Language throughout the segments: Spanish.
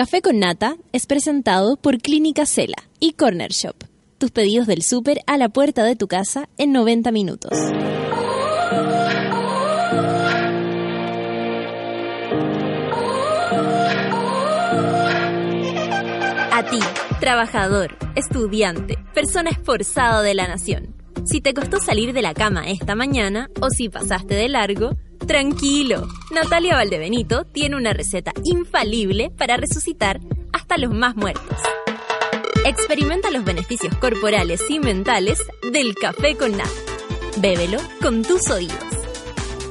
Café con Nata es presentado por Clínica Cela y Corner Shop. Tus pedidos del súper a la puerta de tu casa en 90 minutos. A ti, trabajador, estudiante, persona esforzada de la nación. Si te costó salir de la cama esta mañana o si pasaste de largo, tranquilo. Natalia Valdebenito tiene una receta infalible para resucitar hasta los más muertos. Experimenta los beneficios corporales y mentales del café con nata. Bébelo con tus oídos.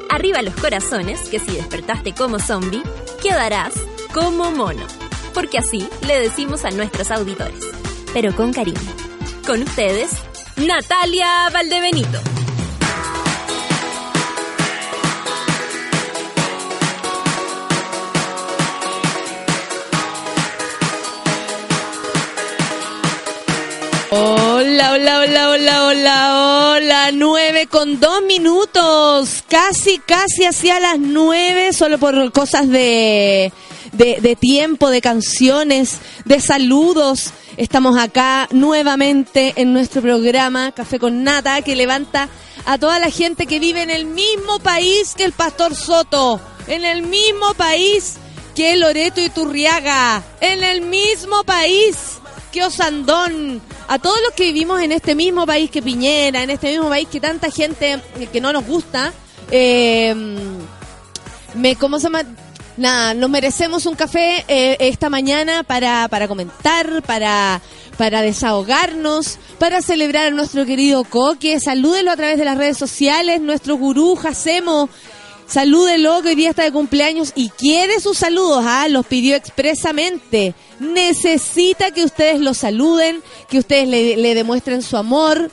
Arriba los corazones, que si despertaste como zombie, quedarás como mono. Porque así le decimos a nuestros auditores. Pero con cariño. Con ustedes, Natalia Valdebenito. Hola, hola, hola, hola, hola, hola. Nueve con dos minutos. Casi, casi hacia las nueve, solo por cosas de, de, de tiempo, de canciones, de saludos. Estamos acá nuevamente en nuestro programa Café con Nata, que levanta a toda la gente que vive en el mismo país que el Pastor Soto, en el mismo país que Loreto y Turriaga, en el mismo país que Osandón, a todos los que vivimos en este mismo país que Piñera, en este mismo país que tanta gente que no nos gusta, eh, me, ¿cómo se llama? Nada, nos merecemos un café eh, esta mañana para, para comentar, para, para desahogarnos, para celebrar a nuestro querido Coque. Salúdenlo a través de las redes sociales, nuestro gurú Jacemo. Salúdelo que hoy día está de cumpleaños y quiere sus saludos, ah, los pidió expresamente. Necesita que ustedes lo saluden, que ustedes le, demuestren su amor.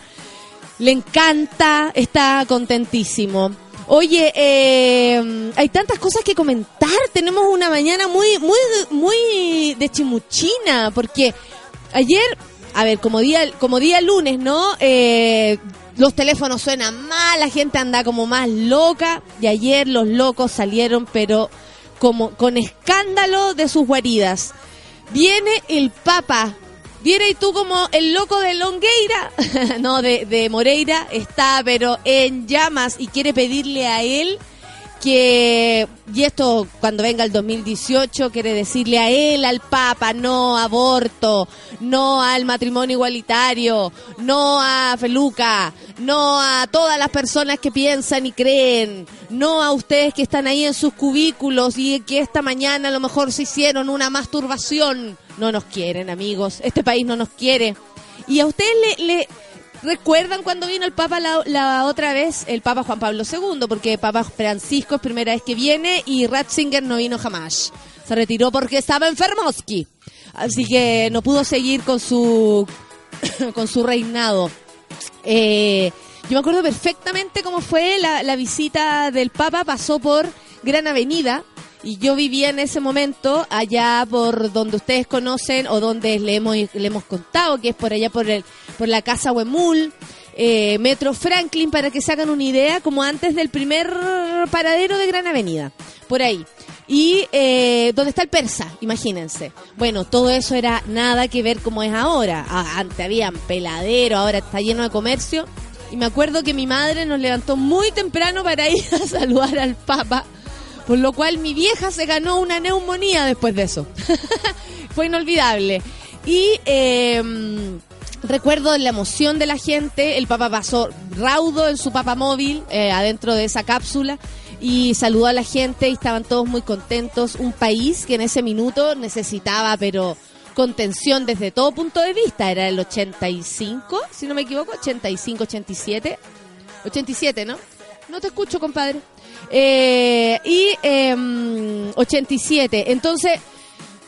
Le encanta, está contentísimo. Oye, eh, hay tantas cosas que comentar. Tenemos una mañana muy, muy, muy de chimuchina, porque ayer, a ver, como día, como día lunes, ¿no? Eh, los teléfonos suenan mal, la gente anda como más loca. Y ayer los locos salieron, pero como con escándalo de sus guaridas. Viene el Papa. Viene y tú como el loco de Longueira, no, de, de Moreira, está pero en llamas y quiere pedirle a él que, y esto cuando venga el 2018, quiere decirle a él, al Papa, no aborto, no al matrimonio igualitario, no a Feluca, no a todas las personas que piensan y creen, no a ustedes que están ahí en sus cubículos y que esta mañana a lo mejor se hicieron una masturbación. No nos quieren, amigos, este país no nos quiere. Y a ustedes le, ¿Recuerdan cuando vino el Papa la, la, otra vez? El Papa Juan Pablo II, porque Papa Francisco es primera vez que viene y Ratzinger no vino jamás. Se retiró porque estaba enfermoski. Así que no pudo seguir con su, con su reinado. Eh, yo me acuerdo perfectamente cómo fue la, la visita del Papa. Pasó por Gran Avenida, y yo vivía en ese momento allá por donde ustedes conocen o donde le hemos, le hemos contado, que es por allá por, el, por la Casa Huemul, eh, Metro Franklin, para que se hagan una idea, como antes del primer paradero de Gran Avenida, por ahí. Y eh, donde está el persa, imagínense. Bueno, todo eso era nada que ver como es ahora. Ah, Antes habían peladero, ahora está lleno de comercio. Y me acuerdo que mi madre nos levantó muy temprano para ir a saludar al Papa por lo cual mi vieja se ganó una neumonía después de eso. Fue inolvidable. Y eh, recuerdo la emoción de la gente. El Papa pasó raudo en su Papa móvil, eh, adentro de esa cápsula. Y saludó a la gente y estaban todos muy contentos. Un país que en ese minuto necesitaba, pero contención desde todo punto de vista. Era el 85, si no me equivoco, 85, 87. 87, ¿no? No te escucho, compadre. Eh, y eh, 87. Entonces,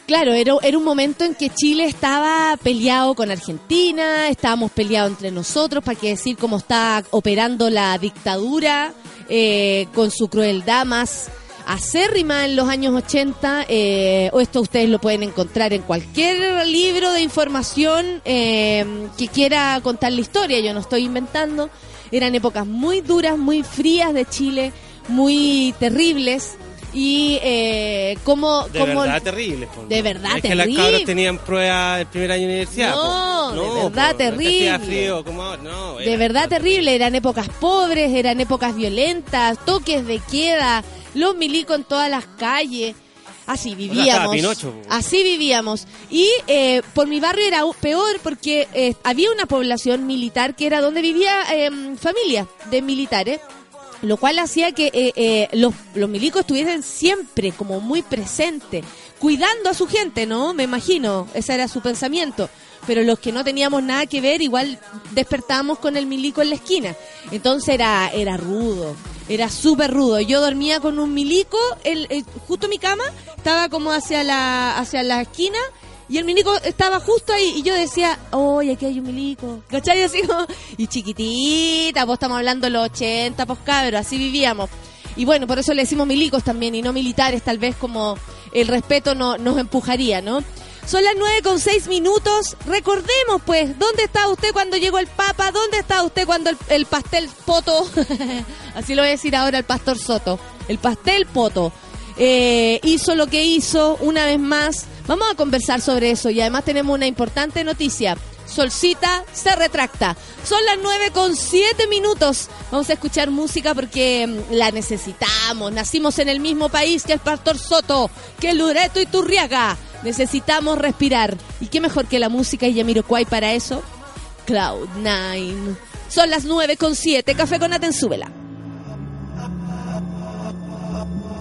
claro, era, era un momento en que Chile estaba peleado con Argentina, estábamos peleados entre nosotros, para qué decir cómo está operando la dictadura eh, con su crueldad más acérrima en los años 80, eh, o esto ustedes lo pueden encontrar en cualquier libro de información eh, que quiera contar la historia, yo no estoy inventando, eran épocas muy duras, muy frías de Chile, muy terribles. y eh, cómo... De cómo- verdad terrible. po, De verdad es que las cabras tenían pruebas el primer año de universidad. No, de verdad po, no que hacía terrible. frío, como ahora, no, De verdad terrible, eran épocas pobres, eran épocas violentas, toques de queda, los milicos en todas las calles. Así vivíamos. Pinocho, así vivíamos. Y eh, por mi barrio era peor porque eh, había una población militar que era donde vivía eh, familia de militares. Lo cual hacía que eh, eh, los, los milicos estuviesen siempre como muy presentes, cuidando a su gente, ¿no? Me imagino, ese era su pensamiento. Pero los que no teníamos nada que ver, igual despertábamos con el milico en la esquina. Entonces era, era rudo, era súper rudo. Yo dormía con un milico, el, el- justo mi cama estaba como hacia la, hacia la esquina y el milico estaba justo ahí y yo decía, oye, aquí hay un milico. ¿Cachai? Y chiquitita, pues estamos hablando de los 80, pues cabros, así vivíamos. Y bueno, por eso le decimos milicos también y no militares, tal vez como el respeto no, nos empujaría, ¿no? Son las nueve con seis minutos. Recordemos, pues, ¿dónde estaba usted cuando llegó el Papa? ¿Dónde estaba usted cuando el, el pastel poto? Así lo voy a decir ahora el pastor Soto. El pastel poto eh, hizo lo que hizo una vez más. Vamos a conversar sobre eso y además tenemos una importante noticia. Solcita se retracta. Son las 9 con 7 minutos. Vamos a escuchar música porque mm, la necesitamos. Nacimos en el mismo país que el Pastor Soto, que Lureto y Turriaga. Necesitamos respirar. ¿Y qué mejor que la música y Yamiroquai para eso? Cloud Nine. Son las 9 con 7. Café con Atenzúbela.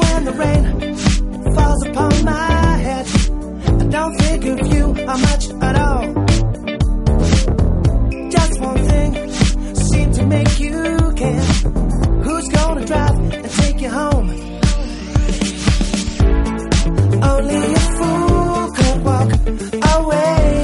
When the rain falls upon my head, I don't think of you how much at all. Just one thing seemed to make you care. Who's gonna drive and take you home? Only a fool could walk away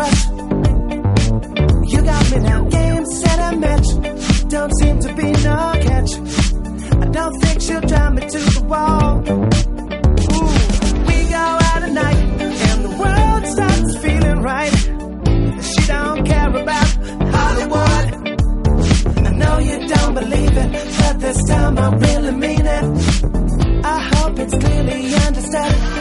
crush. You got me now, game set and match. Don't seem to be no catch. I don't think she'll drive me to the wall. Ooh, we go out at night and the world starts feeling right. She don't care about Hollywood. I know you don't believe it, but this time I really mean it. I hope it's clearly understood.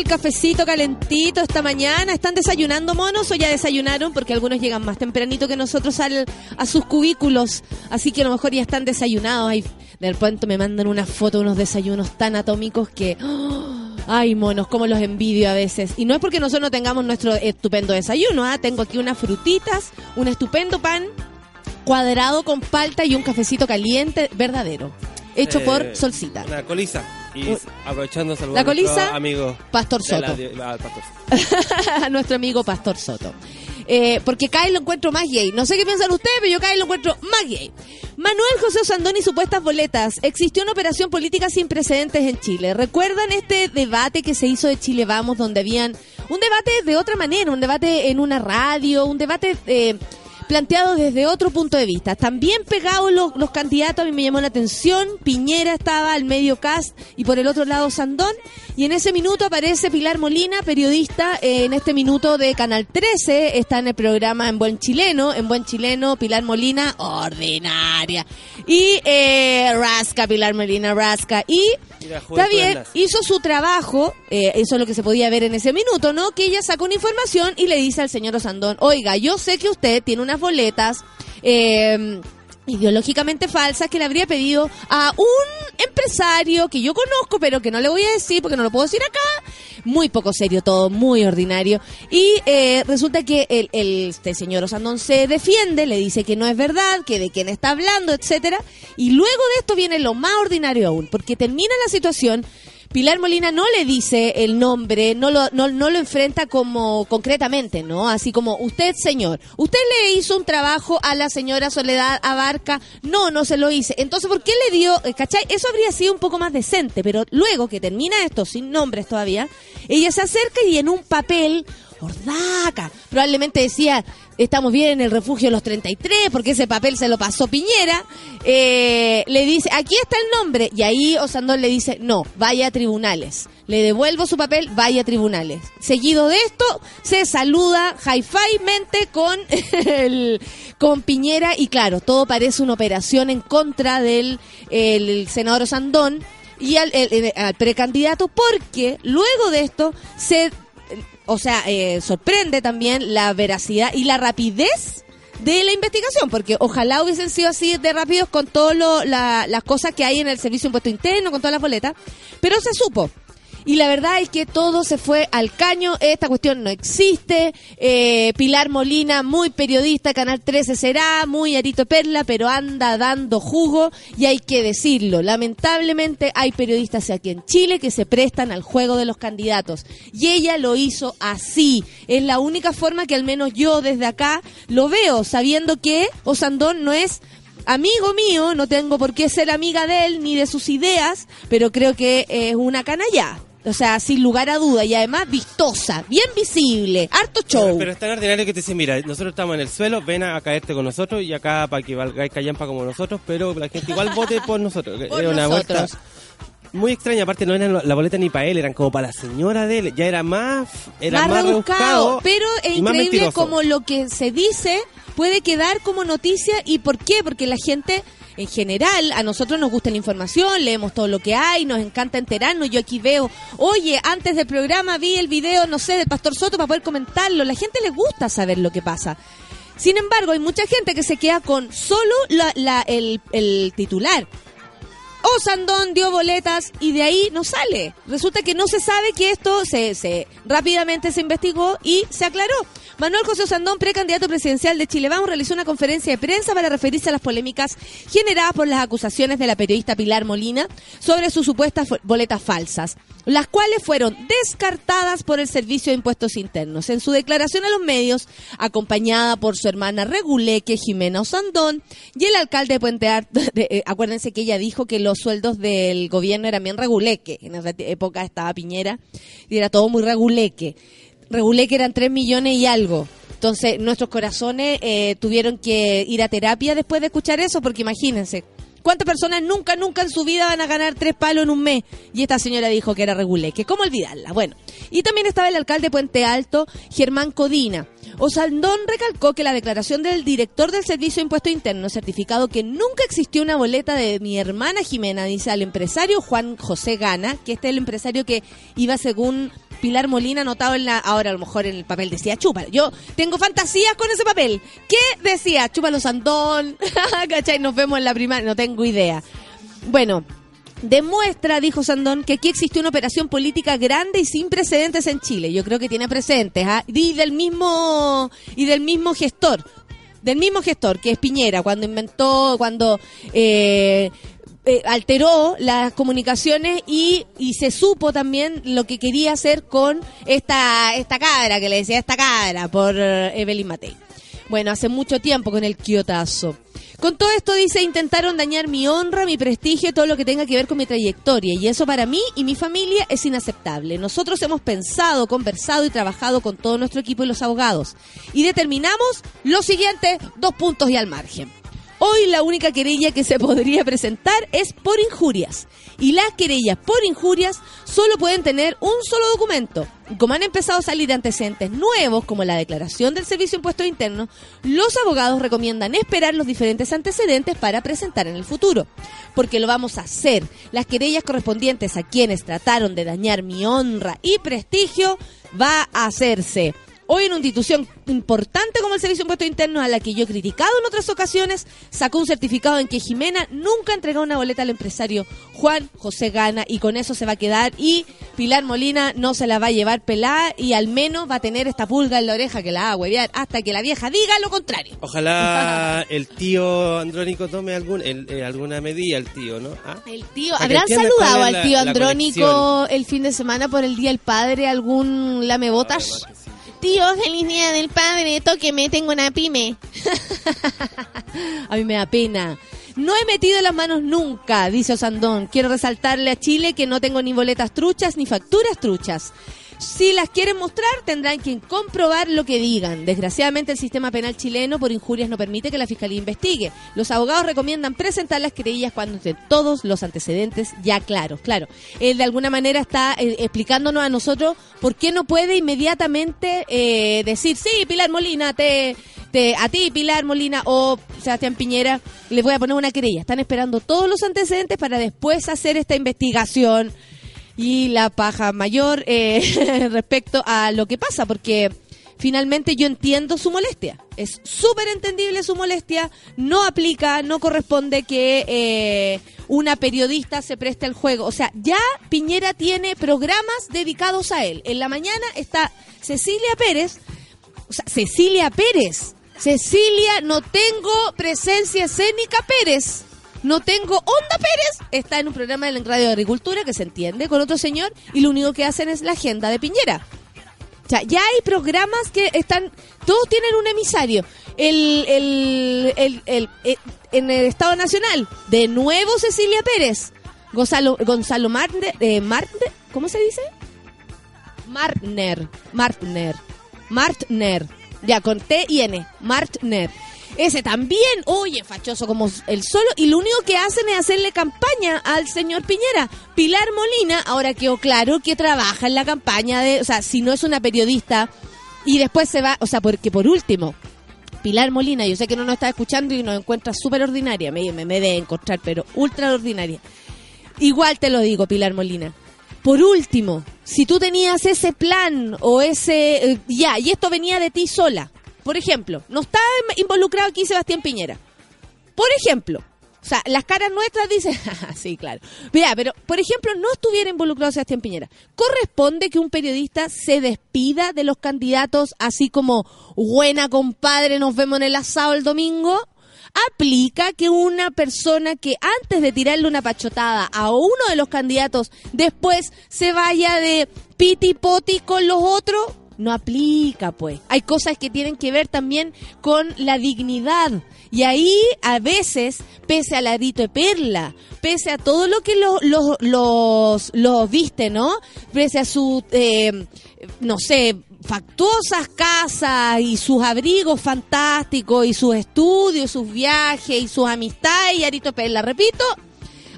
El cafecito calentito esta mañana. ¿Están desayunando monos o ya desayunaron? Porque algunos llegan más tempranito que nosotros al, a sus cubículos. Así que a lo mejor ya están desayunados. Ay, de repente me mandan una foto de unos desayunos tan atómicos que... ¡oh! Ay, monos, cómo los envidio a veces. Y no es porque nosotros no tengamos nuestro estupendo desayuno. ¿ah? Tengo aquí unas frutitas, un estupendo pan cuadrado con palta y un cafecito caliente verdadero. Hecho Eh, por Solcita. Una colisa. Y. aprovechando saludar La a nuestro colisa, amigo Pastor la- Soto. ah, Pastor Soto. a nuestro amigo Pastor Soto. Eh, porque Kyle lo encuentro más gay. No sé qué piensan ustedes, pero yo Kyle lo encuentro más gay. Manuel José Osandón y supuestas boletas. Existió una operación política sin precedentes en Chile. ¿Recuerdan este debate que se hizo de Chile Vamos, donde habían un debate de otra manera, un debate en una radio, un debate eh, planteado desde otro punto de vista? También pegados los, los candidatos, a mí me llamó la atención. Piñera estaba al medio cast y por el otro lado Sandón. Y en ese minuto aparece Pilar Molina, periodista, eh, en este minuto de Canal 13. Está en el programa En Buen Chileno. En Buen Chileno, Pilar Molina, ordinaria. Y eh, Rasca, Pilar Molina, Rasca. Y está bien, hizo su trabajo. eh, eso es lo que se podía ver en ese minuto, ¿no? Que ella sacó una información y le dice al señor Osandón, oiga, yo sé que usted tiene boletas. Eh, ideológicamente falsas que le habría pedido a un empresario que yo conozco pero que no le voy a decir porque no lo puedo decir acá muy poco serio todo muy ordinario y eh, resulta que el, el- este señor Osandón se defiende le dice que no es verdad que de quién está hablando etcétera y luego de esto viene lo más ordinario aún porque termina la situación Pilar Molina no le dice el nombre, no lo, no, no lo enfrenta como concretamente, ¿no? Así como, usted, señor, usted le hizo un trabajo a la señora Soledad Abarca, no, no se lo hice. Entonces, ¿por qué le dio, eh, cachai? Eso habría sido un poco más decente, pero luego que termina esto, sin nombres todavía, ella se acerca y en un papel, hordaca, probablemente decía, estamos bien en el refugio de los 33, porque ese papel se lo pasó Piñera, eh, le dice, aquí está el nombre, y ahí Osandón le dice, no, vaya a tribunales. Le devuelvo su papel, vaya a tribunales. Seguido de esto, se saluda hi-fi con, con Piñera, y claro, todo parece una operación en contra del el senador Osandón y al precandidato, porque luego de esto se o sea, eh, sorprende también la veracidad y la rapidez de la investigación, porque ojalá hubiesen sido así de rápidos con todas las cosas que hay en el Servicio de Impuesto Interno, con todas las boletas, pero se supo. Y la verdad es que todo se fue al caño, esta cuestión no existe, eh, Pilar Molina, muy periodista, Canal 13 será, muy arito perla, pero anda dando jugo y hay que decirlo, lamentablemente hay periodistas aquí en Chile que se prestan al juego de los candidatos. Y ella lo hizo así, es la única forma que al menos yo desde acá lo veo, sabiendo que Osandón no es amigo mío, no tengo por qué ser amiga de él ni de sus ideas, pero creo que es una canalla. O sea, sin lugar a duda y además vistosa, bien visible, harto show. Pero es tan ordinario que te dice, mira, nosotros estamos en el suelo, ven a, a caerte con nosotros y acá para que valgáis callampa como nosotros, pero la gente igual vote por nosotros. Por Era una vuelta muy extraña, aparte no eran la boleta ni para él, eran como para la señora de él, ya era más, era más, rebuscado, pero es más increíble como lo que se dice puede quedar como noticia y por qué, porque la gente en general, a nosotros nos gusta la información, leemos todo lo que hay, nos encanta enterarnos. Yo aquí veo, oye, antes del programa vi el video, no sé, del Pastor Soto para poder comentarlo. La gente le gusta saber lo que pasa. Sin embargo, hay mucha gente que se queda con solo la, la- el, el titular. Osandón dio boletas y de ahí no sale. Resulta que no se sabe que esto se, se rápidamente se investigó y se aclaró. Manuel José Osandón, precandidato presidencial de Chile Vamos, realizó una conferencia de prensa para referirse a las polémicas generadas por las acusaciones de la periodista Pilar Molina sobre sus supuestas boletas falsas, las cuales fueron descartadas por el Servicio de Impuestos Internos. En su declaración a los medios, acompañada por su hermana Reguleque, Jimena Osandón, y el alcalde de Puente Alto, eh, acuérdense que ella dijo que los sueldos del gobierno eran bien reguleque, en esa época estaba Piñera, y era todo muy reguleque. regulé que eran 3 millones y algo. Entonces, nuestros corazones eh, tuvieron que ir a terapia después de escuchar eso, porque imagínense, ¿cuántas personas nunca, nunca en su vida van a ganar tres palos en un mes? Y esta señora dijo que era regulé, que cómo olvidarla. Bueno, y también estaba el alcalde de Puente Alto, Germán Codina. Osaldón recalcó que la declaración del director del Servicio de Impuesto Interno certificado que nunca existió una boleta de mi hermana Jimena, dice al empresario Juan José Gana, que este es el empresario que iba según Pilar Molina anotado en la, ahora a lo mejor en el papel decía chúpalo. Yo tengo fantasías con ese papel. ¿Qué decía? Chúpalo Sandón, ¿cachai? Nos vemos en la primaria, no tengo idea. Bueno, demuestra, dijo Sandón, que aquí existe una operación política grande y sin precedentes en Chile. Yo creo que tiene precedentes, ¿ah? y del mismo y del mismo gestor, del mismo gestor que es Piñera, cuando inventó, cuando eh, eh, alteró las comunicaciones y, se supo también lo que quería hacer con esta esta cabra que le decía esta cabra por eh, Evelyn Matei. Bueno, hace mucho tiempo con el quiotazo. Con todo esto dice, intentaron dañar mi honra, mi prestigio, todo lo que tenga que ver con mi trayectoria. Y eso para mí y mi familia es inaceptable. Nosotros hemos pensado, conversado y trabajado con todo nuestro equipo y los abogados. Y determinamos lo siguiente, dos puntos y al margen. Hoy la única querella que se podría presentar es por injurias. Y las querellas por injurias solo pueden tener un solo documento. Como han empezado a salir antecedentes nuevos, como la declaración del Servicio de Internos, los abogados recomiendan esperar los diferentes antecedentes para presentar en el futuro. Porque lo vamos a hacer. Las querellas correspondientes a quienes trataron de dañar mi honra y prestigio va a hacerse. Hoy en una institución importante como el Servicio de Impuestos Internos, a la que yo he criticado en otras ocasiones, sacó un certificado en que Jimena nunca entregó una boleta al empresario Juan José Gana y con eso se va a quedar y Pilar Molina no se la va a llevar pelada y al menos va a tener esta pulga en la oreja que la va a huevear hasta que la vieja diga lo contrario. Ojalá el tío Andrónico tome algún, el- eh, alguna medida, el tío, ¿no? ¿Ah? El tío, ¿habrán saludado al tío Andrónico el fin de semana por el Día del Padre algún lamebotas? Sí. Tío, feliz día del padre, tóqueme, tengo una pyme. a mí me da pena. No he metido las manos nunca, dice Osandón. Quiero resaltarle a Chile que no tengo ni boletas truchas ni facturas truchas. Si las quieren mostrar, tendrán que comprobar lo que digan. Desgraciadamente, el sistema penal chileno por injurias no permite que la fiscalía investigue. Los abogados recomiendan presentar las querellas cuando estén todos los antecedentes ya claros. Claro, él de alguna manera está eh, explicándonos a nosotros por qué no puede inmediatamente eh, decir, sí, Pilar Molina, te, te, a ti, Pilar Molina o Sebastián Piñera, les voy a poner una querella. Están esperando todos los antecedentes para después hacer esta investigación y la paja mayor eh, respecto a lo que pasa, porque finalmente yo entiendo su molestia. Es súper entendible su molestia. No aplica, no corresponde que eh, una periodista se preste al juego. O sea, ya Piñera tiene programas dedicados a él. En la mañana está Cecilia Pérez. O sea, Cecilia Pérez. Cecilia, no tengo presencia escénica Pérez. No tengo Onda Pérez. Está en un programa de la Radio de Agricultura que se entiende con otro señor y lo único que hacen es la agenda de Piñera. O sea, ya hay programas que están, todos tienen un emisario. El, el, el, eh, en el Estado Nacional, de nuevo Cecilia Pérez. Gonzalo, Gonzalo Marne, eh, ¿cómo se dice? Martner, Martner, Martner, ya con T y N, Martner. Ese también, oye, fachoso como el solo, y lo único que hacen es hacerle campaña al señor Piñera. Pilar Molina, ahora quedó claro que trabaja en la campaña de, o sea, si no es una periodista, y después se va, o sea, porque por último, Pilar Molina, yo sé que no nos está escuchando y nos encuentra súper ordinaria, me, me, me debe encontrar, pero ultra ordinaria. Igual te lo digo, Pilar Molina. Por último, si tú tenías ese plan o ese... eh, ya, y esto venía de ti sola. Por ejemplo, no está involucrado aquí Sebastián Piñera. Por ejemplo, o sea, las caras nuestras dicen, "Ah, sí, claro. Mira, pero, por ejemplo, no estuviera involucrado Sebastián Piñera. ¿Corresponde que un periodista se despida de los candidatos así como, buena compadre, nos vemos en el asado el domingo? aplica que una persona que antes de tirarle una pachotada a uno de los candidatos después se vaya de piti poti con los otros no aplica pues. Hay cosas que tienen que ver también con la dignidad. Y ahí a veces pese al arito de perla pese a todo lo que lo- lo- los los viste no pese a su eh, no sé factuosas casas y sus abrigos fantásticos y sus estudios, sus viajes y sus amistades y Arito Pérez, la repito,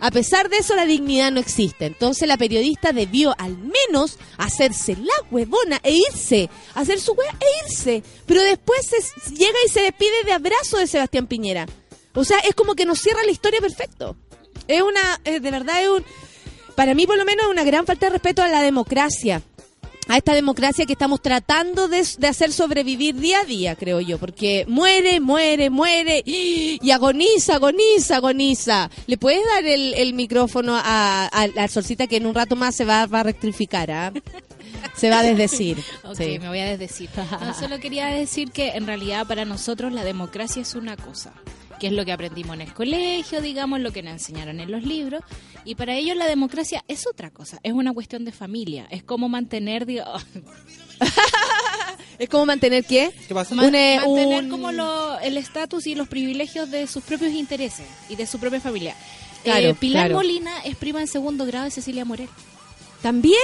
a pesar de eso la dignidad no existe. Entonces la periodista debió al menos hacerse la huevona e irse, hacer su hueá e irse. Pero después se- llega y se despide de abrazo de Sebastián Piñera. O sea, es como que nos cierra la historia perfecto. Es una, de verdad es un, para mí por lo menos es una gran falta de respeto a la democracia. A esta democracia que estamos tratando de, de hacer sobrevivir día a día, creo yo, porque muere, muere, muere y agoniza, agoniza, agoniza. ¿Le puedes dar el, el micrófono a, a, a Solcita que en un rato más se va, va a rectificar? ¿ah? Se va a desdecir. Ok, Sí. me voy a desdecir. No, solo quería decir que en realidad para nosotros la democracia es una cosa, que es lo que aprendimos en el colegio, digamos, lo que nos enseñaron en los libros, y para ellos la democracia es otra cosa, es una cuestión de familia, es como mantener, digo, Es como mantener qué? ¿Qué pasa? man- mantener un- como lo- el estatus y los privilegios de sus propios intereses y de su propia familia. Claro, Eh, Pilar claro. Molina es prima en segundo grado de Cecilia Morel. También.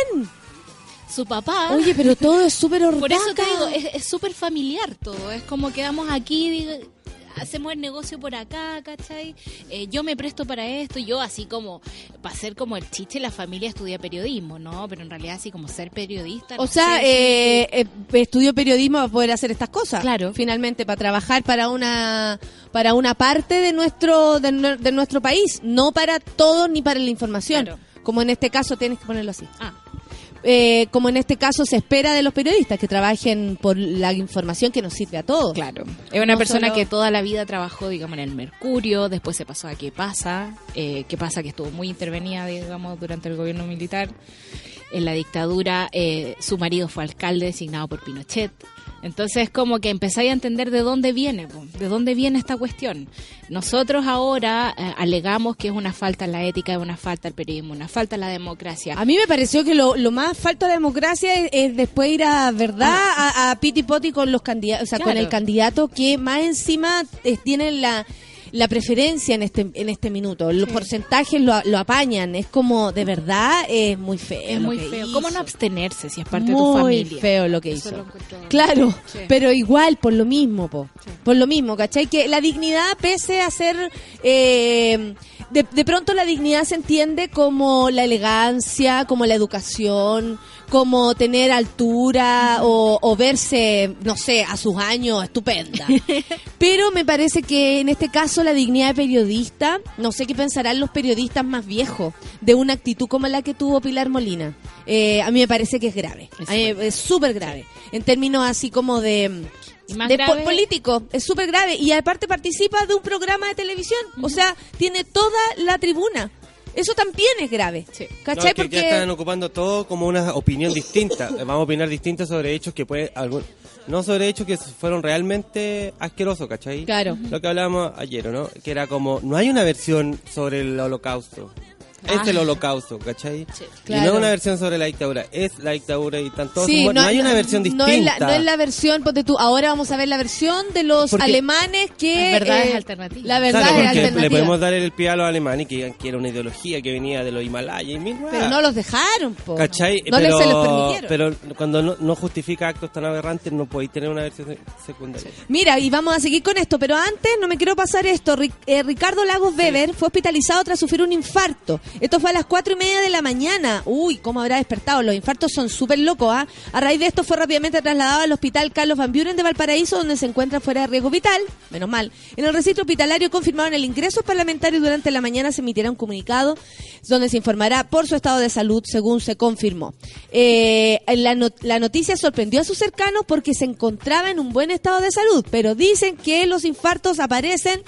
Su papá... Oye, pero todo es súper orgánico. Por eso te digo, es súper familiar todo. Es como quedamos aquí, hacemos el negocio por acá, ¿cachai? Eh, yo me presto para esto, yo así como, para ser como el chiche, la familia estudia periodismo, ¿no? Pero en realidad así como ser periodista. O no sea, sé, eh, eh, estudió periodismo para poder hacer estas cosas. Claro. Finalmente, para trabajar para una para una parte de nuestro de, de nuestro país, no para todos ni para la información. Claro. Como en este caso, tienes que ponerlo así. Ah, Eh, como en este caso se espera de los periodistas que trabajen por la información que nos sirve a todos. claro. Es una No persona solo- que toda la vida trabajó, digamos, en el Mercurio, después se pasó a ¿Qué pasa? Eh, ¿Qué pasa? Que estuvo muy intervenida, digamos, durante el gobierno militar. En la dictadura, eh, su marido fue alcalde designado por Pinochet. Entonces, como que empezáis a entender de dónde viene, de dónde viene esta cuestión. Nosotros ahora eh, alegamos que es una falta en la ética, es una falta al periodismo, una falta a la democracia. A mí me pareció que lo, lo más falta de democracia es, es después ir a verdad a, a piti poti con los candidatos, o sea, con el candidato que más encima eh, tiene la, la preferencia en este en este minuto. Los porcentajes lo, lo apañan. Es como, de verdad, es muy feo. es muy feo. hizo. ¿Cómo no abstenerse si es parte muy de tu familia? feo lo que Eso hizo. lo Claro, Sí. pero igual, por lo mismo, po. Por lo mismo, ¿cachai? Que la dignidad, pese a ser... eh, de, de pronto la dignidad se entiende como la elegancia, como la educación, como tener altura o, o verse, no sé, a sus años estupenda. Pero me parece que en este caso la dignidad de periodista, no sé qué pensarán los periodistas más viejos de una actitud como la que tuvo Pilar Molina. Eh, a mí me parece que es grave. Es súper grave. En términos así como de... Y más de po- grave- político, es súper grave. Y aparte participa de un programa de televisión. O sea, tiene toda la tribuna. Eso también es grave. Sí. ¿Cachai? Porque... ya están ocupando todo como una opinión distinta. Vamos a opinar distinto sobre hechos que puede algún no sobre hechos que fueron realmente asquerosos, ¿cachai? Claro. Lo que hablábamos ayer, ¿no? Que era como, no hay una versión sobre el holocausto. Es el holocausto, ¿cachai? Sí. Y no es una versión sobre la dictadura, es la dictadura y tanto Sí, no, hay una versión no distinta. es la, no es la versión, ponte tú, ahora vamos a ver la versión de los Porque- alemanes que... Las verdades eh, alternativas. La verdad Claro, es porque alternativa. le podemos dar el pie a los alemanes que digan que era una ideología que venía de los Himalayas y mil Pero no los dejaron, po. ¿Cachai? No les pero, se les permitieron. pero cuando no, no justifica actos tan aberrantes, no podéis tener una versión se- secundaria. Mira, y vamos a seguir con esto, pero antes no me quiero pasar esto. Ri- eh, Ricardo Lagos Weber fue hospitalizado tras sufrir un infarto. Esto fue a las cuatro y media de la mañana. Uy, cómo habrá despertado. Los infartos son súper locos, ¿ah? A raíz de esto fue rápidamente trasladado al hospital Carlos Van Buren de Valparaíso, donde se encuentra fuera de riesgo vital. Menos mal. En el recinto hospitalario confirmaron el ingreso parlamentario durante la mañana se emitirá un comunicado donde se informará por su estado de salud, según se confirmó. Eh, la, la noticia sorprendió a sus cercanos porque se encontraba en un buen estado de salud, pero dicen que los infartos aparecen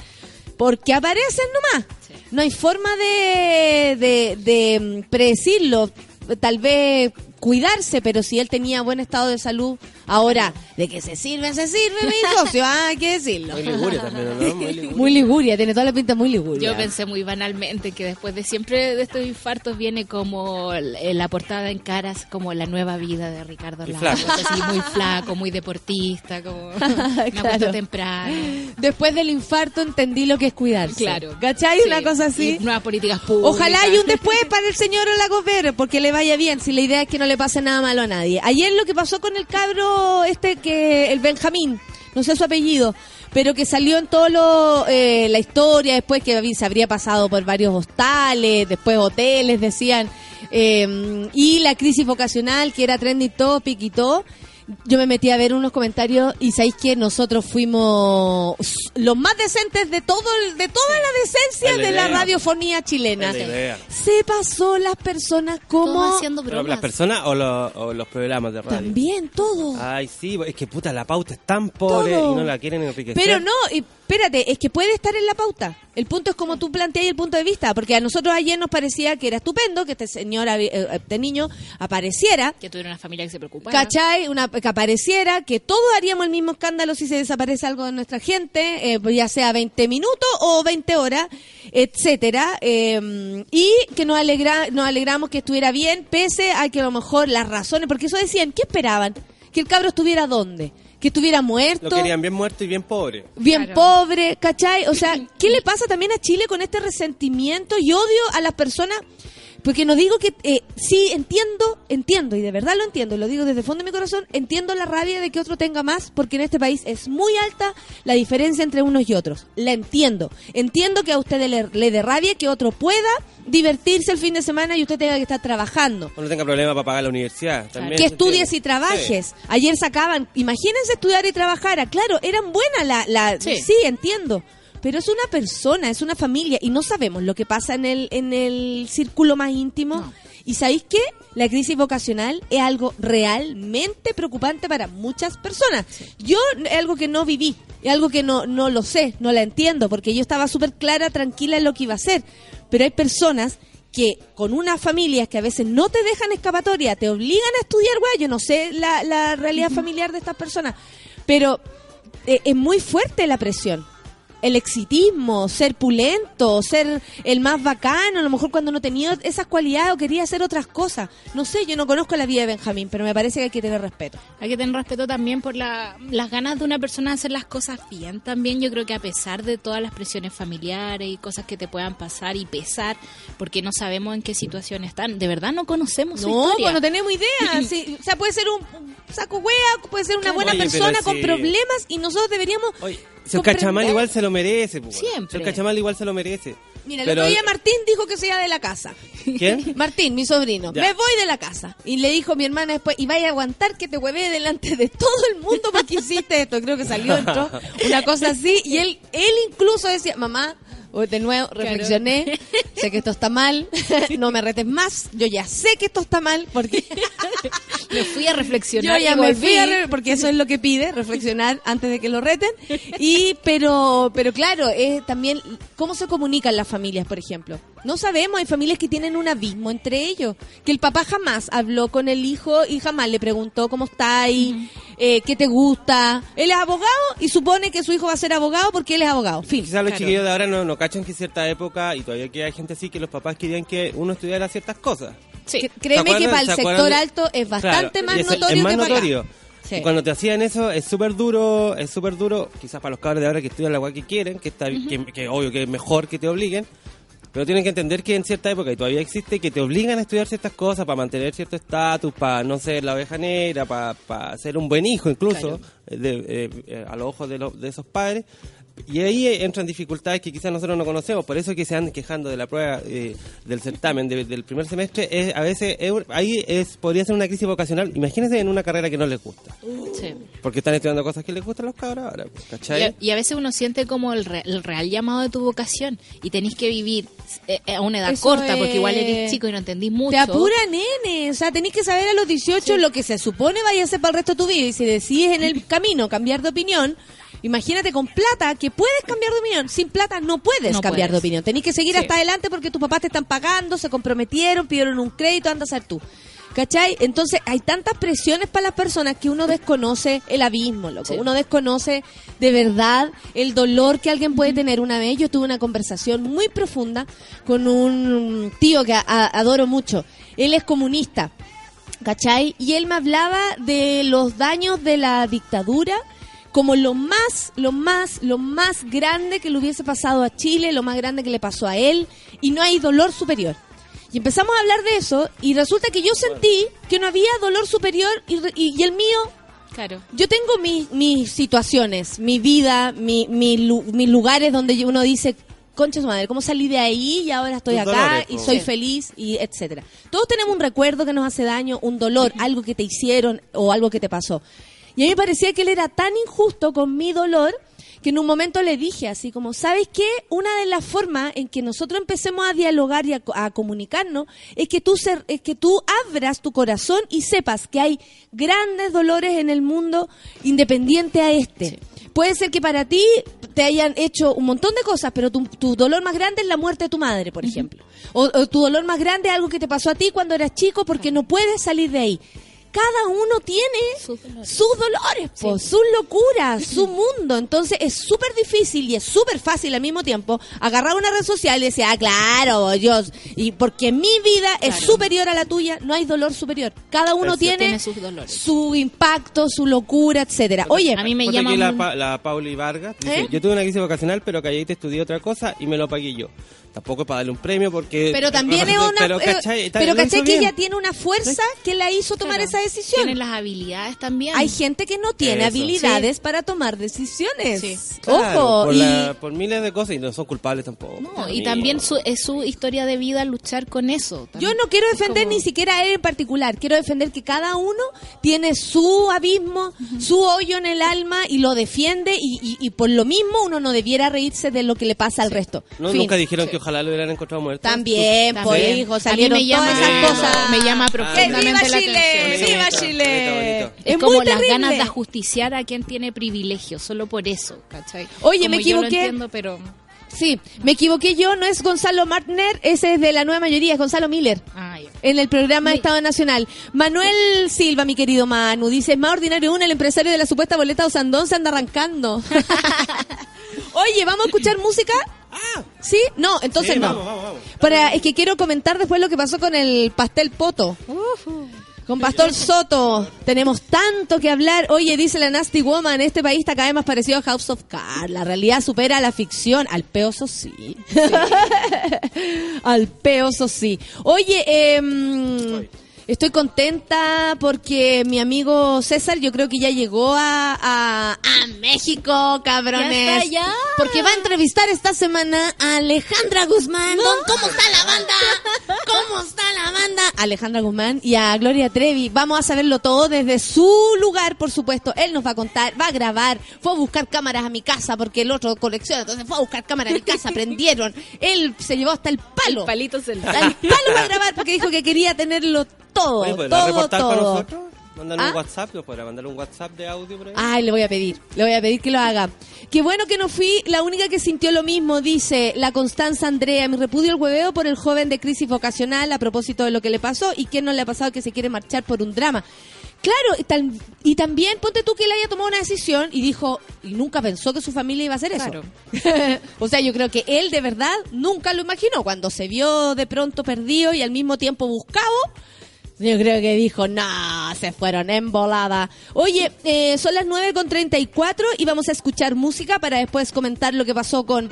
porque aparecen nomás. No hay forma de, de, de, mm, predecirlo. Tal vez cuidarse, pero si él tenía buen estado de salud, ahora, de que se sirve, se sirve, mi socio, ah, hay que decirlo. Muy liguria también, ¿no? Muy liguria. Muy liguria, tiene toda la pinta muy liguria. Yo pensé muy banalmente que después de siempre de estos infartos viene como el- la portada en caras, como la nueva vida de Ricardo Lagos. Así muy flaco, muy deportista, como me Claro. temprano. Después del infarto entendí lo que es cuidarse. Claro. ¿Cachai? Sí. Una cosa así. Y nuevas políticas públicas. Ojalá hay un después para el señor Lagos Verde, porque le vaya bien. Si la idea es que no le pase nada malo a nadie. Ayer lo que pasó con el cabro, este que, el Benjamín, no sé su apellido, pero que salió en todo lo, eh, la historia, después que se habría pasado por varios hostales, después hoteles, decían, eh, y la crisis vocacional, que era trending topic y todo. Yo me metí a ver unos comentarios y sabéis que nosotros fuimos los más decentes de todo el- de toda la decencia la de la radiofonía chilena. La. Se pasó las personas como Todos haciendo bromas. ¿Las personas o, los- o los programas de radio? también todo. Ay, sí, es que puta, la pauta es tan pobre Todo. y no la quieren enriquecer. Pero no, y espérate, es que puede estar en la pauta. El punto es como tú planteas el punto de vista, porque a nosotros ayer nos parecía que era estupendo que este señor, eh, este niño, apareciera, Que tuviera una familia que se preocupara. ¿cachai? Una, que apareciera, que todos haríamos el mismo escándalo si se desaparece algo de nuestra gente, eh, ya sea 20 minutos o 20 horas, etcétera, eh, y que nos, alegra, nos alegramos que estuviera bien, pese a que a lo mejor las razones, porque eso decían, ¿qué esperaban? Que el cabro estuviera dónde? Que estuviera muerto. Lo querían bien muerto y bien pobre. bien Claro. pobre, ¿cachai? O sea, ¿qué le pasa también a Chile con este resentimiento y odio a las personas? Porque no digo que, eh, sí, entiendo, entiendo, y de verdad lo entiendo, y lo digo desde el fondo de mi corazón, entiendo la rabia de que otro tenga más, porque en este país es muy alta la diferencia entre unos y otros. La entiendo. Entiendo que a usted le, le dé rabia que otro pueda divertirse el fin de semana y usted tenga que estar trabajando. O no tenga problema para pagar la universidad. También Que estudies y trabajes. Ayer sacaban, imagínense estudiar y trabajar. Ah, Claro, eran buenas la, la sí. Sí. entiendo. Pero es una persona, es una familia y no sabemos lo que pasa en el en el círculo más íntimo. Y sabéis qué? La crisis vocacional es algo realmente preocupante para muchas personas. Yo es algo que no viví, es algo que no no lo sé, no la entiendo porque yo estaba súper clara, tranquila en lo que iba a hacer. Pero hay personas que con unas familias que a veces no te dejan escapatoria, te obligan a estudiar, güey, yo no sé la, la realidad familiar de estas personas, pero eh, es muy fuerte la presión. El exitismo, ser pulento, ser el más bacano, a lo mejor cuando no tenía esas cualidades o quería hacer otras cosas. No sé, yo no conozco la vida de Benjamín, pero me parece que hay que tener respeto. Hay que tener respeto también por la- las ganas de una persona de hacer las cosas bien. También yo creo que a pesar de todas las presiones familiares y cosas que te puedan pasar y pesar, porque no sabemos en qué situación están, de verdad no conocemos su No, historia. pues no tenemos idea. Sí, o sea, puede ser un, saco hueá, puede ser una buena Oye, persona con problemas y nosotros deberíamos... Oye, cachamal igual se lo merece. pues. Siempre. Si el cachamal igual se lo merece. Mira, el otro día Martín dijo que se iba de la casa. ¿Quién? Martín, mi sobrino, Ya. me voy de la casa. Y le dijo mi hermana después, y vaya a aguantar que te hueve delante de todo el mundo porque hiciste esto. Creo que salió, entró, una cosa así. Y él, él incluso decía, mamá, de nuevo reflexioné, sé que esto está mal, no me retes más, yo ya sé que esto está mal porque Me fui a yo reflexionar ya y me volví. fui a re- porque eso es lo que pide, reflexionar antes de que lo reten. Y pero pero claro, es también cómo se comunican las familias, por ejemplo. No sabemos, hay familias que tienen un abismo entre ellos, que el papá jamás habló con el hijo y jamás le preguntó cómo está y eh, qué te gusta. Él es abogado y supone que su hijo va a ser abogado porque él es abogado. Fin. Quizás los Claro. chiquillos de ahora no, no cachan que cierta época, y todavía que hay gente así, que los papás querían que uno estudiara ciertas cosas. Sí. Créeme ¿Se que para el se sector alto es bastante Claro, más es- notorio es más que para acá. notorio. Sí. Cuando te hacían eso, es súper duro, es súper duro, quizás para los cabros de ahora que estudian la agua que quieren, que está que, que obvio que es mejor que te obliguen, pero tienen que entender que en cierta época, y todavía existe, que te obligan a estudiar ciertas cosas para mantener cierto estatus, para no ser la oveja negra, para, para ser un buen hijo incluso, eh, de- eh, eh, a los ojos de, los- de esos padres. Y ahí eh, entran dificultades que quizás nosotros no conocemos, por eso que se andan quejando de la prueba eh, del certamen de- del primer semestre, es, a veces es- ahí es podría ser una crisis vocacional. Imagínense en una carrera que no les gusta, Sí. porque están estudiando cosas que les gustan a los cabros ahora, Y ¿cachai? a, y a veces uno siente como el, re- el real llamado de tu vocación y tenés que vivir eh, a una edad Eso corta porque igual es- eres chico y no entendís mucho. Te apura, nene. O sea, tenés que saber a los 18 lo que se supone vaya a hacer para el resto de tu vida. Y si decides en el camino cambiar de opinión, imagínate con plata que puedes cambiar de opinión. Sin plata no puedes No cambiar de opinión. Tenés que seguir Sí. hasta adelante porque tus papás te están pagando, se comprometieron, pidieron un crédito, anda a ser tú. ¿Cachai? Entonces hay tantas presiones para las personas que uno desconoce el abismo, loco. Sí. Uno desconoce de verdad el dolor que alguien puede tener. Una vez yo tuve una conversación muy profunda con un tío que a- a- adoro mucho. Él es comunista, ¿cachai? Y él me hablaba de los daños de la dictadura como lo más, lo más, lo más grande que le hubiese pasado a Chile, lo más grande que le pasó a él, y no hay dolor superior. Y empezamos a hablar de eso y resulta que yo sentí que no había dolor superior y, re- y- y el mío, Claro. yo tengo mis, mis situaciones, mi vida, mi, mi lu- mis lugares donde uno dice, concha su madre, ¿cómo salí de ahí y ahora estoy Tus acá dolores, y soy Sí. feliz y etcétera? Todos tenemos un recuerdo que nos hace daño, un dolor, algo que te hicieron o algo que te pasó. Y a mí me parecía que él era tan injusto con mi dolor que en un momento le dije así como, ¿sabes qué? Una de las formas en que nosotros empecemos a dialogar y a, co- a comunicarnos es que tú ser- es que tú abras tu corazón y sepas que hay grandes dolores en el mundo independiente a este. Puede ser que para ti te hayan hecho un montón de cosas, pero tu, tu dolor más grande es la muerte de tu madre, por ejemplo. O, o tu dolor más grande es algo que te pasó a ti cuando eras chico porque no puedes salir de ahí. Cada uno tiene Sus dolores. sus dolores, po, sus locuras, su mundo. Entonces es súper difícil y es súper fácil al mismo tiempo agarrar una red social y decir, ah, claro, yo, y porque mi vida es Claro. superior a la tuya, no hay dolor superior. Cada uno Es tiene, Tiene sus dolores. su impacto, su locura, etcétera. Oye, A mí me llama la, Pa- la Pauli Vargas dice, ¿Eh? yo tuve una crisis vocacional, pero calladita estudié otra cosa y me lo pagué yo. Tampoco es para darle un premio porque... pero también es una, Pero, pero lo hizo ¿cachai que bien. ella tiene una fuerza que la hizo tomar Claro. esa decisión. Tiene las habilidades también. Hay gente que no tiene Eso. habilidades para tomar decisiones. Sí. Claro, Ojo, por, y la- por miles de cosas y no son culpables tampoco. No, y también su, es su historia de vida luchar con eso. Yo no quiero defender como- ni siquiera a él en particular, quiero defender que cada uno tiene su abismo, su hoyo en el alma y lo defiende y, y- y por lo mismo uno no debiera reírse de lo que le pasa al resto. ¿No, Fin. Nunca dijeron que ojalá lo hubieran encontrado muerto. También, También. pues hijo, A mí salieron me llama- todas esas cosas. me llama Ah, profundamente ¡Viva la Chile! atención. ¡Viva Bonito, Chile! bonito, bonito. Es, Es como muy las terrible. ganas de ajusticiar a quien tiene privilegio, solo por eso, ¿cachai? Oye, Como me yo lo equivoqué. entiendo, pero... Sí, me equivoqué yo, no es Gonzalo Martner, ese es de la nueva mayoría, es Gonzalo Miller. Ah, ya. En el programa de Estado Nacional. Manuel Silva, mi querido Manu, dice, es más ordinario uno, el empresario de la supuesta boleta Osandón se anda arrancando. Oye, ¿vamos a escuchar música? ¿Sí? No, entonces Sí, no. vamos, vamos, vamos. Para, es que quiero comentar después lo que pasó con el pastel poto. Con Pastor Soto. Tenemos tanto que hablar. Oye, dice la Nasty Woman, este país está cada vez más parecido a House of Cards. La realidad supera a la ficción. Al peoso sí. Al peoso sí. Oye, em, estoy contenta porque mi amigo César yo creo que ya llegó a, a, a México, cabrones. Ya está allá. Porque va a entrevistar esta semana a Alejandra Guzmán. Don, ¿Cómo está la banda? ¿Cómo está la banda? Alejandra Guzmán y a Gloria Trevi. Vamos a saberlo todo desde su lugar, por supuesto. Él nos va a contar, va a grabar. Fue a buscar cámaras a mi casa porque el otro colecciona. Entonces fue a buscar cámaras a mi casa, prendieron. Él se llevó hasta el palo. Palitos el Al palo va a grabar porque dijo que quería tenerlo todo. Oye, ¿podrá todo, todo. nosotros? Mándale ¿Ah? un WhatsApp, ¿nos podrá mandar un WhatsApp de audio por ahí? Ay, le voy a pedir, le voy a pedir que lo haga. Qué bueno que no fui la única que sintió lo mismo, dice la Constanza Andrea. Me repudio el hueveo por el joven de crisis vocacional a propósito de lo que le pasó y que no le ha pasado que se quiere marchar por un drama. Claro, y también ponte tú que él haya tomado una decisión y dijo, y nunca pensó que su familia iba a hacer eso. Claro. o sea, yo creo que él de verdad nunca lo imaginó. Cuando se vio de pronto perdido y al mismo tiempo buscado, yo creo que dijo, no, se fueron en volada. Oye, eh, son las 9 con 34 y vamos a escuchar música para después comentar lo que pasó con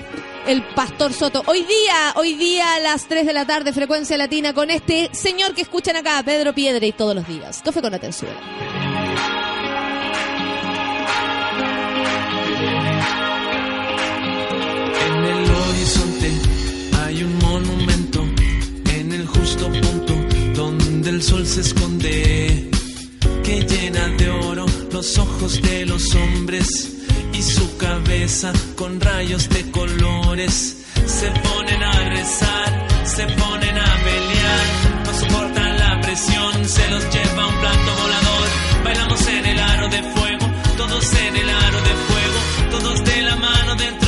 el Pastor Soto. Hoy día, hoy día a las 3 de la tarde, frecuencia latina, con este señor que escuchan acá, Pedro Piedra, y todos los días. Café con atención. En el horizonte donde el sol se esconde, que llena de oro los ojos de los hombres y su cabeza con rayos de colores. Se ponen a rezar, se ponen a pelear, no soportan la presión, se los lleva un plato volador. Bailamos en el aro de fuego, todos en el aro de fuego, todos de la mano dentro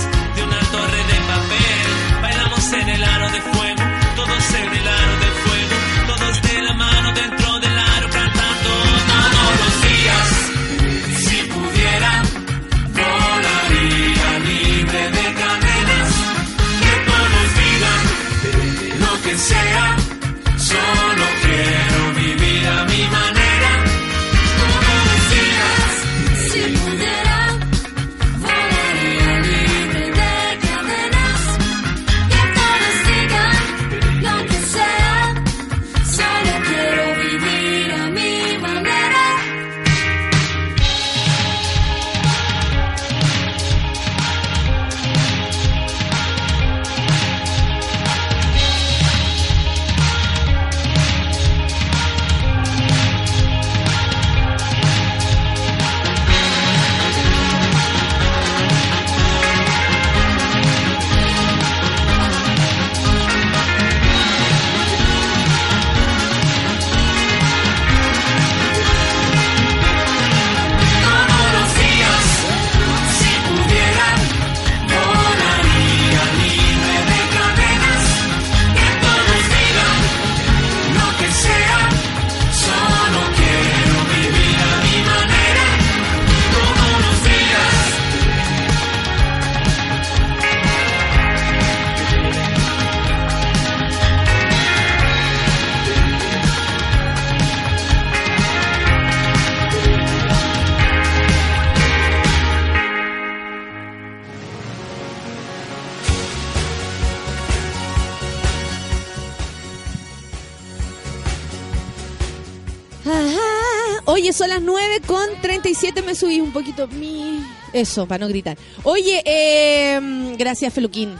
poquito mi. Eso, para no gritar. Oye, eh, gracias, Feluquín.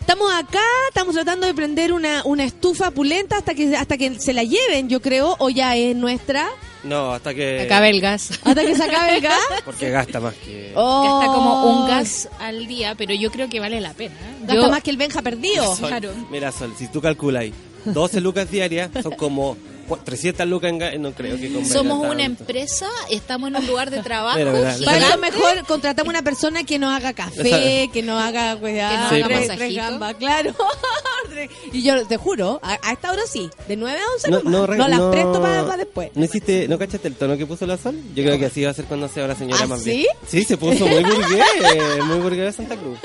Estamos acá, estamos tratando de prender una, una estufa pulenta hasta que hasta que se la lleven, yo creo, o ya es nuestra. No, hasta que... Acabe el gas. Hasta que se acabe el gas. Porque gasta más que... Oh, Gasta como un gas al día, pero yo creo que vale la pena. ¿eh? Gasta Yo- más que el Benja perdido. Sol, claro. Mira, Sol, si tú calculas ahí 12 lucas diarias, son como 300 lucas en no creo que Somos una tanto. empresa, estamos en un lugar de trabajo. Mira, mira, Para gigante. mejor contratamos una persona que nos haga café, que nos haga cuidado, Que nos haga tres, masajito. tres gambas, claro. y yo te juro, a, a esta hora sí, de 9 a 11 No, nomás. no, No, las no- presto para después. ¿No hiciste, no cachaste el tono que puso la Sol? Yo creo que así va a ser cuando sea la señora ¿Ah, más sí? bien. Sí, se puso muy burgués, muy burgués de Santa Cruz.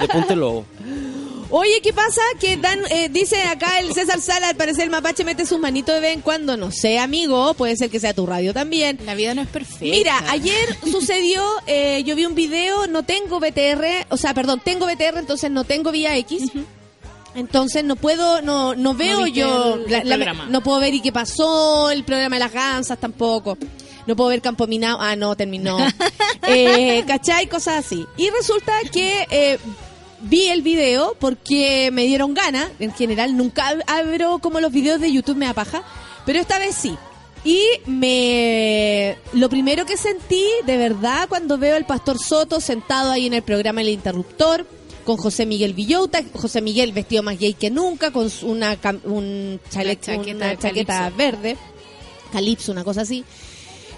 De Punto Lobo. Oye, ¿qué pasa? Que dan, eh, dice acá el César Sala, al parecer el mapache mete sus manitos de vez en cuando, no sé, amigo, puede ser que sea tu radio también. La vida no es perfecta. Mira, ayer sucedió, eh, yo vi un video, no tengo BTR, o sea, perdón, tengo BTR, entonces no tengo vía X. Entonces no puedo, no, no veo yo, el- la- el la- programa. no puedo ver y qué pasó, el programa de las gansas tampoco. No puedo ver Campo Minado, ah, no, terminó. eh, ¿Cachai? Cosas así. Y resulta que eh, vi el video porque me dieron ganas. En general, nunca ab- abro como los videos de YouTube, me da paja. Pero esta vez sí. Y me. Lo primero que sentí, de verdad, cuando veo al pastor Soto sentado ahí en el programa El Interruptor, con José Miguel Villota, José Miguel vestido más gay que nunca, con una, un chaqueta una de chaqueta calipso. verde, calipso, una cosa así.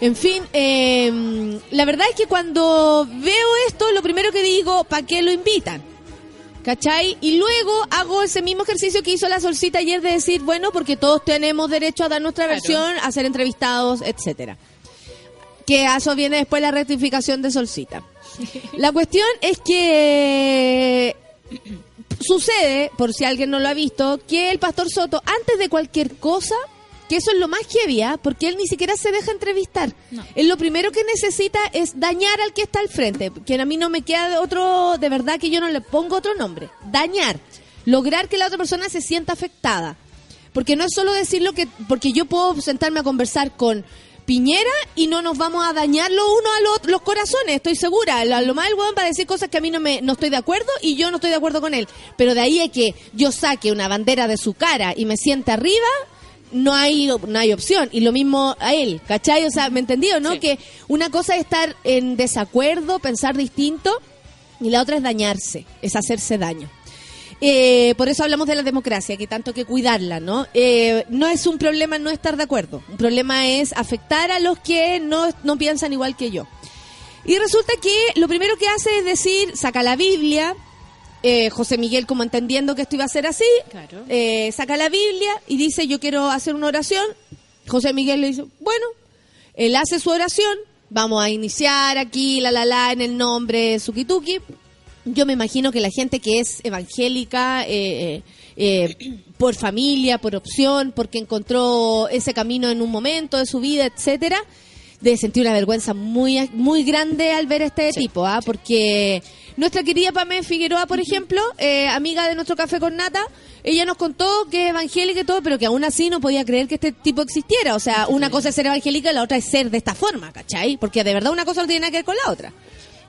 En fin, eh, la verdad es que cuando veo esto, lo primero que digo, ¿para qué lo invitan? ¿Cachai? Y luego hago ese mismo ejercicio que hizo la solcita ayer de decir, bueno, porque todos tenemos derecho a dar nuestra Claro. versión, a ser entrevistados, etcétera. Que a eso viene después la rectificación de solcita. La cuestión es que sucede, por si alguien no lo ha visto, que el pastor Soto, antes de cualquier cosa, que eso es lo más heavy, ¿ah? porque él ni siquiera se deja entrevistar. No. Él lo primero que necesita es dañar al que está al frente, que a mí no me queda de otro, de verdad que yo no le pongo otro nombre. Dañar. Lograr que la otra persona se sienta afectada. Porque no es solo decir lo que, porque yo puedo sentarme a conversar con Piñera y no nos vamos a dañar lo uno a lo- los corazones, estoy segura. Lo, lo más el weón va a decir cosas que a mí no me no estoy de acuerdo y yo no estoy de acuerdo con él. Pero de ahí es que yo saque una bandera de su cara y me siente arriba, no hay no hay opción. Y lo mismo a él, ¿cachai? O sea, ¿me entendió, no? Sí. Que una cosa es estar en desacuerdo, pensar distinto. y la otra es dañarse, es hacerse daño. Eh, por eso hablamos de la democracia, que tanto que cuidarla, ¿no? Eh, no es un problema no estar de acuerdo, un problema es afectar a los que no, no piensan igual que yo. Y resulta que lo primero que hace es decir, saca la Biblia, eh, José Miguel como entendiendo que esto iba a ser así, Claro. eh, saca la Biblia y dice yo quiero hacer una oración. José Miguel le dice, bueno, él hace su oración, vamos a iniciar aquí, la la la, en el nombre Sukituki. Yo me imagino que la gente que es evangélica, eh, eh, eh, por familia, por opción, porque encontró ese camino en un momento de su vida, etcétera, de sentir una vergüenza muy muy grande al ver a este tipo, ¿ah? Porque nuestra querida Pamela Figueroa, por ejemplo, eh, amiga de nuestro café con nata, ella nos contó que es evangélica y todo, pero que aún así no podía creer que este tipo existiera. O sea, una cosa es ser evangélica y la otra es ser de esta forma, ¿cachai? Porque de verdad una cosa no tiene nada que ver con la otra.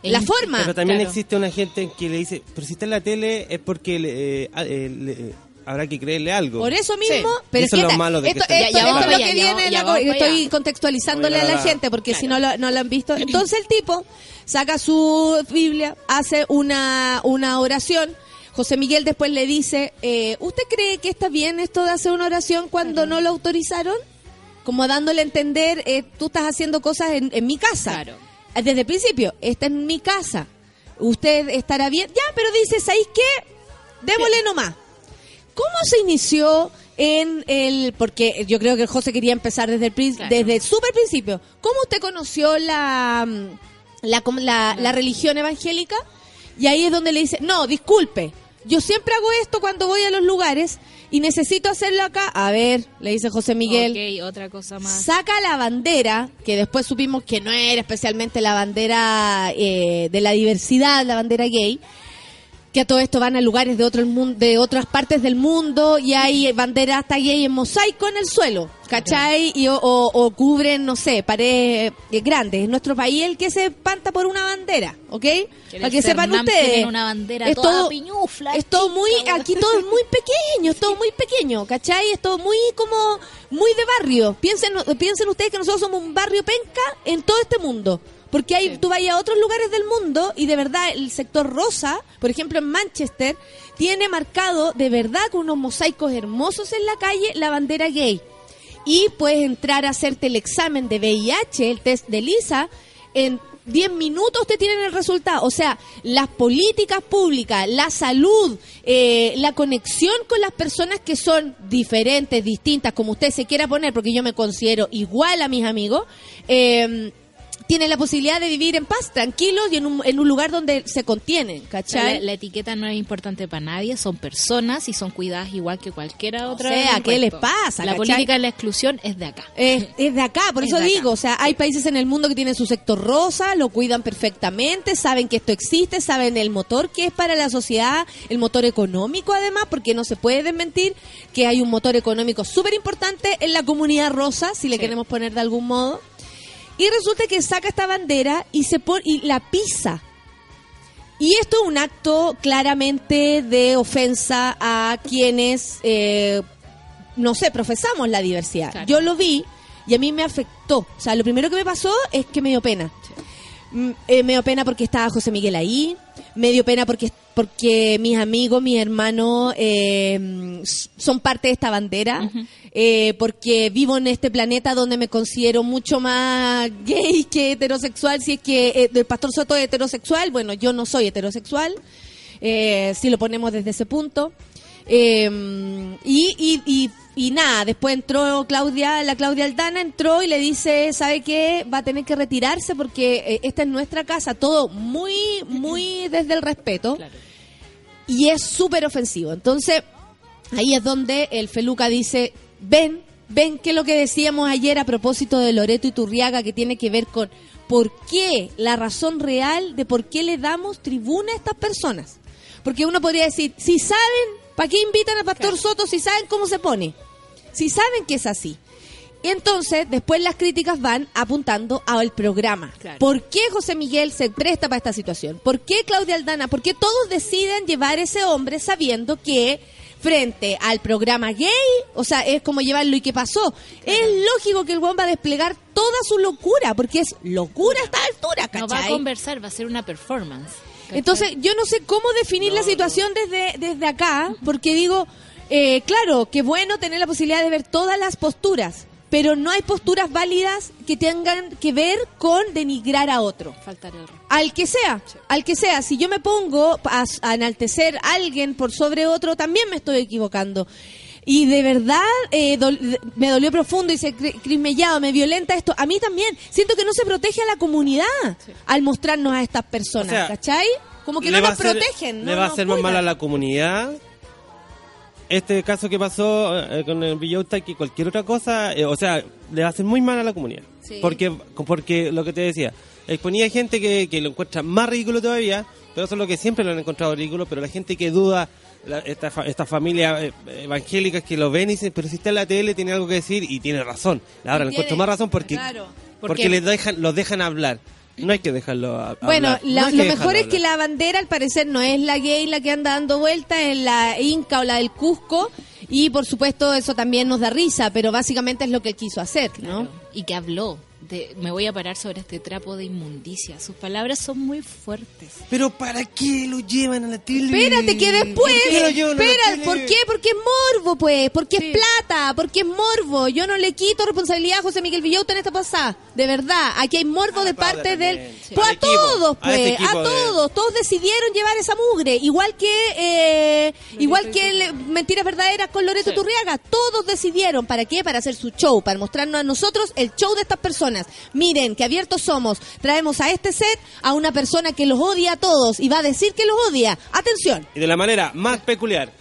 La El- forma. Pero también claro. existe una gente que le dice, pero si está en la tele es porque le- eh, eh, le- habrá que creerle algo. Por eso mismo, Sí. pero eso es lo malo de que esto, esté- esto- Ya- ya esto vamos es lo que ya viene, la ya para estoy contextualizándole a la- la la- gente porque si no lo, no lo han visto. Entonces el tipo saca su Biblia, hace una, una oración. José Miguel después le dice, eh, ¿usted cree que está bien esto de hacer una oración cuando no lo autorizaron? Como dándole a entender, eh, tú estás haciendo cosas en, en mi casa. Claro. Desde el principio, esta es mi casa. Usted estará bien. Ya, pero dice, ¿sabéis qué? Démosle nomás. ¿Cómo se inició en el...? Porque yo creo que José quería empezar desde el, Claro. desde el súper principio. ¿Cómo usted conoció la, la, la, la religión evangélica? Y ahí es donde le dice, no, disculpe, yo siempre hago esto cuando voy a los lugares y necesito hacerlo acá. A ver, le dice José Miguel. Ok, otra cosa más. Saca la bandera, que después supimos que no era especialmente la bandera eh, de la diversidad, la bandera gay, que a todo esto van a lugares de, otro mundo, de otras partes del mundo y hay banderas hasta gay en mosaico en el suelo, ¿cachai? Y, o, o- o cubren, no sé, paredes eh, grandes. En nuestro país el que se espanta por una bandera, ¿ok? Para que sepan ustedes. tiene una bandera es toda todo, piñufla, es todo muy, aquí todo es muy pequeño, es todo muy pequeño, ¿cachai? Es todo muy como, muy de barrio. Piensen, piensen ustedes que nosotros somos un barrio penca en todo este mundo. Porque hay, tú vayas a otros lugares del mundo y de verdad el sector rosa, por ejemplo en Manchester, tiene marcado de verdad con unos mosaicos hermosos en la calle la bandera gay. Y puedes entrar a hacerte el examen de VIH, el test de Lisa, en 10 minutos te tienen el resultado. O sea, las políticas públicas, la salud, eh, la conexión con las personas que son diferentes, distintas, como usted se quiera poner, porque yo me considero igual a mis amigos, eh, tienen la posibilidad de vivir en paz, tranquilos y en un, en un lugar donde se contienen, O sea, ¿cachai? la, la etiqueta no es importante para nadie, son personas y son cuidadas igual que cualquiera otra. sea, del ¿qué les pasa, La cachai? política de la exclusión es de acá. Es, es de acá, por Es eso acá. digo, o sea, hay países en el mundo que tienen su sector rosa, lo cuidan perfectamente, saben que esto existe, saben el motor que es para la sociedad, el motor económico además, porque no se puede desmentir que hay un motor económico súper importante en la comunidad rosa, si le Sí. queremos poner de algún modo. Y resulta que saca esta bandera y se pone, y la pisa. Y esto es un acto claramente de ofensa a quienes, eh, no sé, profesamos la diversidad. Claro. Yo lo vi y a mí me afectó. O sea, lo primero que me pasó es que me dio pena. Eh, me dio pena porque estaba José Miguel ahí. Me dio pena porque, porque mis amigos, mis hermanos eh, mm, son parte de esta bandera. eh, porque vivo en este planeta donde me considero mucho más gay que heterosexual. Si es que eh, el pastor Soto es heterosexual, bueno, yo no soy heterosexual. eh, si lo ponemos desde ese punto. Eh, y, y, y, y nada, después entró Claudia, la Claudia Aldana entró y le dice, ¿sabe qué? Va a tener que retirarse porque eh, esta es nuestra casa, todo muy, muy desde el respeto. Y es súper ofensivo. Entonces, ahí es donde el Feluca dice, ven, ven que lo que decíamos ayer a propósito de Loreto y Turriaga, que tiene que ver con por qué, la razón real de por qué le damos tribuna a estas personas. Porque uno podría decir, si saben, ¿para qué invitan a Pastor Soto si saben cómo se pone? Si saben que es así. Y entonces, después las críticas van apuntando al programa. Claro. ¿Por qué José Miguel se presta para esta situación? ¿Por qué Claudia Aldana? ¿Por qué todos deciden llevar ese hombre sabiendo que frente al programa gay, o sea, es como llevarlo y qué pasó? Es lógico que el buen va a desplegar toda su locura, porque es locura a esta altura, No va a ¿cachai? conversar, va a ser una performance. Entonces, yo no sé cómo definir la situación desde, desde acá, porque digo, eh, claro, que bueno tener la posibilidad de ver todas las posturas, pero no hay posturas válidas que tengan que ver con denigrar a otro. Faltar el respeto. Al que sea, al que sea. Si yo me pongo a, a enaltecer a alguien por sobre otro, también me estoy equivocando. Y de verdad eh, dol- de- me dolió profundo, dice Cri- Cris Mellado, me violenta esto. A mí también. Siento que no se protege a la comunidad al mostrarnos a estas personas, O sea, ¿cachai? Como que no nos protegen. Le no va a hacer más mal a la comunidad. Este caso que pasó eh, con el Villota que cualquier otra cosa, eh, o sea, le va a hacer muy mal a la comunidad. Sí. Porque, porque lo que te decía, exponía gente que, que lo encuentra más ridículo todavía, pero eso es lo que siempre lo han encontrado ridículo, pero la gente que duda, la- esta, fa- esta familia eh, evangélicas que lo ven y dicen, pero si está en la tele tiene algo que decir y tiene razón. Ahora le encuentro más razón porque, claro. porque Porque- les dejan, los dejan hablar. No hay que dejarlo a- Bueno, hablar. la- No lo mejor es que la bandera al parecer no es la gay la que anda dando vueltas, es la inca o la del Cusco. Y por supuesto eso también nos da risa, pero básicamente es lo que quiso hacer, ¿no? Claro. Y que habló de me voy a parar sobre este trapo de inmundicia. Sus palabras son muy fuertes. Pero ¿para qué lo llevan a la tele? Espérate que después, ¿Por qué lo llevan a la espera, tele? ¿por qué? Porque es morbo, pues, porque es plata, porque es morbo. Yo no le quito responsabilidad a José Miguel Villauta en esta pasada, de verdad. Aquí hay morbo A la de parte también, del, sí. pues a equipo, todos, a este pues, a, de- todos, todos decidieron llevar esa mugre, igual que, eh, igual que el- mentiras verdaderas con Loreto Sí. Turriaga, todos decidieron, ¿para qué? Para hacer su show, para mostrarnos a nosotros el show de estas personas. Miren, que abiertos somos, traemos a este set a una persona que los odia a todos y va a decir que los odia. Atención. Y de la manera más peculiar.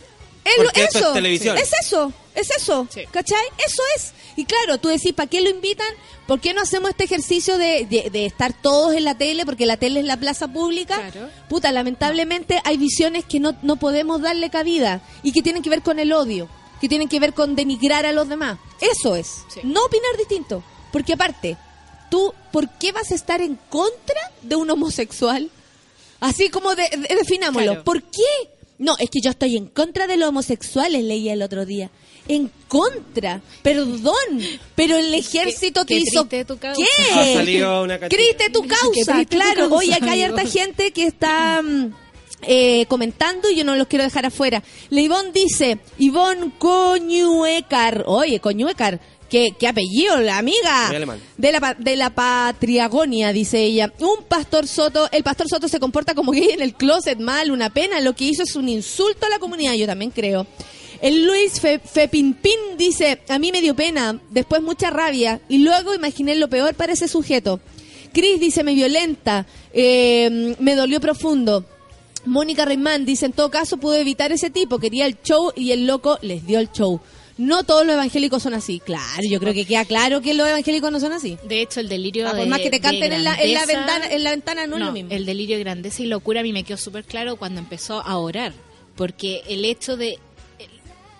Esto eso, es televisión. es eso, es eso, Sí. ¿cachai? Eso es. Y claro, tú decís, ¿para qué lo invitan? ¿Por qué no hacemos este ejercicio de, de- de estar todos en la tele? Porque la tele es la plaza pública. Claro. Puta, lamentablemente hay visiones que no, no podemos darle cabida y que tienen que ver con el odio, que tienen que ver con denigrar a los demás. Eso es. Sí. No opinar distinto. Porque aparte, tú, ¿por qué vas a estar en contra de un homosexual? Así como de- de- definámoslo. Claro. ¿Por qué? No, es que yo estoy en contra de los homosexuales, leía el otro día. En contra, perdón, pero el ejército qué te hizo triste tu causa. ¿Qué? Ha salido una cantidad- Triste tu causa, triste tu claro. causa, Oye, acá hay harta gente que está mm, eh, comentando y yo no los quiero dejar afuera. Leivón dice, Ivonne Coñuecar, oye, Coñuecar, ¿qué, qué apellido, la amiga? De la, de la patriagonia, dice ella. Un pastor Soto, el pastor Soto se comporta como gay en el closet, mal, una pena. Lo que hizo es un insulto a la comunidad, yo también creo. El Luis Fe, Fepinpin dice, a mí me dio pena, después mucha rabia, y luego imaginé lo peor para ese sujeto. Cris dice, me violenta, eh, me dolió profundo. Mónica Reimán dice, en todo caso pudo evitar ese tipo, quería el show y el loco les dio el show. No todos los evangélicos son así. Claro, yo creo que queda claro que los evangélicos no son así. De hecho, el delirio Ah, de por más que te canten en la, en la grandeza- ventana, en la ventana no, es lo mismo. El delirio de grandeza y locura a mí me quedó súper claro cuando empezó a orar. Porque el hecho de.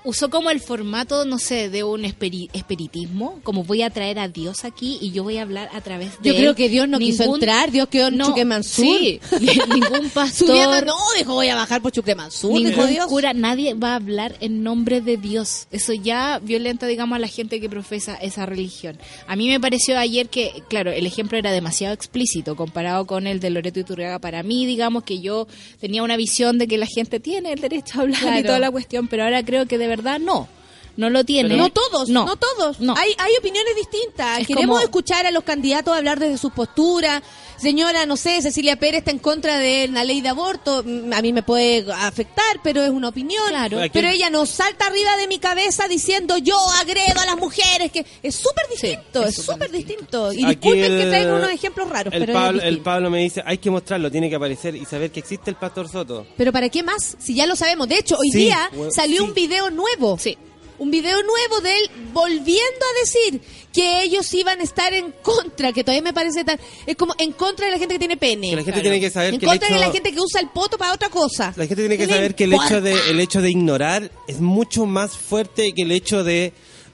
Usó como el formato, no sé, de un espiri- espiritismo, como voy a traer a Dios aquí y yo voy a hablar a través de Yo él. creo que Dios no quiso entrar, Dios quedó en Chuquemansur. Sí, ningún pastor, no, dijo voy a bajar por Chuquemansur, ningún Dios. cura, nadie va a hablar en nombre de Dios. Eso ya violenta, digamos, a la gente que profesa esa religión. A mí me pareció ayer que, claro, el ejemplo era demasiado explícito comparado con el de Loreto Iturriaga. Para mí, digamos, que yo tenía una visión de que la gente tiene el derecho a hablar y toda la cuestión, pero ahora creo que de verdad no. No lo tiene. No todos, no, todos. No. Hay, hay opiniones distintas. Es Queremos como- escuchar a los candidatos hablar desde sus posturas. Señora, no sé, Cecilia Pérez está en contra de la ley de aborto. Mm, A mí me puede afectar, pero es una opinión. Claro. Aquí- Pero ella no salta arriba de mi cabeza diciendo yo agredo a las mujeres. que Es súper distinto, es es súper súper distinto. Y Aquí disculpen que traiga unos ejemplos raros, El pero Pablo, el distinto. Pablo me dice, hay que mostrarlo, tiene que aparecer y saber que existe el Pastor Soto. Pero ¿para qué más? Si ya lo sabemos. De hecho, hoy Sí, día salió sí. un video nuevo. Sí. Un video nuevo de él volviendo a decir que ellos iban a estar en contra, que todavía me parece tan... Es como en contra de la gente que tiene pene. Que la gente Claro. tiene que saber en que el contra hecho, de la gente que usa el poto para otra cosa. la gente tiene que ¿Qué le saber que el hecho de el hecho de ignorar es mucho más fuerte que el hecho de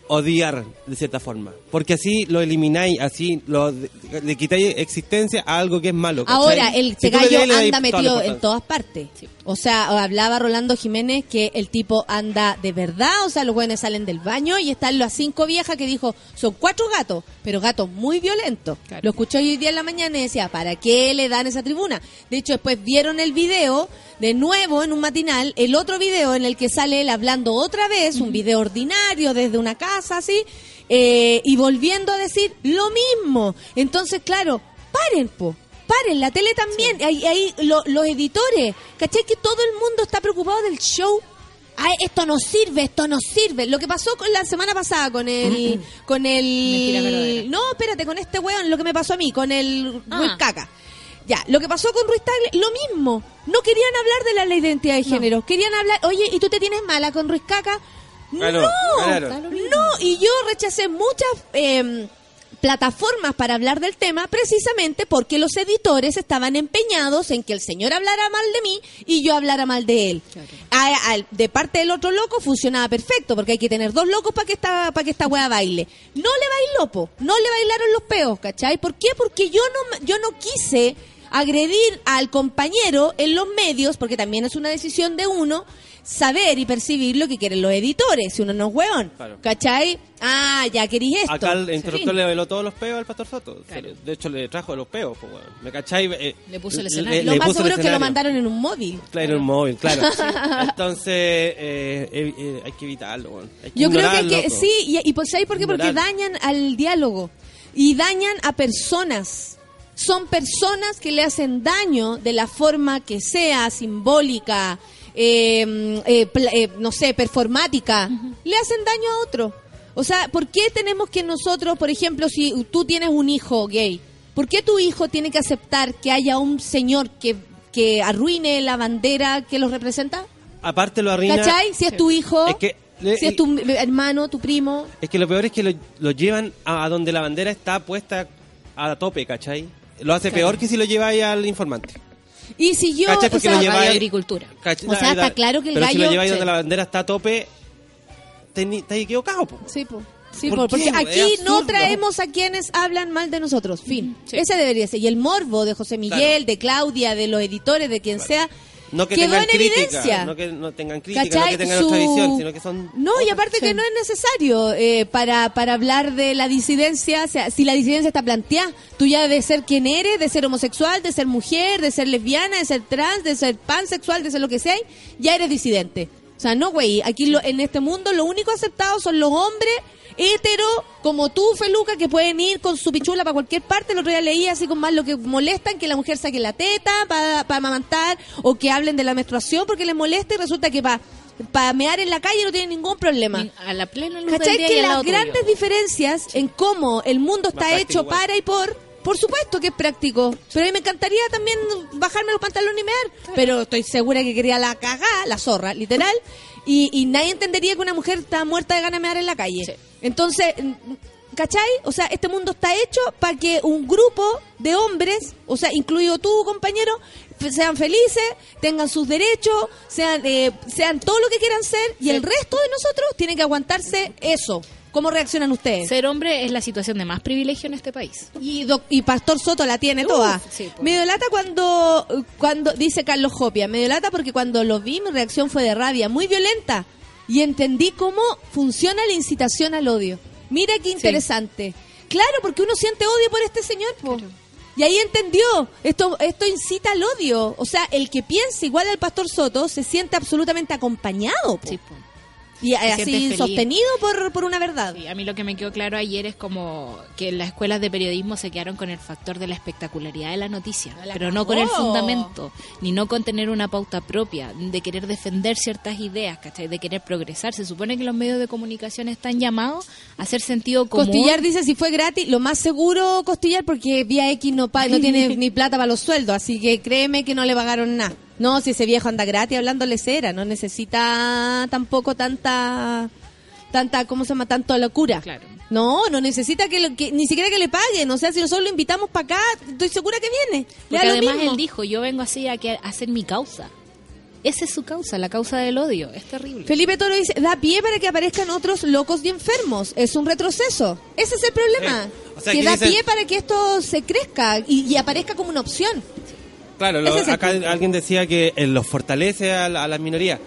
odiar de cierta forma. Porque así lo elimináis, así lo, le quitáis existencia a algo que es malo. ¿cachai? Ahora, el Si gallo le anda metido en todas partes. O sea, hablaba Rolando Jiménez que el tipo anda de verdad, o sea, los buenos salen del baño y están las cinco viejas que dijo, son cuatro gatos, pero gatos muy violentos. Claro. Lo escuchó hoy día en la mañana y decía, ¿para qué le dan esa tribuna? De hecho, después vieron el video de nuevo en un matinal, el otro video en el que sale él hablando otra vez, un video ordinario desde una casa así, eh, y volviendo a decir lo mismo. Entonces, claro, paren, po. Paren, la tele también, ahí, ahí lo- los editores, ¿cachai? Que todo el mundo está preocupado del show. Ay, esto no sirve, esto no sirve. Lo que pasó con la semana pasada con el, con Mentira verdadera. el, no, espérate, con este weón, lo que me pasó a mí, con el Ah. Ruiz Caca. Ya, lo que pasó con Ruiz Tagle, lo mismo. No querían hablar de la identidad de género. Querían hablar, oye, ¿y tú te tienes mala con Ruiz Caca? Claro, no, no, y yo rechacé muchas eh, plataformas para hablar del tema precisamente porque los editores estaban empeñados en que el señor hablara mal de mí y yo hablara mal de él. A- de parte del otro loco funcionaba perfecto porque hay que tener dos locos para que esta para que esta wea baile. No le bailó, po, no le bailaron los peos, ¿cachai? ¿Por qué? Porque yo no yo no quise agredir al compañero en los medios, porque también es una decisión de uno, saber y percibir lo que quieren los editores, si uno no es hueón. Claro. ¿Cachai? Ah, ya querís esto. Acá el interruptor Sí. le veló todos los peos al Pastor Soto. De hecho, le trajo los peos, pues, weón. ¿Me cachai? Eh, Le puso el escenario. Lo le más seguro es que lo mandaron en un móvil. Claro, en un móvil, claro. Entonces, eh, eh, eh, hay que evitarlo. Hay que Yo creo que, hay sí, y, y pues ¿sabes por qué? Porque dañan al diálogo y dañan a personas. Son personas que le hacen daño de la forma que sea, simbólica, eh, eh, pla- eh, no sé, performática. Le hacen daño a otro. O sea, ¿por qué tenemos que nosotros, por ejemplo, si tú tienes un hijo gay, ¿por qué tu hijo tiene que aceptar que haya un señor que, que arruine la bandera que los representa? Aparte lo arruina. ¿Cachai? Si es tu hijo, Es que le- si es tu hermano, tu primo. Es que lo peor es que lo, lo llevan a, a donde la bandera está puesta a tope, ¿cachai? Lo hace peor que si lo lleváis al informante. Y si yo, ¿Cachai? o sea, lo lleváis... agricultura. ¿cachai? O sea, está claro que el Pero si gallo- lo lleváis sí. donde la bandera está a tope, estáis equivocado, po. Sí, po. Sí, ¿Por porque aquí no traemos a quienes hablan mal de nosotros. Fin. Sí. Ese debería ser. Y el morbo de José Miguel, Claro. de Claudia, de los editores, de quien sea, No que quedó tengan en crítica, evidencia. no que no tengan crítica, no ¿Cachai? que tengan Su- otra visión, sino que son... No, y aparte que no es necesario eh, para, para hablar de la disidencia, o sea, si la disidencia está planteada, tú ya de ser quien eres, de ser homosexual, de ser mujer, de ser lesbiana, de ser trans, de ser pansexual, de ser lo que sea, ya eres disidente. O sea, no, güey, aquí lo- en este mundo lo único aceptado son los hombres hetero, como tú, Feluca, que pueden ir con su pichula para cualquier parte. El otro día leí así con más lo que molestan, que la mujer saque la teta para amamantar, o que hablen de la menstruación porque les molesta y resulta que para para mear en la calle no tienen ningún problema. A la plena luz del ¿Cachai? día y Que las tuyo. grandes diferencias en cómo el mundo está hecho igual. para y por, por supuesto que es práctico. Pero a mí me encantaría también bajarme los pantalones y mear. Pero estoy segura que quería la cagá, la zorra, literal. Y, y nadie entendería que una mujer está muerta de ganas de mear en la calle. Sí. Entonces, ¿cachai? O sea, este mundo está hecho para que un grupo de hombres, o sea, incluido tú, compañero, sean felices, tengan sus derechos, sean, eh, sean todo lo que quieran ser, y el resto de nosotros tiene que aguantarse eso. ¿Cómo reaccionan ustedes? Ser hombre es la situación de más privilegio en este país. Y, doc- y Pastor Soto la tiene Uf, toda. sí, pues. me delata cuando, cuando, dice Carlos Jopia, me delata porque cuando lo vi mi reacción fue de rabia, muy violenta. Y entendí cómo funciona la incitación al odio. Mira qué interesante. Claro, porque uno siente odio por este señor, po. Y ahí entendió, esto, esto incita al odio. O sea, el que piensa igual al Pastor Soto se siente absolutamente acompañado, po. Sí, po. Y eh, así sostenido por, por una verdad. Sí, a mí lo que me quedó claro ayer es como que las escuelas de periodismo se quedaron con el factor de la espectacularidad de la noticia, La pero no con el fundamento, ni no con tener una pauta propia, de querer defender ciertas ideas, ¿cachai? De querer progresar. Se supone que los medios de comunicación están llamados a hacer sentido común. Costillar dice si fue gratis, lo más seguro Costillar porque Vía X no, pa- no tiene ni plata para los sueldos, así que créeme que no le pagaron nada. No, si ese viejo anda gratis hablándole cera, no necesita tampoco tanta, tanta, ¿cómo se llama? Tanto locura. Claro. No, no necesita que, lo- que- ni siquiera que le paguen, o sea, si nosotros lo invitamos para acá, estoy segura que viene. Porque además mismo. él dijo, yo vengo así a, que, a hacer mi causa. Esa es su causa, la causa del odio. Es terrible. Felipe Toro dice, da pie para que aparezcan otros locos y enfermos. Es un retroceso. Ese es el problema. O sea, que da dicen- pie para que esto se crezca y, y aparezca como una opción. Claro, lo- es acá punto. alguien decía que eh, los fortalece a, la- a las minorías.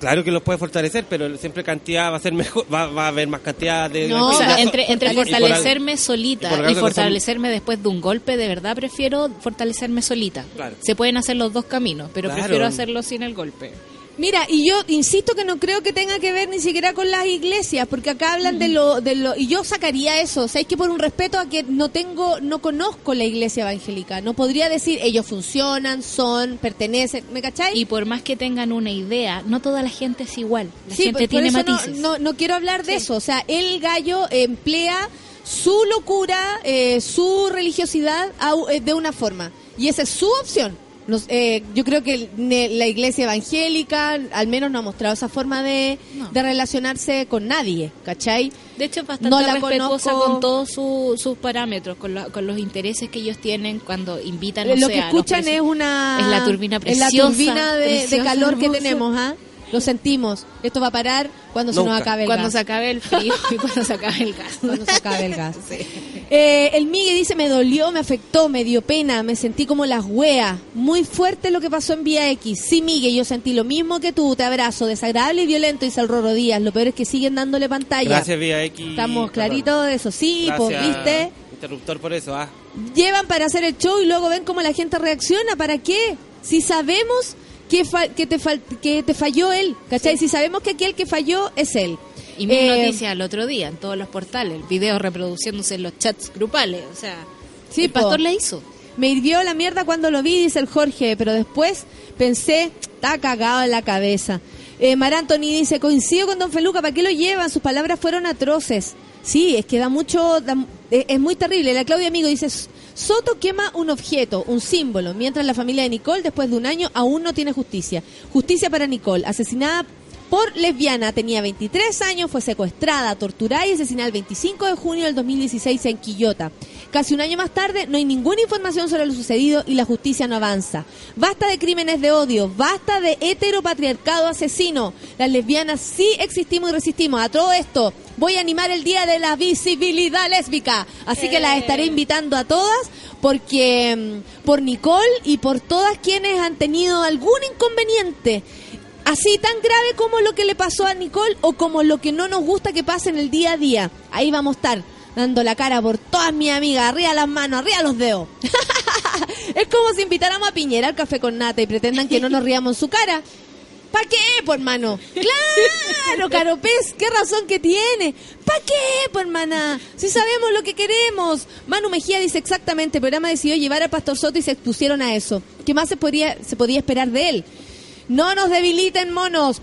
Claro que los puede fortalecer, pero siempre cantidad va a ser mejor, va, va a haber más cantidad de... No, O sea, entre, y por fortalecerme y solita por y, fortalecerme después de un golpe, de verdad prefiero fortalecerme solita. Claro. Se pueden hacer los dos caminos, pero Claro. prefiero hacerlo sin el golpe. Mira, y yo insisto que no creo que tenga que ver ni siquiera con las iglesias, porque acá hablan de lo, de lo, y yo sacaría eso, o sea, es que por un respeto a que no tengo, no conozco la iglesia evangélica, no podría decir ellos funcionan, son, pertenecen, ¿me cacháis? Y por más que tengan una idea, no toda la gente es igual. La Sí, gente por- por tiene eso matices. No, no quiero hablar de eso. O sea, el gallo emplea su locura, eh, su religiosidad eh, de una forma. Y esa es su opción. Nos- eh, yo creo que la iglesia evangélica al menos no ha mostrado esa forma de, No. de relacionarse con nadie, ¿cachai? De hecho, es bastante No la respetuosa conozco. con todos su- sus parámetros, con, la- con los intereses que ellos tienen cuando invitan Eh, no lo sé, que escuchan es una... Es la turbina es preciosa. la turbina de, calor que tenemos, ¿ah? Lo sentimos. Esto va a parar cuando se nos acabe el Cuando gas. se acabe el frío y cuando se acabe el gas. cuando se acabe el gas. Eh, el Migue dice, me dolió, me afectó, me dio pena, me sentí como las weas. Muy fuerte lo que pasó en Vía X. Sí, Migue, yo sentí lo mismo que tú, te abrazo. Desagradable y violento, dice el Roro Díaz. Lo peor es que siguen dándole pantalla. Gracias, Vía X. Estamos claritos de eso. Sí, pues, ¿viste? Interruptor por eso, ah. Llevan para hacer el show y luego ven cómo la gente reacciona. ¿Para qué? Si sabemos que, fa- que, te, fal- que te falló él, ¿cachai? Si sabemos que aquel que falló es él. Y mi Eh, noticia el otro día en todos los portales, videos reproduciéndose en los chats grupales. O sea, Sí, el po. pastor le hizo. Me hirvió la mierda cuando lo vi, dice el Jorge, pero después pensé, está cagado en la cabeza. Eh, Mar Anthony dice, coincido con Don Feluca, ¿para qué lo llevan? Sus palabras fueron atroces. Sí, es que da mucho, da- es muy terrible. La Claudia Amigo dice, Soto quema un objeto, un símbolo, mientras la familia de Nicole, después de un año, aún no tiene justicia. Justicia para Nicole, asesinada por lesbiana, tenía 23 años, fue secuestrada, torturada y asesinada el 25 de junio del 2016 en Quillota. Casi un año más tarde no hay ninguna información sobre lo sucedido y la justicia no avanza. Basta de crímenes de odio, basta de heteropatriarcado asesino. Las lesbianas sí existimos y resistimos. A todo esto voy a animar el Día de la Visibilidad Lésbica. Así que las estaré invitando a todas porque mm, por Nicole y por todas quienes han tenido algún inconveniente así tan grave como lo que le pasó a Nicole o como lo que no nos gusta que pase en el día a día. Ahí vamos a estar dando la cara por todas mis amigas, arriba las manos, arriba los dedos. es como si invitáramos a Piñera al café con nata y pretendan que no nos riamos su cara. ¿Pa' qué, pues, hermano? Claro, Caro Pez, qué razón que tiene. ¿Pa' qué, pues, hermana? Si sabemos lo que queremos. Manu Mejía dice exactamente, el programa decidió llevar al Pastor Soto y se expusieron a eso. ¿Qué más se podría, se podía esperar de él? No nos debiliten, monos.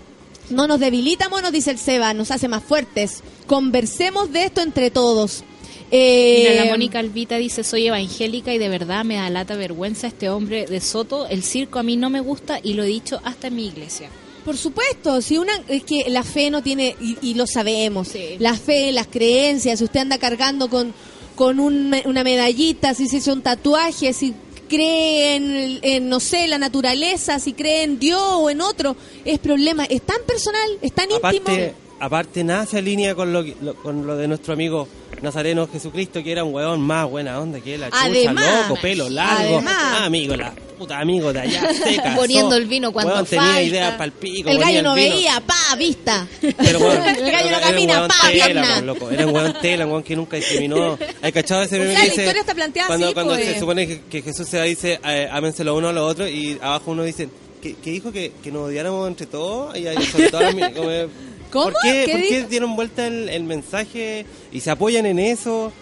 No nos debilita, monos, dice el Seba. Nos hace más fuertes. Conversemos de esto entre todos. Eh, Mira, la Mónica Albita dice, soy evangélica y de verdad me da lata vergüenza este hombre de Soto. El circo a mí no me gusta y lo he dicho hasta en mi iglesia. Por supuesto, si una es que la fe no tiene y, y lo sabemos, Sí. la fe, las creencias, si usted anda cargando con con un una medallita, si se hizo un tatuaje, si cree en, no sé, la naturaleza, si cree en Dios o en otro, es problema, es tan personal, es tan Aparte, íntimo. Aparte nada se alinea con lo, lo- con lo de nuestro amigo Nazareno Jesucristo, que era un weón más buena onda que la chucha, Además, loco, pelo largo, además. Ah, amigo, la puta amigo de allá, seca. Poniendo el vino cuando weón, tenía falta. ideas pa'l pico, El gallo no veía, pa, vista. Pero, weón, el gallo no camina, pa, tela, pierna. loco. Era un weón tela, un weón que nunca discriminó. ¿Hay cachado ese O meme sea, que la dice... historia está planteada cuando, así, Cuando pues. se supone que, que Jesús se dice, eh, ámense lo uno a lo otro, y abajo uno dice, que, que dijo que, que nos odiáramos entre todos, y sobre todo... como, ¿Cómo? ¿Por qué, ¿Qué ¿por qué dieron vuelta el, el mensaje y se apoyan en eso?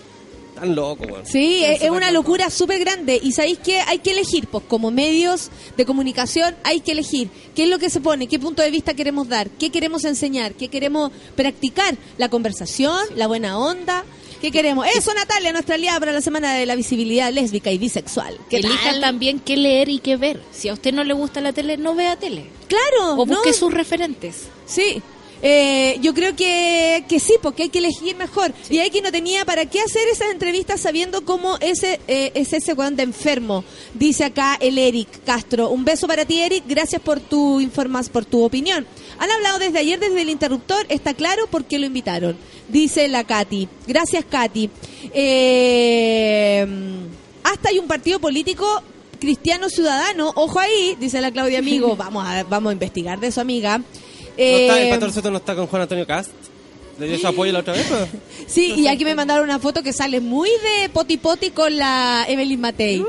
Tan loco, weón. Sí, Tan es, una loco. locura súper grande. Y sabéis que hay que elegir, pues como medios de comunicación hay que elegir qué es lo que se pone, qué punto de vista queremos dar, qué queremos enseñar, qué queremos practicar, la conversación, la buena onda, qué queremos. Eso, Natalia, nuestra aliada para la Semana de la Visibilidad Lésbica y Bisexual. ¿Qué Elija tal? también qué leer y qué ver. Si a usted no le gusta la tele, no vea tele. Claro, O busque ¿no? sus referentes. Sí. Eh, yo creo que, que sí, porque hay que elegir mejor. Y hay que no tenía para qué hacer esas entrevistas sabiendo cómo ese eh, es ese de enfermo. Dice acá el Eric Castro. Un beso para ti, Eric. Gracias por tu informas, por tu opinión. Han hablado desde ayer desde el interruptor. Está claro por qué lo invitaron. Dice la Katy. Gracias, Katy. Eh, hasta hay un partido político cristiano ciudadano. Ojo ahí, dice la Claudia Amigo. Vamos a, vamos a investigar de su amiga. ¿No está, el Eh, Pastor Soto no está con Juan Antonio Cast? ¿Le dio su apoyo la otra vez? pues? Sí, y aquí me mandaron una foto que sale muy de poti poti con la Evelyn Matei.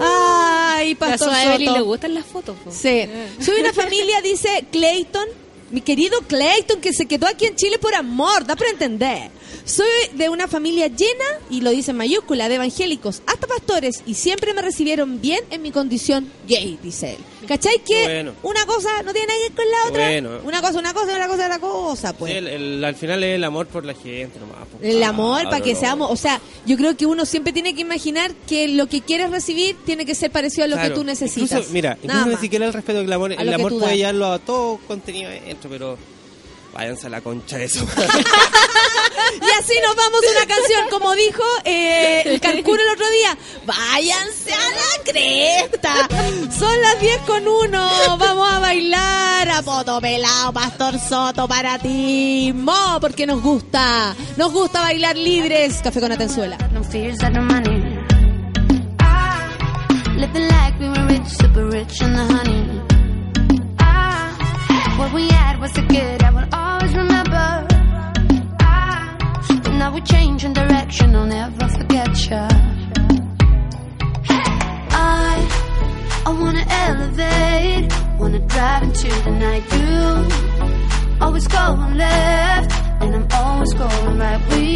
Ay, A Pastor su Evelyn Soto. le gustan las fotos. po. Sí. Soy una familia, dice Clayton, mi querido Clayton, que se quedó aquí en Chile por amor, da para entender. Soy de una familia llena, y lo dice en mayúscula, de evangélicos, hasta pastores, y siempre me recibieron bien en mi condición gay, dice él. ¿Cachai que Bueno. una cosa no tiene nada que ver con la otra? Bueno. Una cosa, una cosa, una cosa, una cosa, pues. Sí, el- el- al final es el amor por la gente nomás. pues. El amor para Claro, que no. seamos, o sea, yo creo que uno siempre tiene que imaginar que lo que quieres recibir tiene que ser parecido a lo Claro. que tú necesitas. Incluso, mira, incluso ni siquiera el respeto del amor. A El lo que amor puede llevarlo a todo contenido adentro, pero váyanse a la concha de eso. Y así nos vamos a una canción, como dijo eh, el Cancún el otro día. Váyanse a la cresta. Son las 10 con 1. Vamos a bailar a poto pelado, Pastor Soto, para ti. Mo, porque nos gusta. Nos gusta bailar libres. Café con Atenzuela. No what we had was so good, I will always remember. Ah, but now we're changing direction, I'll never forget ya. I, I wanna elevate, wanna drive into the night. You always going left, and I'm always going right. We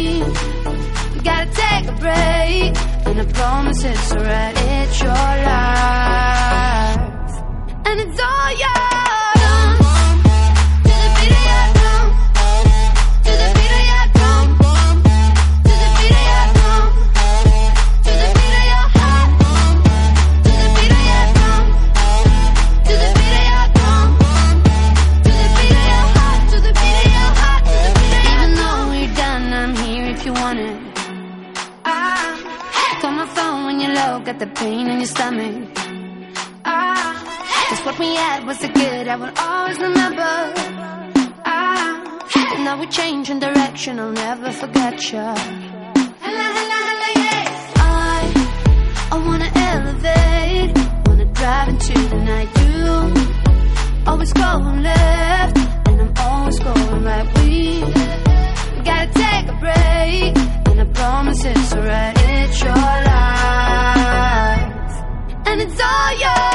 we gotta take a break, and I promise it's alright. It's your life, and it's all yours. Got the pain in your stomach. Ah, cause what we had was so good, I will always remember. Ah, and now we're changing direction, I'll never forget ya. Hello, hello, hello, yeah. I, I wanna elevate, wanna drive into the night. You always going left, and I'm always going right. We gotta take a break, and I promise it's alright. It's your life, and it's all yours.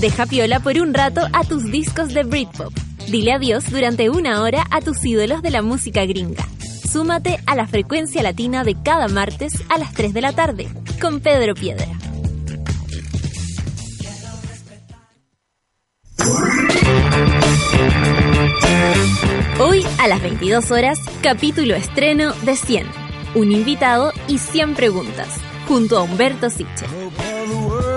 Deja piola por un rato a tus discos de Britpop. Dile adiós durante una hora a tus ídolos de la música gringa. Súmate a la frecuencia latina de cada martes a las 3 de la tarde con Pedro Piedra. Hoy a las 22 horas, capítulo estreno de 100. Un invitado y 100 preguntas, junto a Humberto Siche.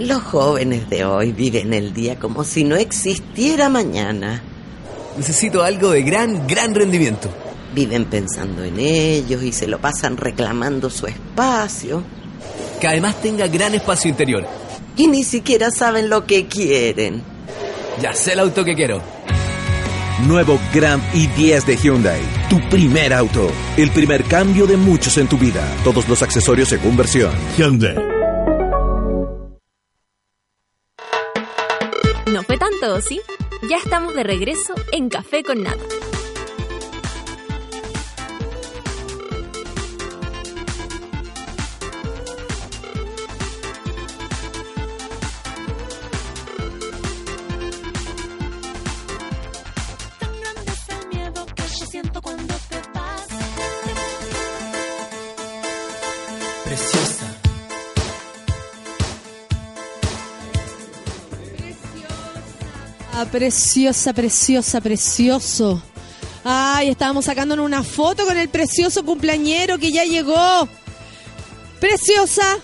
Los jóvenes de hoy viven el día como si no existiera mañana. Necesito algo de gran, gran rendimiento. Viven pensando en ellos y se lo pasan reclamando su espacio. Que además tenga gran espacio interior. Y ni siquiera saben lo que quieren. Ya sé el auto que quiero. Nuevo Grand i10 de Hyundai. Tu primer auto. El primer cambio de muchos en tu vida. Todos los accesorios según versión. Hyundai. Tanto, ¿sí? Ya estamos de regreso en Café con Nata. Preciosa, preciosa, precioso. Ay, estábamos sacándonos una foto con el precioso cumpleañero que ya llegó. Preciosa.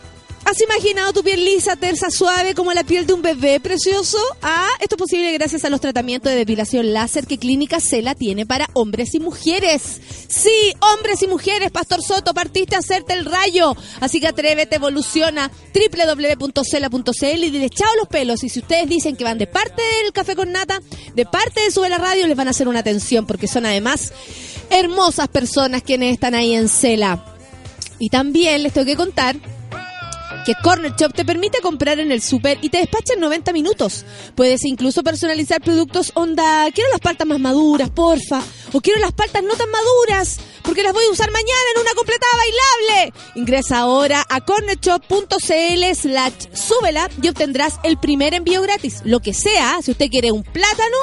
¿Has imaginado tu piel lisa, tersa, suave como la piel de un bebé precioso? Ah, esto es posible gracias a los tratamientos de depilación láser que Clínica Cela tiene para hombres y mujeres. Sí, hombres y mujeres, Pastor Soto, partiste a hacerte el rayo. Así que atrévete, evoluciona www.cela.cl y dile chao los pelos. Y si ustedes dicen que van de parte del Café con Nata, de parte de Sube la Radio, les van a hacer una atención porque son además hermosas personas quienes están ahí en Cela. Y también les tengo que contar que Corner Shop te permite comprar en el súper y te despacha en 90 minutos. Puedes incluso personalizar productos onda, quiero las paltas más maduras, porfa, o quiero las paltas no tan maduras, porque las voy a usar mañana en una completada bailable. Ingresa ahora a cornershop.cl slash súbela y obtendrás el primer envío gratis. Lo que sea, si usted quiere un plátano,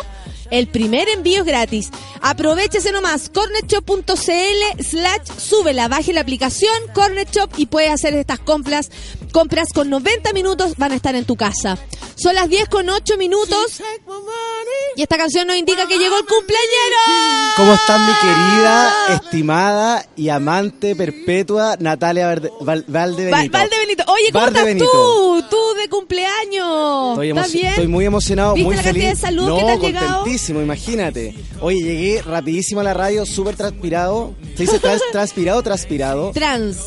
el primer envío es gratis. Aprovechese nomás, cornetshop.cl slash súbela, baje la aplicación Cornetshop y puede hacer estas compras. Compras con 90 minutos van a estar en tu casa. Son las 10 con 8 minutos y esta canción nos indica que llegó el cumpleañero. ¿Cómo estás, mi querida, estimada y amante perpetua Natalia Verde- Val- Valdebenito? Va- Valdebenito. Oye, ¿cómo estás tú? Tú de cumpleaños. Estoy, ¿Estás bien? estoy muy emocionado, ¿Viste muy la feliz. cantidad de salud no, que te llegado? contentísimo, imagínate. Oye, llegué rapidísimo a la radio, súper transpirado. ¿Se dice trans- transpirado transpirado? Trans.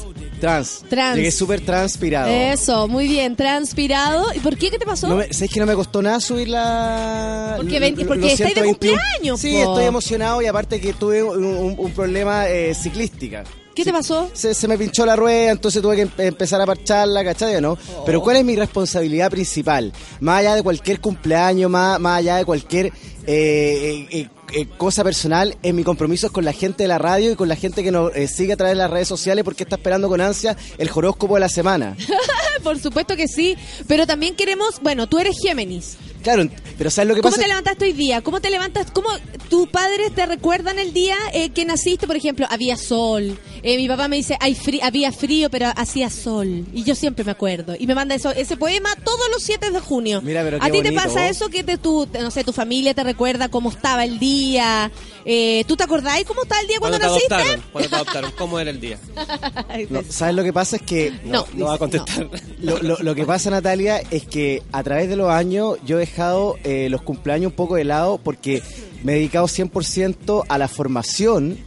Trans. Trans. Llegué súper transpirado. Eso, muy bien, transpirado. ¿Y por qué? ¿Qué te pasó? No me, ¿Sabes que no me costó nada subir la... Porque ven- lo- lo- porque los estáis de 121. cumpleaños, Sí, po. estoy emocionado y aparte que tuve un, un- un problema eh, ciclística. ¿Qué te pasó? Se, se me pinchó la rueda, entonces tuve que em- empezar a parcharla, ¿cachai? o ¿no? Oh. Pero ¿cuál es mi responsabilidad principal? Más allá de cualquier cumpleaños, más, más allá de cualquier eh, eh, eh, cosa personal, es mi compromiso con la gente de la radio y con la gente que nos eh, sigue a través de las redes sociales porque está esperando con ansia el horóscopo de la semana. Por supuesto que sí, pero también queremos, bueno, tú eres Géminis. Claro, pero ¿sabes lo que ¿Cómo pasa? te levantaste hoy día? ¿Cómo te levantas? ¿Cómo tus padres te recuerdan el día eh, que naciste? Por ejemplo, había sol. Eh, mi papá me dice, Hay frí- había frío, pero hacía sol. Y yo siempre me acuerdo. Y me manda eso, ese poema todos los 7 de junio. Mira, pero ¿A ti te pasa vos. eso? Que te, tu, no sé, tu familia te recuerda cómo estaba el día? Eh, ¿Tú te acordás cómo estaba el día cuando, Cuando te naciste? adoptaron, cuando te adoptaron, ¿cómo era el día? No, ¿Sabes lo que pasa? Es que... No, No va a contestar. Lo, lo- lo que pasa, Natalia, es que a través de los años yo he dejado eh, los cumpleaños un poco de lado porque me he dedicado 100% a la formación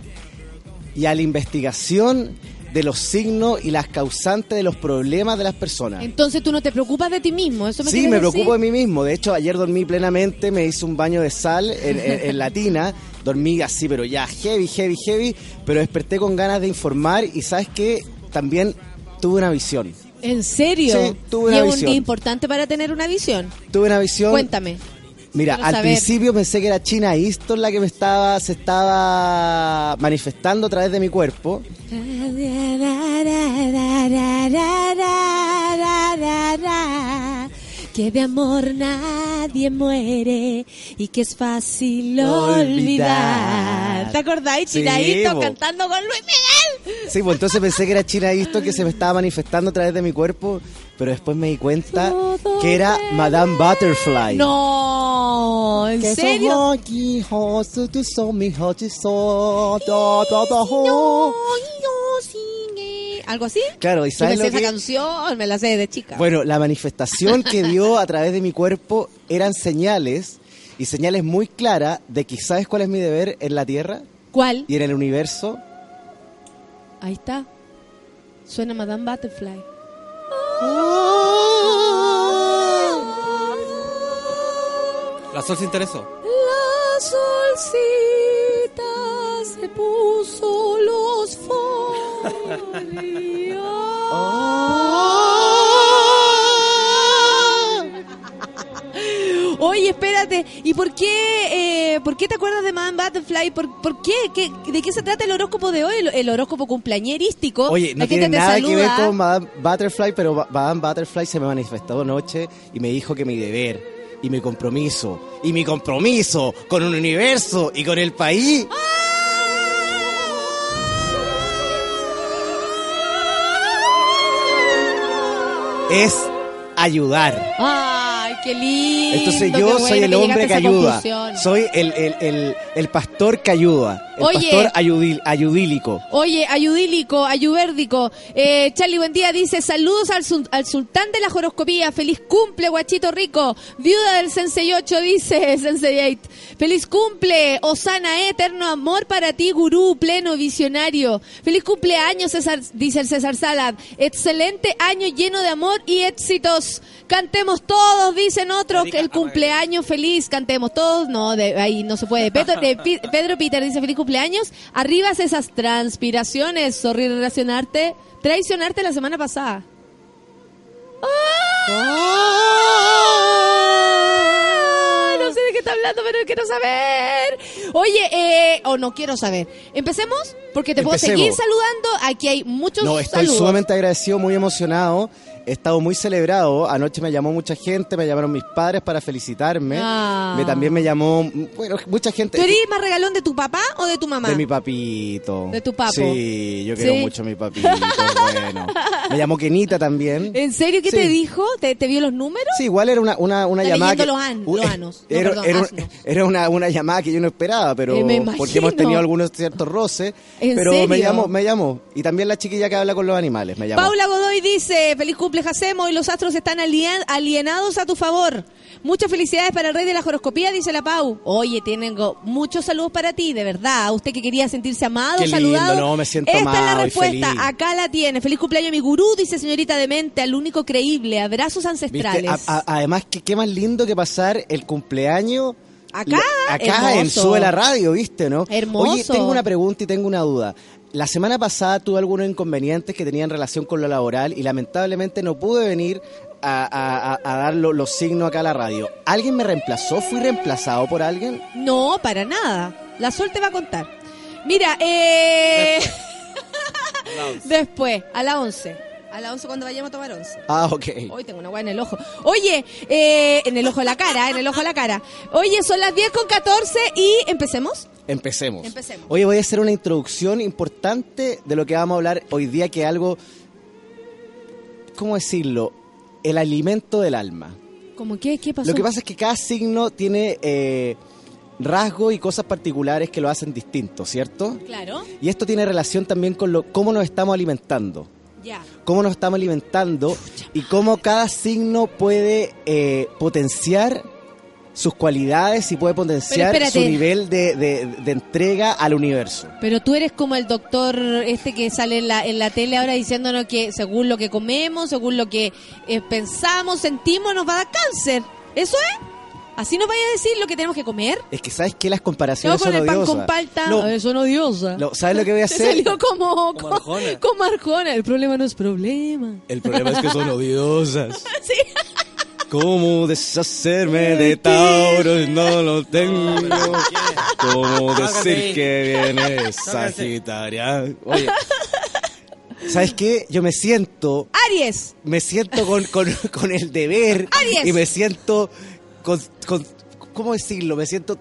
y a la investigación de los signos y las causantes de los problemas de las personas. Entonces tú no te preocupas de ti mismo, ¿eso me Sí, me decir? preocupo de mí mismo. De hecho, ayer dormí plenamente, me hice un baño de sal en, en- en la tina. Dormí así, pero ya heavy, heavy, heavy. Pero desperté con ganas de informar y ¿sabes qué? También tuve una visión. ¿En serio? Sí, tuve y una es un visión. día importante para tener una visión. Tuve una visión. Cuéntame. Mira, quiero al saber. principio pensé que era China Easton la que me estaba, se estaba manifestando a través de mi cuerpo. Que de amor nadie muere y que es fácil Olvidar. olvidar. ¿Te acordáis, Chiraíto cantando con Luis Miguel? Sí, pues entonces pensé que era China Easton que se me estaba manifestando a través de mi cuerpo, pero después me di cuenta que era Madame Butterfly. No, ¿en serio? soy aquí, ¿Algo así? Claro, ¿y Yo me sabes sé lo esa que...? canción, me la sé de chica. Bueno, la manifestación que dio a través de mi cuerpo eran señales, y señales muy claras de que ¿sabes cuál es mi deber en la Tierra ¿Cuál? y en el universo? Ahí está. Suena Madame Butterfly. La sol se interesó. La solcita se puso los Oye, espérate, ¿y por qué, eh, por qué te acuerdas de Madame Butterfly? ¿Por, por qué? ¿Qué- ¿De qué se trata el horóscopo de hoy? El, el horóscopo cumpleañerístico. Oye, no tiene nada que ver con Madame Butterfly, pero Madame Butterfly se me manifestó anoche y me dijo que mi deber y mi compromiso y mi compromiso con un universo y con el país es ayudar. Ay, qué lindo. Entonces yo bueno soy el hombre que ayuda. Soy el, el, el, el pastor que ayuda. El Oye. pastor ayudil- ayudílico. Oye, ayudílico, ayubérdico. Eh, Charlie Buen día dice, saludos al, sul- al sultán de la joroscopía. Feliz cumple, guachito rico. Viuda del Sensei 8 dice Sensei 8. Feliz cumple, Osana, eterno amor para ti, gurú, pleno, visionario. Feliz cumpleaños, César, dice el César Salad. Excelente año lleno de amor y éxitos. Cantemos todos, dicen otros, que el cumpleaños feliz. Cantemos todos. No, de, ahí no se puede. Pedro, de Pedro Peter dice feliz cumpleaños. Arribas esas transpiraciones. Sorry, relacionarte. Traicionarte la semana pasada. ¡Ah! No sé de qué está hablando, pero quiero saber. Oye, eh, o no quiero saber. ¿Empecemos? Porque te puedo Empecemos. seguir saludando. Aquí hay muchos No, estoy saludos. sumamente agradecido, muy emocionado. He estado muy celebrado. Anoche me llamó mucha gente, me llamaron mis padres para felicitarme. Ah. Me, también me llamó, bueno, mucha gente. ¿Tú eres más regalón de tu papá o de tu mamá? De mi papito. De tu papo. Sí, yo quiero Sí. mucho a mi papito. bueno. Me llamó Kenita también. ¿En serio qué Sí. te dijo? ¿Te, te vio los números? Sí, igual era una, una, una llamada. que- los an- los anos. No, Era, perdón, era una, una llamada que yo no esperaba, pero Eh, me porque hemos tenido algunos ciertos roces. ¿En pero me serio? llamó, me llamó. Y también la chiquilla que habla con los animales, me llamó. Paula Godoy dice, feliz Jacemo y los astros están alien- alienados a tu favor. Muchas felicidades para el rey de la horoscopía, dice la Pau. Oye, tengo muchos saludos para ti, de verdad. Usted que quería sentirse amado, Qué lindo, saludado. no, me siento Esta es la respuesta, acá la tiene. Feliz cumpleaños mi gurú, dice señorita Demente, al único creíble. Abrazos ancestrales. A- a- además, que qué más lindo que pasar el cumpleaños Acá, la- acá en hermoso. Suela Radio, ¿viste, no? Hermoso. Oye, tengo una pregunta y tengo una duda. La semana pasada tuve algunos inconvenientes que tenían relación con lo laboral y lamentablemente no pude venir a, a- a- a dar lo- los signos acá a la radio. ¿Alguien me reemplazó? ¿Fui reemplazado por alguien? No, para nada. La Sol te va a contar. Mira, eh... Después, a las 11. A las 11 cuando vayamos a tomar 11. Ah, ok. Hoy tengo una hueá en el ojo. Oye, eh, en el ojo de la cara, en el ojo de la cara. Oye, son las 10 con 14 y empecemos. Empecemos. Empecemos. Oye, voy a hacer una introducción importante de lo que vamos a hablar hoy día, que es algo, ¿cómo decirlo? El alimento del alma. ¿Cómo qué? ¿Qué pasó? Lo que pasa es que cada signo tiene eh, rasgos y cosas particulares que lo hacen distinto, ¿cierto? Claro. Y esto tiene relación también con lo, cómo nos estamos alimentando. Ya. Cómo nos estamos alimentando y cómo cada signo puede eh, potenciar sus cualidades y puede potenciar su nivel de, de- de entrega al universo. Pero tú eres como el doctor este que sale en la, en la tele ahora diciéndonos que según lo que comemos, según lo que eh, pensamos, sentimos, nos va a dar cáncer. ¿Eso es? ¿Así nos vaya a decir lo que tenemos que comer? Es que sabes que las No comparaciones con son el pan odiosas. con palta. No, son odiosas. no, ¿Sabes lo que voy a hacer? salió como, como, Arjona. como Arjona. El problema no es problema. El problema es que son odiosas. Sí. ¿Cómo deshacerme de Tauro? No lo tengo. ¿Cómo decir que viene Sagitaria? Oye, ¿sabes qué? Yo me siento, Aries. me siento con, con, con el deber Aries. y me siento con, con, ¿cómo decirlo? Me siento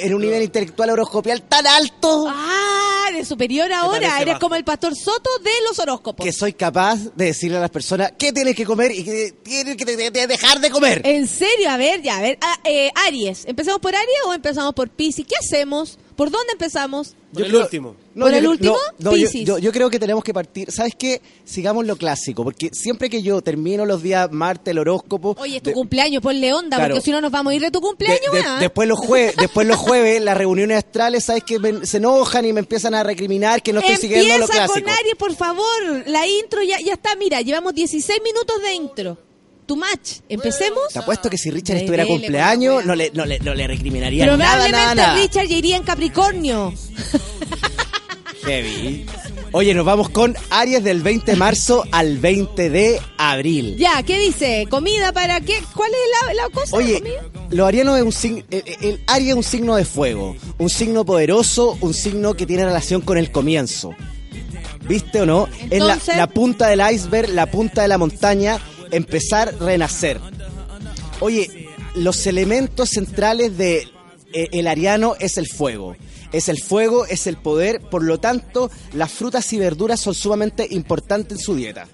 en un nivel intelectual horoscopial tan alto Ah, eres superior ahora. Eres bajo. como el pastor Soto de los horóscopos. que soy capaz de decirle a las personas qué tienes que comer y qué tienen que de- de- dejar de comer. ¿En serio? A ver, ya, a ver. Ah, eh, Aries. ¿Empezamos por Aries o empezamos por Piscis? ¿Qué hacemos? ¿Por dónde empezamos? Por el creo- último. ¿Por yo el último? no, no, yo, Piscis. yo- yo creo que tenemos que partir. ¿Sabes qué? Sigamos lo clásico, porque siempre que yo termino los días martes, el horóscopo. Oye, es tu de- cumpleaños, ponle onda, Claro. porque si no nos vamos a ir de tu cumpleaños, de- después los jueves, después los jueves, las reuniones astrales, ¿sabes que se enojan y me empiezan a recriminar que no estoy siguiendo lo Empieza clásico? con Aries, por favor. La intro ya, ya está. Mira, llevamos 16 minutos de intro. Tu match. ¿Empecemos? Te apuesto que si Richard estuviera dele, cumpleaños, no le, no, le, no le recriminaría nada, Probablemente nada, nada. Richard ya iría en Capricornio. Heavy. Oye, nos vamos con Aries del 20 de marzo al 20 de abril. Ya, ¿qué dice? ¿Comida para qué? ¿Cuál es la, la cosa? Oye, ¿Comida? los arianos es un signo, el, el Aries es un signo de fuego, un signo poderoso, un signo que tiene relación con el comienzo. ¿Viste o no? es la punta del iceberg, la punta de la montaña, empezar, renacer. Oye, los elementos centrales de eh, el ariano es el fuego. Es el fuego, es el poder, por lo tanto, las frutas y verduras son sumamente importantes en su dieta.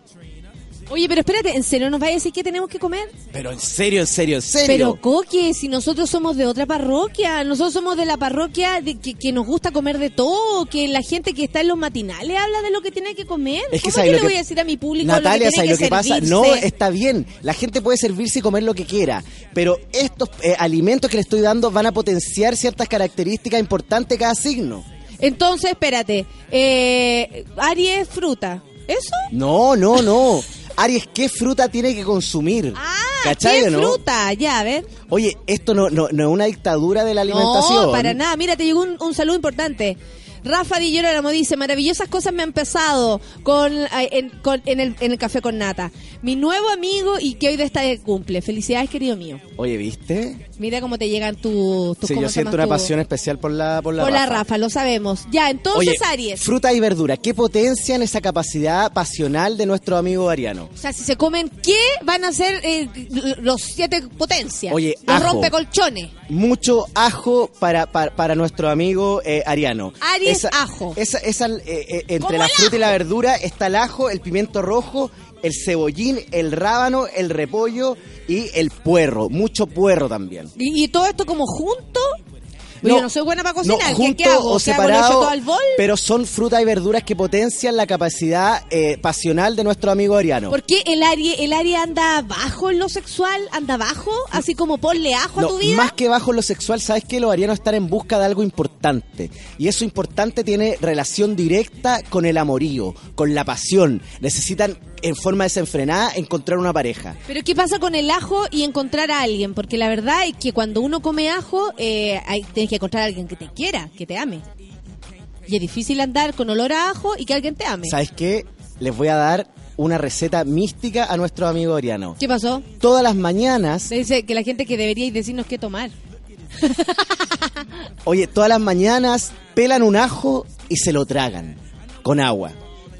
Oye, pero espérate, ¿en serio nos vaya a decir qué tenemos que comer? Pero en serio, en serio, en serio. Pero Coque, si nosotros somos de otra parroquia, nosotros somos de la parroquia de que, que nos gusta comer de todo, que la gente que está en los matinales habla de lo que tiene que comer. Es que ¿Cómo ¿sabes yo lo le que- voy a decir a mi público Natalia, lo que ¿sabes tiene lo que que pasa? No, está bien. La gente puede servirse y comer lo que quiera. Pero estos eh, alimentos que le estoy dando van a potenciar ciertas características importantes de cada signo. Entonces, espérate, eh, Aries fruta, ¿eso? No, no, no. Aries, ¿qué fruta tiene que consumir? Ah, ¿Cachai ¿qué no? fruta? Ya, a ver. Oye, esto no, no, no es una dictadura de la alimentación. No, para nada. Mira, te llegó un, un saludo importante. Rafa Girolamo dice, maravillosas cosas me han empezado con, eh, en, con- en el, en el café con nata. Mi nuevo amigo y que hoy de esta de cumple. Felicidades, querido mío. Oye, ¿viste? Mira cómo te llegan tus... tus Sí, ¿cómo yo siento una pasión especial por la por la Por la Rafa. Lo sabemos. Ya, entonces Oye, Aries. fruta y verdura, ¿qué potencian esa capacidad pasional de nuestro amigo ariano? O sea, si se comen, ¿qué van a ser eh, los siete potencias? Oye, los ajo. rompecolchones. Mucho ajo para, para, para nuestro amigo eh, ariano. Aries, ajo. Esa, esa, eh, eh, entre la fruta y la verdura está el ajo, el pimiento rojo, el cebollín, el rábano, el repollo y el puerro. Mucho puerro también. ¿Y, y todo esto como junto? No, yo no soy buena para cocinar. ¿Qué- junto ¿Qué, o ¿Qué hago? ¿Le echo separado, todo al bol? pero son frutas y verduras que potencian la capacidad eh, pasional de nuestro amigo ariano. ¿Por qué el Aries, el Aries anda bajo en lo sexual? ¿Anda bajo? Así como ponle ajo a No, tu vida. más que bajo en lo sexual, sabes que los arianos están en busca de algo importante. Y eso importante tiene relación directa con el amorío, con la pasión. Necesitan, en forma desenfrenada, encontrar una pareja. Pero ¿qué pasa con el ajo y encontrar a alguien? Porque la verdad es que cuando uno come ajo, eh, hay- que encontrar a alguien que te quiera, que te ame. Y es difícil andar con olor a ajo y que alguien te ame. ¿Sabes qué? Les voy a dar una receta mística a nuestro amigo ariano. ¿Qué pasó? Todas las mañanas, Se dice que la gente que debería decirnos qué tomar. oye, todas las mañanas pelan un ajo y se lo tragan con agua.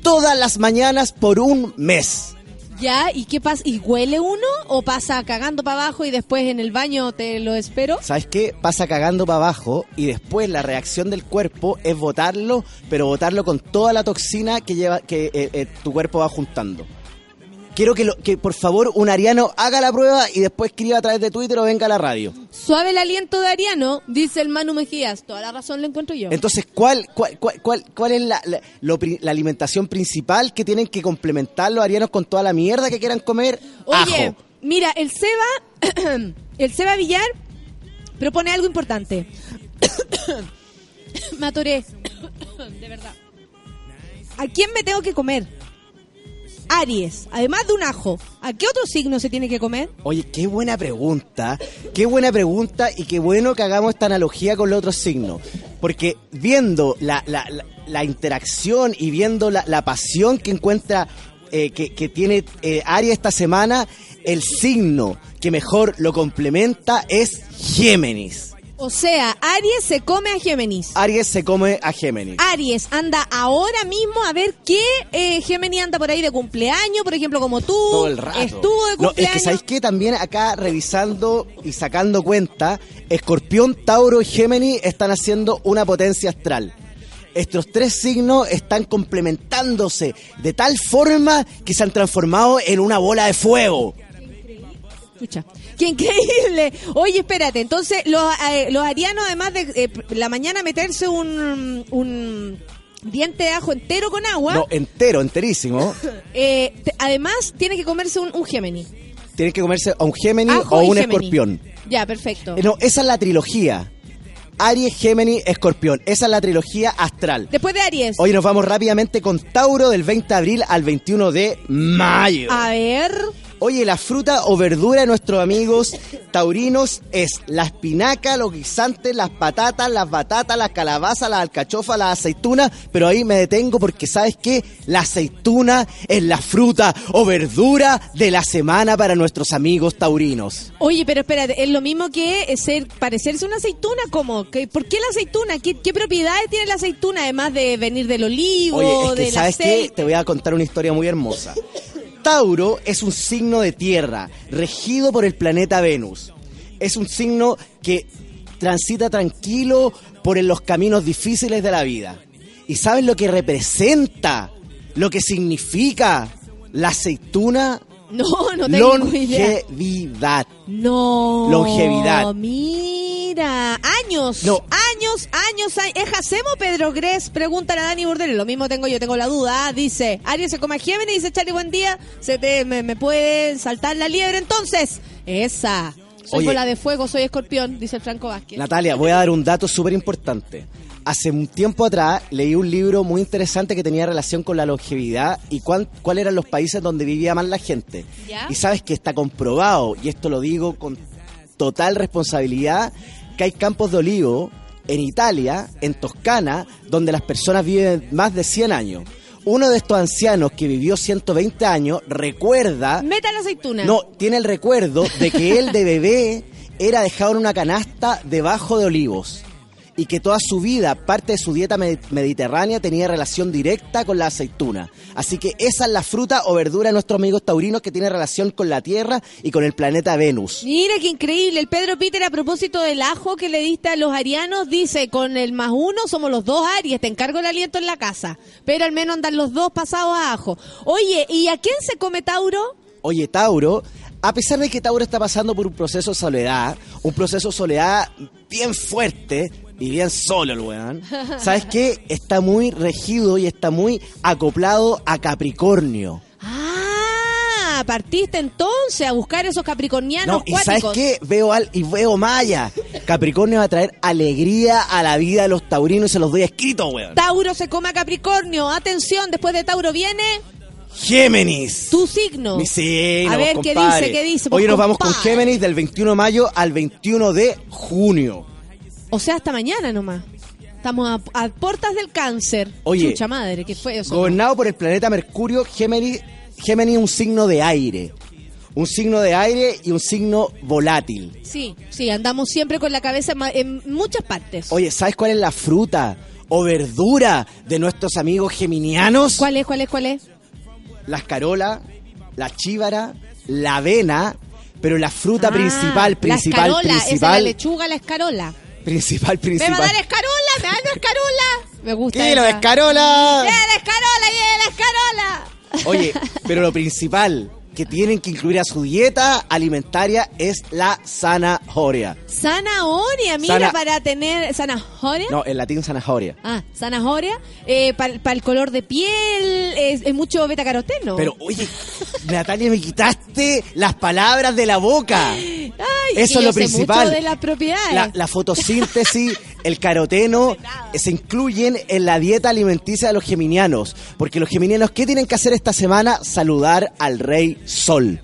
Todas las mañanas por un mes. ¿Ya? ¿Y qué pasa? ¿Y huele uno o pasa cagando para abajo y después en el baño te lo espero? ¿Sabes qué? Pasa cagando para abajo y después la reacción del cuerpo es botarlo, pero botarlo con toda la toxina que lleva que eh, eh, tu cuerpo va juntando. Quiero que, lo- que por favor un ariano haga la prueba y después escriba a través de Twitter o venga a la radio. Suave el aliento de Ariano, dice el Manu Mejías. Toda la razón la encuentro yo. Entonces, ¿cuál, cuál, cuál, cuál, cuál es la, la- lo pri- la alimentación principal que tienen que complementar los arianos con toda la mierda que quieran comer? Oye, Ajo. mira, el Seba, el Seba Villar propone algo importante. me atoré. de verdad. ¿A quién me tengo que comer? Aries, además de un ajo, ¿a qué otro signo se tiene que comer? Oye, qué buena pregunta, qué buena pregunta y qué bueno que hagamos esta analogía con los otros signos. Porque viendo la, la- interacción y viendo la, la pasión que encuentra, eh, que, que tiene eh, Aries esta semana, el signo que mejor lo complementa es Géminis. O sea, Aries se come a Géminis. Aries se come a Géminis. Aries anda ahora mismo a ver qué eh, Géminis anda por ahí de cumpleaños, por ejemplo, como tú. todo el rato. Estuvo de No, cumpleaños. es que sabéis que también acá revisando y sacando cuenta, Escorpión, Tauro y Géminis están haciendo una potencia astral. Estos tres signos están complementándose de tal forma que se han transformado en una bola de fuego. Escucha. ¡Qué increíble! Oye, espérate, entonces los, eh, los arianos, además de eh, la mañana meterse un, un diente de ajo entero con agua, No, entero, enterísimo. eh, además tiene que comerse un, un Géminis. Tienen que comerse a un Géminis Ajo o y un Géminis. Escorpión. Ya, perfecto. Eh, No, esa es la trilogía. Aries, Géminis, Escorpión. Esa es la trilogía astral. Después de Aries. Hoy nos vamos rápidamente con Tauro del 20 de abril al 21 de mayo. A ver. Oye, la fruta o verdura de nuestros amigos taurinos es la espinaca, los guisantes, las patatas, las batatas, las calabazas, las alcachofas, las aceitunas, pero ahí me detengo porque sabes qué, la aceituna es la fruta o verdura de la semana para nuestros amigos taurinos. Oye, pero espérate, es lo mismo que ser parecerse una aceituna, ¿cómo? ¿Qué- ¿Por qué la aceituna? ¿Qué, qué propiedades tiene la aceituna además de venir del olivo, Oye, es que del sabes qué, te voy a contar una historia muy hermosa. Tauro es un signo de tierra, regido por el planeta Venus. Es un signo que transita tranquilo por los caminos difíciles de la vida. ¿Y sabes lo que representa? Lo que significa la aceituna? No, no tengo idea. Longevidad. No. Longevidad. Mira, años. No. Años, años, años. ¿Es Jacemo Pedro Gres? Preguntan a Dani Burdel. Lo mismo tengo yo, tengo la duda. Ah, Dice, Aries se come a Géminis, dice Charlie, buen día. Se te, me, me puede saltar la liebre entonces. Esa. Soy Oye. bola de fuego, soy escorpión, dice el Franco Vázquez. Natalia, voy a dar un dato súper importante. Hace un tiempo atrás leí un libro muy interesante que tenía relación con la longevidad y cuáles eran los países donde vivía más la gente. ¿Ya? Y sabes que está comprobado, y esto lo digo con total responsabilidad, que hay campos de olivo en Italia, en Toscana, donde las personas viven más de 100 años. Uno de estos ancianos que vivió 120 años recuerda Meta la aceituna. no, tiene el recuerdo de que él de bebé era dejado en una canasta debajo de olivos y que toda su vida, parte de su dieta med- mediterránea, tenía relación directa con la aceituna. Así que esa es la fruta o verdura de nuestros amigos taurinos que tiene relación con la Tierra y con el planeta Venus. Mira qué increíble. El Pedro Peter, a propósito del ajo que le diste a los arianos, dice: con el más uno somos los dos Aries, te encargo el aliento en la casa. Pero al menos andan los dos pasados a ajo. Oye, ¿y a quién se come Tauro? Oye, Tauro, a pesar de que Tauro está pasando por un proceso de soledad, un proceso de soledad bien fuerte y bien solo el weón, ¿sabes qué? Está muy regido y está muy acoplado a Capricornio. Ah, partiste entonces a buscar esos capricornianos No, y ¿sabes qué? Veo al y veo Maya. Capricornio va a traer alegría a la vida de los taurinos y se los doy escrito, weón. Tauro se come a Capricornio. Atención, después de Tauro viene Géminis. tu signo. Mi signo, A ver, ¿qué compadre. dice? ¿Qué dice? Hoy Pues, nos vamos con. Géminis del 21 de mayo al 21 de junio. O sea, hasta mañana nomás. Estamos a, a puertas del cáncer. Oye, Chucha madre, ¿qué fue eso? Gobernado por el planeta Mercurio, Géminis, Géminis es un signo de aire. Un signo de aire y un signo volátil. Sí, sí, andamos siempre con la cabeza en muchas partes. Oye, ¿sabes cuál es la fruta o verdura de nuestros amigos geminianos? ¿Cuál es, cuál es, cuál es? La escarola, la chívara, la avena, pero la fruta Ah, principal, principal, la escarola, esa es la principal, lechuga, la escarola. Principal, ¿Me va a principal. dar escarola? ¿Me va a dar escarola? Me gusta ¡Kilo de esa. escarola! ¡Yeah, la escarola, yeah, la escarola! Oye, pero lo principal que tienen que incluir a su dieta alimentaria es la zanahoria. Zanahoria, mira, Sana- para tener... ¿Zanahoria? No, en latín zanahoria. Ah, zanahoria, eh, para el color de piel, es, es mucho betacaroteno. Pero, oye, Natalia, me quitaste las palabras de la boca. Ay, Eso es lo principal. mucho de las propiedades. La, la fotosíntesis, el caroteno, se incluyen en la dieta alimenticia de los geminianos. Porque los geminianos, ¿qué tienen que hacer esta semana? Saludar al rey sol.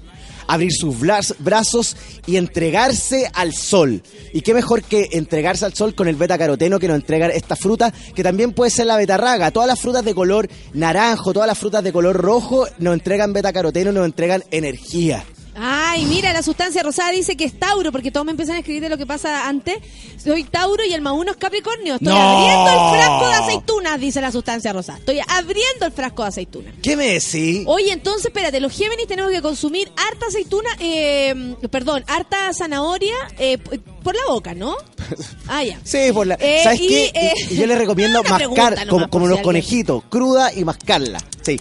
Abrir sus brazos y entregarse al sol. Y qué mejor que entregarse al sol con el beta caroteno que nos entregan esta fruta, que también puede ser la betarraga. Todas las frutas de color naranjo, todas las frutas de color rojo nos entregan beta caroteno, nos entregan energía. Ay, mira, la sustancia rosada dice que es Tauro, porque todos me empiezan a escribir de lo que pasa antes. Soy Tauro y el más uno es Capricornio. Estoy ¡No! abriendo el frasco de aceitunas, dice la sustancia rosada. Estoy abriendo el frasco de aceitunas. ¿Qué me decís? Oye, entonces, espérate, los Géminis tenemos que consumir harta aceituna, eh, perdón, harta zanahoria eh, por la boca, ¿no? Ah, ya. Sí, por la. Eh, ¿Sabes y, qué? eh, Y yo les recomiendo mascar, como, como los conejitos, cruda y mascarla. Sí.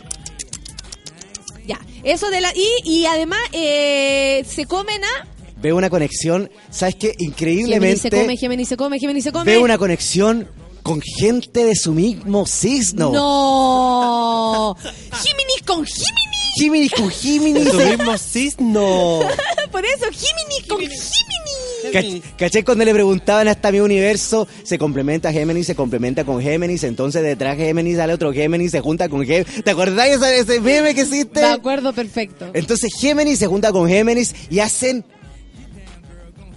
Eso de la... Y, y además eh, se comen a... Veo una conexión, ¿sabes qué? Géminis Increíblemente. se come, Géminis se come, Géminis se come. Veo una conexión con gente de su mismo signo. No. Géminis con Géminis. Géminis con Géminis. De tu mismo signo. Por eso, Géminis con Géminis. Cach- ¿Caché cuando le preguntaban hasta mi universo? Se complementa Géminis, se complementa con Géminis, entonces detrás Géminis sale otro Géminis, se junta con Géminis. ¿Te acordás de ese, meme que existe? De acuerdo, perfecto. Entonces Géminis se junta con Géminis y hacen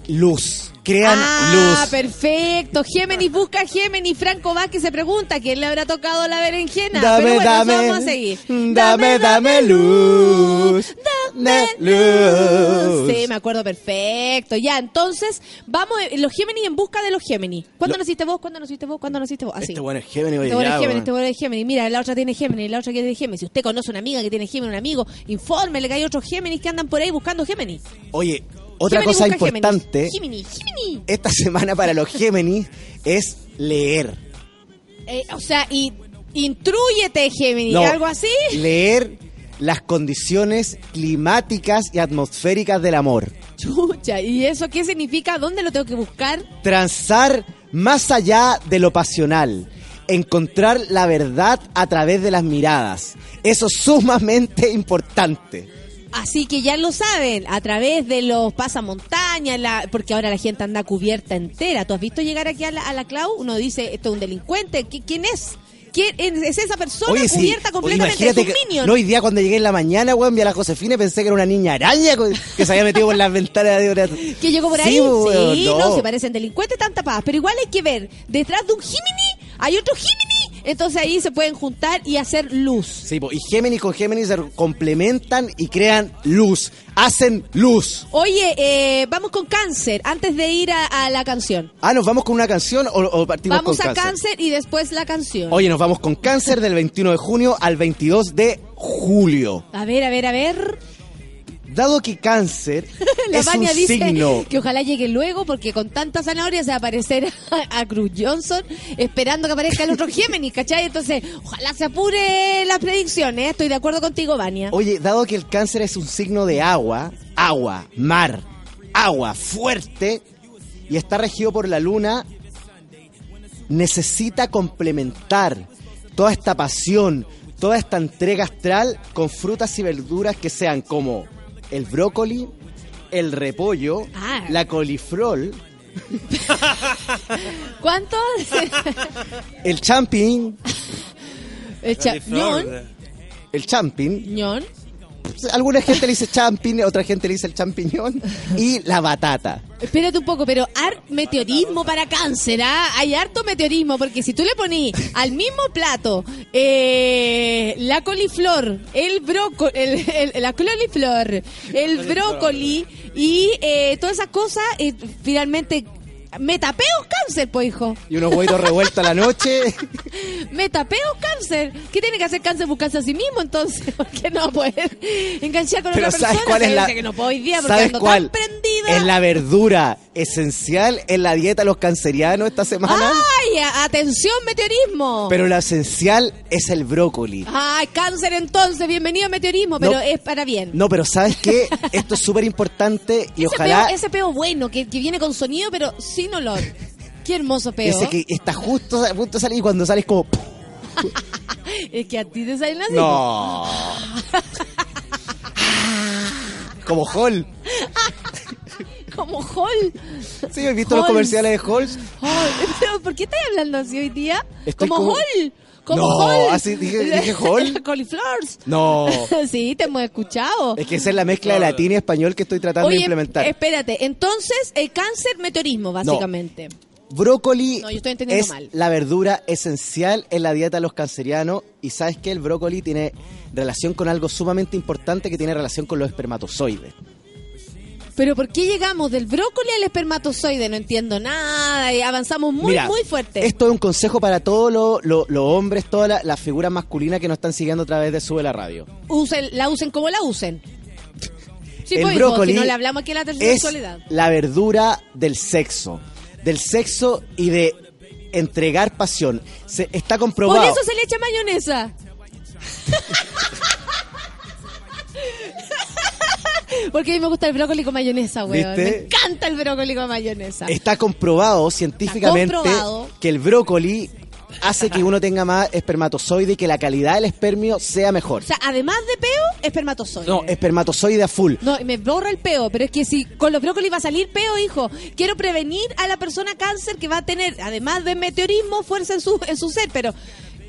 luz, crean ah, luz. perfecto. Géminis busca Géminis. Franco Vázquez se pregunta quién le habrá tocado la berenjena. Dame, Pero bueno, dame, vamos a seguir. dame, dame luz, dame luz. Sí, me acuerdo perfecto. Ya, entonces, vamos, eh, los Géminis en busca de los Géminis. ¿Cuándo Lo- naciste vos? ¿Cuándo naciste vos? ¿Cuándo naciste vos? Así. Este bueno es Géminis, Este bueno es Géminis, este bueno es Géminis. Mira, la otra tiene Géminis, la otra tiene Géminis. Si usted conoce una amiga que tiene Géminis, un amigo, infórmele que hay otros Géminis que andan por ahí buscando Géminis. Oye, otra Géminis cosa importante Géminis, Géminis. Géminis. esta semana para los Géminis es leer. Eh, o sea, y intrúyete, Géminis, No, algo así. Leer las condiciones climáticas y atmosféricas del amor. Chucha, ¿y eso qué significa? ¿Dónde lo tengo que buscar? Transar más allá de lo pasional. Encontrar la verdad a través de las miradas. Eso es sumamente importante. Así que ya lo saben, a través de los pasamontañas, la, porque ahora la gente anda cubierta entera. ¿Tú has visto llegar aquí a la, a la Clau? Uno dice, esto es un delincuente. ¿Qui- ¿Quién es? ¿Quién es esa persona Oye, cubierta completamente de minions? no, hoy día cuando llegué en la mañana, weón, vi a la Josefina y pensé que era una niña araña que se había metido por las ventanas de una... que llegó por Sí, ahí. weón, sí, no. no. se parecen delincuentes tan tapadas. Pero igual hay que ver, detrás de un Jiminy hay otro Jiminy. Entonces ahí se pueden juntar y hacer luz. Sí, po, y Géminis con Géminis se complementan y crean luz, hacen luz. Oye, eh, vamos con cáncer, antes de ir a, a la canción. Ah, ¿nos vamos con una canción o, o partimos Vamos con a cáncer y después la canción. Oye, nos vamos con cáncer del 21 de junio al 22 de julio. A ver, a ver, a ver. Dado que cáncer La es un dice signo... que ojalá llegue luego porque con tanta zanahoria se va a aparecer a, a Cruz Johnson esperando que aparezca el otro Géminis, ¿cachai? Entonces, ojalá se apure las predicciones. ¿eh? Estoy de acuerdo contigo, Vania. Oye, dado que el cáncer es un signo de agua, agua, mar, agua fuerte y está regido por la luna, necesita complementar toda esta pasión, toda esta entrega astral con frutas y verduras que sean como el brócoli, el repollo, Ah. la coliflor, ¿Cuánto? el champion, El cha- ñón, el champion. Ñón. Alguna gente le dice champion, otra gente le dice el champiñón y la batata. Espérate un poco, pero art meteorismo para cáncer, ¿ah? Hay harto meteorismo, porque si tú le ponís al mismo plato eh, la coliflor, el brócoli, el, el- la coliflor, el brócoli y eh, todas esas cosas, eh, finalmente me tapeo cáncer, pues hijo. Y unos huevos revueltos a la noche. Me tapeo cáncer. ¿Qué tiene que hacer cáncer? Buscarse a sí mismo, entonces. Porque no poder enganchar con Pero otra ¿sabes persona. cuál es la que no puedo hoy día porque ¿Sabes ando cuál? tan prendida. Es la verdura esencial en la dieta de los cancerianos esta semana. ¡Ay! Atención, meteorismo. Pero lo esencial es el brócoli. Ay, cáncer entonces, bienvenido a meteorismo, pero No. es para bien. No, pero ¿sabes qué? Esto es súper importante y ese, ojalá peo, ese peo bueno, que, que viene con sonido, pero sin olor. Qué hermoso peo. ese que está justo a punto de salir y cuando sales como... Es que a ti te salen así. No. como Hall. Como Hall. Sí, ¿has visto los comerciales de Halls? Hall. ¿Por qué estás hablando así hoy día? Estoy como, como- Hall. Como No, Hall. así dije- dije Hall. Cauliflowers. No. sí, te hemos escuchado. Es que esa es la mezcla de latín y español que estoy tratando de implementar. espérate. Entonces, el cáncer, meteorismo, básicamente. Brócoli No, yo estoy entendiendo es mal. la verdura esencial en la dieta de los cancerianos y sabes que el brócoli tiene relación con algo sumamente importante que tiene relación con los espermatozoides. Pero ¿por qué llegamos del brócoli al espermatozoide? No entiendo nada y avanzamos muy, Mira, muy fuerte. Esto es un consejo para todos los los hombres, todas la- las figuras masculinas que nos están siguiendo a través de Sube la Radio. Usen, la usen como la usen. Sí, el pues, brócoli si no le hablamos aquí de la tercera es sexualidad. la verdura del sexo. Del sexo y de entregar pasión. Se, está comprobado. Por eso se le echa mayonesa. Porque a mí me gusta el brócoli con mayonesa, weón. ¿Viste? Me encanta el brócoli con mayonesa. Está comprobado científicamente Está comprobado. que el brócoli hace que uno tenga más espermatozoide y que la calidad del espermio sea mejor. O sea, además de peo, espermatozoide. No, espermatozoide a full. No, me borra el peo, pero es que si con los brócolis va a salir peo, hijo. Quiero prevenir a la persona cáncer que va a tener, además de meteorismo, fuerza en su, en su ser. Pero,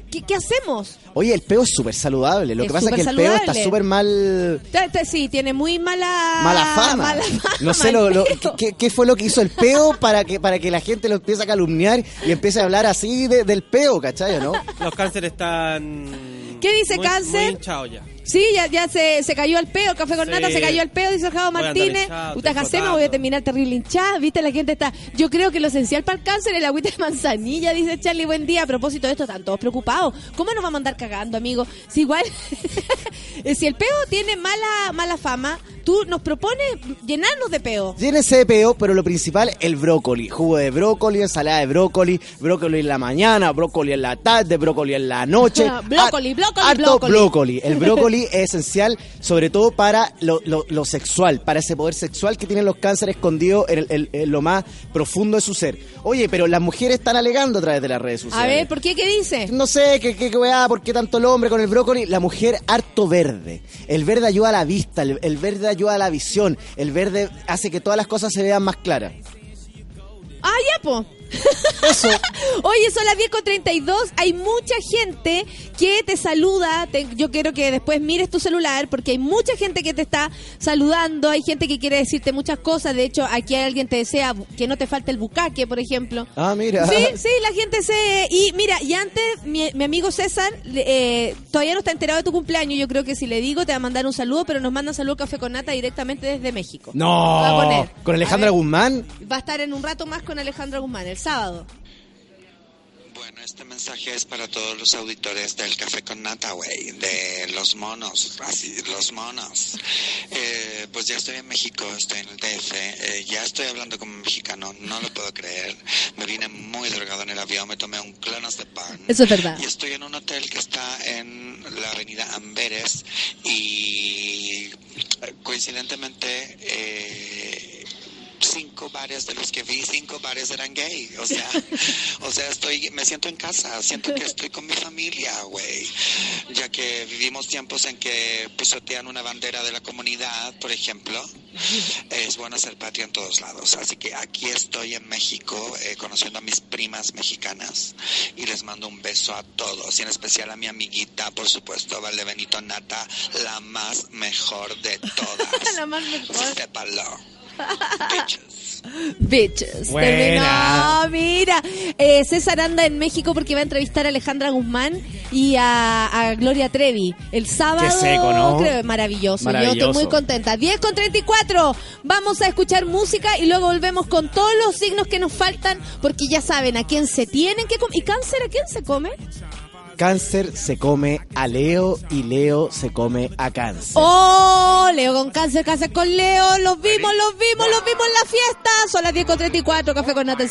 ¿qué, qué hacemos? Oye, el peo es súper saludable. Lo Es que pasa es que el peo está súper mal. Te- te- Sí, tiene muy mala... Mala fama. mala fama, no sé lo, lo-. ¿qué, qué fue lo que hizo el peo para que para que la gente lo empiece a calumniar y empiece a hablar así de- del peo, ¿cachai? ¿no? Los cánceres están. ¿Qué dice muy- cáncer? Muy ya. Sí, ya, ya se, se cayó al peo, café con Sí. nata, se cayó al peo, dice andar Martínez. hinchado, Puta estoy Jacema, flotando. voy a terminar terrible hinchada. Viste, la gente está. Yo creo que lo esencial para el cáncer es el agüita de manzanilla, dice Charlie. Buen día. A propósito de esto, están todos preocupados. ¿Cómo nos vamos a andar cagando, amigo? Si igual. si el peo tiene mala, mala fama, tú nos propones llenarnos de peo. Llénense de peo, pero lo principal, el brócoli. Jugo de brócoli, ensalada de brócoli, brócoli en la mañana, brócoli en la tarde, brócoli en la noche. Brócoli, brócoli, Harto brócoli. brócoli. El brócoli es esencial, sobre todo para lo, lo- lo sexual, para ese poder sexual que tienen los cánceres escondido en, el- el- en lo más profundo de su ser. Oye, pero las mujeres están alegando a través de las redes sociales. A ver, ¿por qué? ¿Qué dice? No sé, qué qué qué weá, por qué tanto el hombre con el brócoli. La mujer harto verde. El verde ayuda a la vista, el, el verde ayuda a la visión, el verde hace que todas las cosas se vean más claras. Ah, ya, po. Eso. Oye, son las 10 con 32. Hay mucha gente que te saluda. Te- yo quiero que después mires tu celular porque hay mucha gente que te está saludando. Hay gente que quiere decirte muchas cosas. De hecho, aquí alguien te desea que no te falte el bucaque, por ejemplo. Ah, mira. Sí, sí, la gente se... Y mira, y antes mi, mi amigo César eh, todavía no está enterado de tu cumpleaños. Yo creo que si le digo te va a mandar un saludo, pero nos manda saludo Café con Nata directamente desde México. Lo va a No. poner. Con Alejandra A ver. Guzmán. Va a estar en un rato más con Alejandra Guzmán, el sábado. Bueno, este mensaje es para todos los auditores del Café con Nata, güey, de los monos, así, los monos. Eh, pues ya estoy en México, estoy en el DF, eh, ya estoy hablando como mexicano, no lo puedo creer. Me vine muy drogado en el avión, me tomé un clonas de pan. Eso es verdad. Y estoy en un hotel que está en la avenida Amberes y coincidentemente eh, cinco bares de los que vi, cinco bares eran gay. O sea, o sea, estoy, me siento en casa, siento que estoy con mi familia, güey. Ya que vivimos tiempos en que pisotean una bandera de la comunidad, por ejemplo, es bueno hacer patria en todos lados. Así que aquí estoy en México, eh, conociendo a mis primas mexicanas y les mando un beso a todos y en especial a mi amiguita, por supuesto, Valde Benito Nata, la más mejor de todas. La más mejor. Sépalo. Bitches. Buena. Terminó. Mira, eh, César anda en México porque va a entrevistar a Alejandra Guzmán y a, a Gloria Trevi el sábado. Qué seco, ¿no? creo, maravilloso. Yo Maravilloso. estoy muy contenta. 10 con 34. Vamos a escuchar música y luego volvemos con todos los signos que nos faltan porque ya saben a quién se tienen que comer. ¿Y cáncer a quién se come? Cáncer se come a Leo y Leo se come a cáncer. Oh, Leo con cáncer, cáncer con Leo. Los vimos, los vimos, los vimos en la fiesta. Son las 10 con 34. Café con nata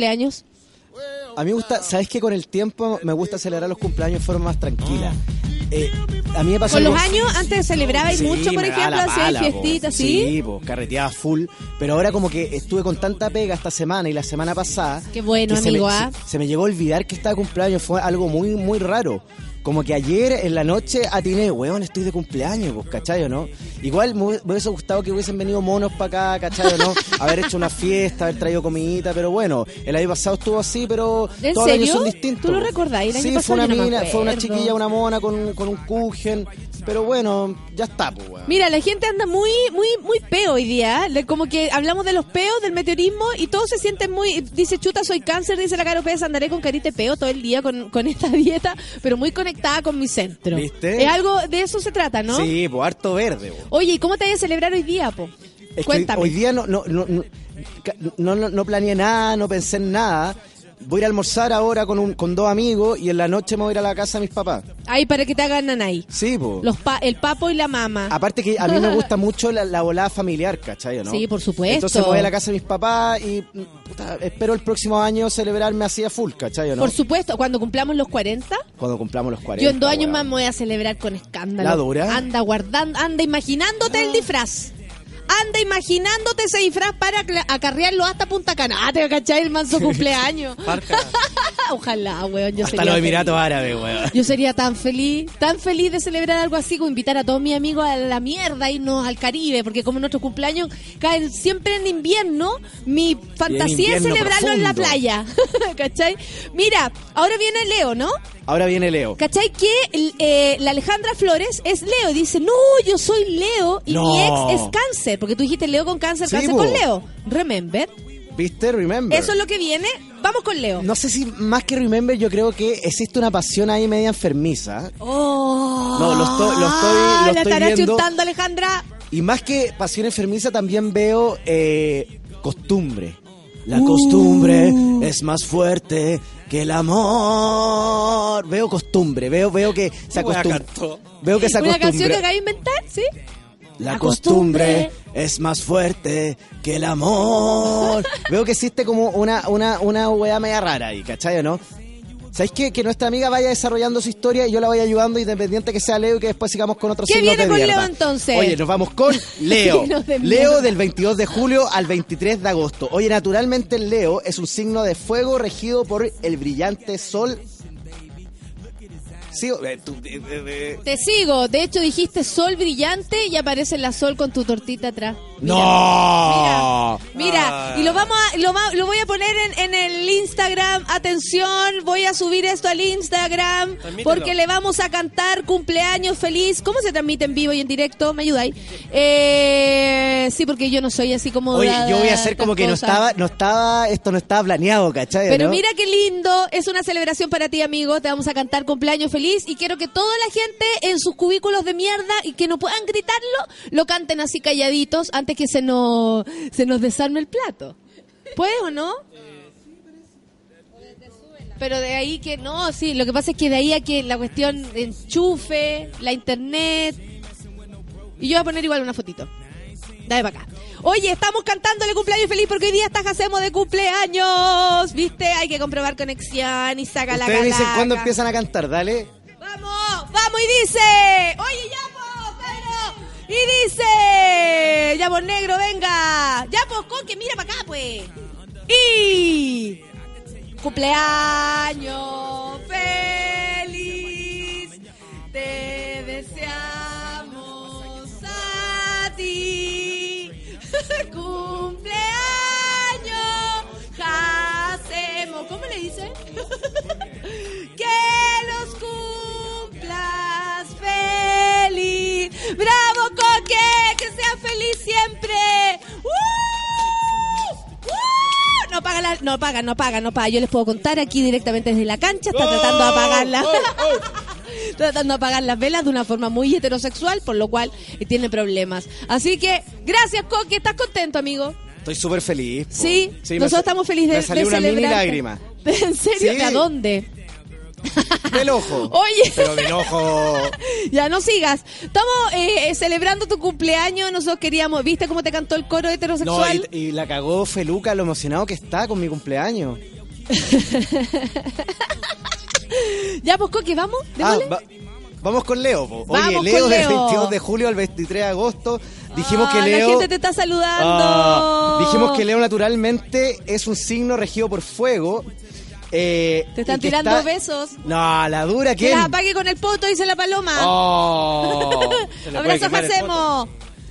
cumpleaños? A mí me gusta, ¿sabes qué? Con el tiempo me gusta celebrar los cumpleaños de forma más tranquila. Eh, a mí me pasó Con los algo- años, antes celebrabais Sí, mucho, por ejemplo, hacíais fiestitas, ¿sí? Sí, pues carreteaba full. Pero ahora como que estuve con tanta pega esta semana y la semana pasada. Qué bueno, que se amigo, me, ¿ah? se, se me llegó a olvidar que estaba de cumpleaños. Fue algo muy, muy raro. Como que ayer en la noche atiné, weón, estoy de cumpleaños, pues, ¿cachai o no? Igual me hubiese- gustado que hubiesen venido monos para acá, ¿cachai no? haber hecho una fiesta, haber traído comidita, pero bueno, el año pasado estuvo así, pero ¿En todos los años son distintos. ¿Tú lo recordáis? Sí, fue una mina, fue una chiquilla, una mona con, con un kuchen, pero bueno, ya está, pues, weón. Mira, la gente anda muy, muy, muy peo hoy día. ¿eh? Como que hablamos de los peos, del meteorismo y todos se sienten muy. Dice chuta, soy cáncer, dice la Caro Pérez, andaré con carita peo todo el día con, con esta dieta, pero muy conectada con mi centro. ¿Viste? Es algo de eso se trata, ¿no? Sí, pues harto verde, po. Oye, ¿y cómo te vas a celebrar hoy día, po? Es Cuéntame. hoy día no, no, no- no planeé nada, no pensé en nada. Voy a ir a almorzar ahora con, un, con dos amigos y en la noche me voy a ir a la casa de mis papás. Ahí para que te hagan nanay. Sí. Los pa- el papo y la mama. Aparte que a mí me gusta mucho la, la volada familiar, ¿cachai? ¿no? Sí, por supuesto. Entonces voy a la casa de mis papás y puta, espero el próximo año celebrarme así a full, ¿cachai? ¿no? Por supuesto, cuando cumplamos los 40, Cuando cumplamos los 40. yo en dos años weón. más me voy a celebrar con escándalo. ¿La dura? Anda guardando, anda imaginándote el disfraz. Anda imaginándote ese disfraz para acarrearlo hasta Punta Cana. Ah, te cachai el manso cumpleaños. Ojalá, weón. Yo Hasta sería los. Emiratos Árabes, weón. Yo sería tan feliz, tan feliz de celebrar algo así como invitar a todos mis amigos a la mierda, irnos al Caribe, porque como nuestros cumpleaños caen siempre en invierno, mi fantasía es celebrarlo en la playa. ¿Cachai? Mira, ahora viene Leo, ¿no? Ahora viene Leo. ¿Cachai? Que eh, la Alejandra Flores es Leo y dice, no, yo soy Leo y No. mi ex es cáncer, porque tú dijiste Leo con cáncer, Sí, cáncer con Leo. Remember. ¿Viste? Remember. Eso es lo que viene. Vamos con Leo. No sé si más que Remember, yo creo que existe una pasión ahí media enfermiza. Oh, No, lo estoy- lo estoy- lo la estoy estará viendo. chuntando Alejandra. Y más que pasión enfermiza, también veo eh, costumbre. La Uh. costumbre es más fuerte que el amor. Veo costumbre, veo, veo que se acostumbra. Veo que se Una canción que acostumbra. acaba de inventar, ¿sí? La costumbre. es más fuerte que el amor. Veo que existe como una, una, una weá media rara ahí, ¿cachai o no? ¿Sabéis qué? Que nuestra amiga vaya desarrollando su historia y yo la vaya ayudando, independiente que sea Leo y que después sigamos con otros ¿Qué signos viene de con mierda. Leo, entonces? Oye, nos vamos con Leo. De Leo del 22 de julio al 23 de agosto. Oye, naturalmente el Leo es un signo de fuego regido por el brillante sol Eh, tú, eh, eh, Te sigo. De hecho, dijiste sol brillante y aparece la sol con tu tortita atrás. ¡No! Mira, y lo vamos a, lo, voy a poner en, en el Instagram. Atención, voy a subir esto al Instagram Transmítelo. porque le vamos a cantar cumpleaños feliz. ¿Cómo se transmite en vivo y en directo? ¿Me ayudáis? Eh, sí, porque yo no soy así como. Oye, yo voy a hacer como que no estaba, no estaba, esto no estaba planeado, ¿cachai? Pero no? mira qué lindo, es una celebración para ti, amigo. Te vamos a cantar cumpleaños feliz y quiero que toda la gente en sus cubículos de mierda y que no puedan gritarlo, lo canten así calladitos antes que se nos, se nos desarme el plato. ¿Puedes o no? Pero de ahí que no, sí, lo que pasa es que de ahí a que la cuestión de enchufe, la internet. Y yo voy a poner igual una fotito. Dale para acá. Oye, estamos cantándole cumpleaños feliz porque hoy día está hacemos de cumpleaños. ¿Viste? Hay que comprobar conexión y saca la Ustedes me dicen cuándo empiezan a cantar, dale. ¡Vamos! ¡Vamos! Y dice. Oye, ya, Pedro. Y dice. Ya, pues, negro, venga. Ya, pues, Coque, mira para acá, pues. Y. Cumpleaños feliz. Te deseamos a ti. Cumpleaños. Hacemos. ¿Cómo le dice? que los cumplas feliz. ¡Bravo, Coque! ¡Que sea feliz siempre! ¡Uh! ¡Uh! No paga, la- no paga, no paga, no paga. Yo les puedo contar aquí directamente desde la cancha. Está tratando de apagarla. tratando de apagar las velas de una forma muy heterosexual, por lo cual eh, tiene problemas. Así que, gracias, Coque. ¿Estás contento, amigo? Estoy súper feliz. po. Sí, nosotros estamos felices de, Me salió de una mini lágrima. ¿En serio? Sí. ¿De a dónde? Del ojo. Oye. Pero del ojo. Ya no sigas. Estamos eh, celebrando tu cumpleaños. Nosotros queríamos. ¿Viste cómo te cantó el coro No, heterosexual? y, y la cagó Feluca, lo emocionado que está con mi cumpleaños. Ya, pues, Coque, ¿vamos? Ah, vamos con Leo. po. Oye, Vamos Leo del Leo. 22 de julio al 23 de agosto. Dijimos Ah, que Leo. La gente te está saludando. Ah, dijimos que Leo naturalmente es un signo regido por fuego. Eh, Te están tirando está- besos. No, la dura, Que las apague con el poto, dice la paloma. Oh. Abrazos hacemos.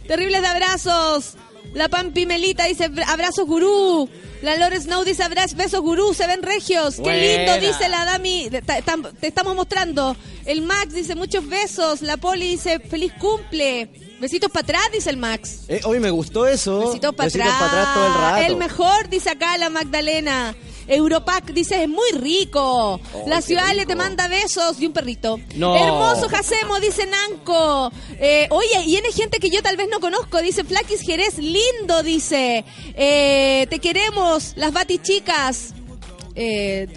Terribles de abrazos. La Pampi Melita dice "Bra- abrazos gurú. La Lore Snow dice abrazos, besos gurú, se ven regios. Qué lindo, dice la Dami. Te, estamos mostrando. El Max dice muchos besos. La Poli dice feliz cumple. Besitos para atrás, dice el Max. Eh, hoy me gustó eso. Besitos para atrás. pa' atrás todo el rato. El mejor, dice acá la Magdalena. Europac dice es muy rico. la ciudad le te manda besos y un perrito. No. Hermoso Jacemo, dice Nanco. Eh, oye, y hay gente que yo tal vez no conozco. Dice Flaquis Jerez, lindo, dice. Eh, te queremos, las batichicas. Eh,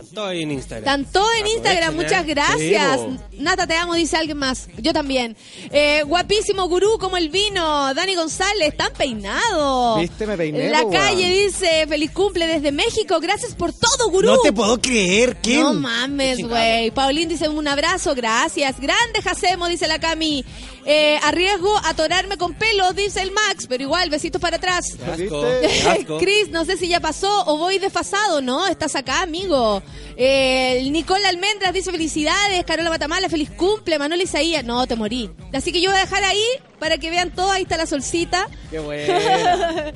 to- Están todos ahí en Instagram. están todos en Instagram, Aprovechen, muchas ¿eh? gracias. Nata, te amo, dice alguien más. Yo también. Eh, guapísimo gurú como el vino. Dani González, están peinados. ¿Viste? Me peiné, La po, calle dice, feliz cumple desde México. Gracias por todo, gurú. No te puedo creer, ¿quién? No mames, güey. Paulín dice un abrazo, gracias. Grande Jacemo, dice la Cami. Eh, arriesgo a atorarme con pelos, dice el Max, pero igual, besitos para atrás. Chris, no sé si ya pasó o voy desfasado, ¿no? Estás acá, amigo. Eh, el Nicole Almendras dice felicidades, Carola Matamala, feliz cumple, Manuel Isaías. No, te morí. Así que yo voy a dejar ahí para que vean todo. Ahí está la solcita. Qué buena.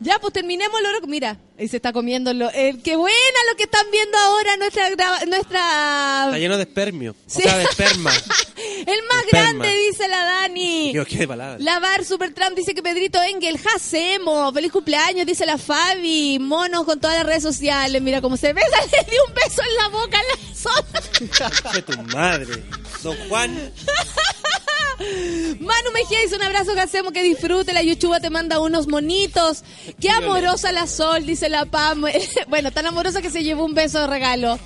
ya, pues terminemos el oro. Mira, ahí se está comiendo lo. eh, qué buena lo que están viendo ahora nuestra nuestra Está lleno de espermio. Sí. O sea, de esperma. El más Esperma. grande, dice la Dani. Dios, qué palabra. La Bar Super Trump dice que Pedrito Engel, Jacemo, feliz cumpleaños, dice la Fabi, monos con todas las redes sociales, mira cómo se besa, le dio un beso en la boca a la zona. Tu madre. Don Juan. Manu Mejía dice un abrazo Jacemo, que disfrute, la Yuchuba te manda unos monitos. Qué amorosa la Sol, dice la Pam. bueno, tan amorosa que se llevó un beso de regalo.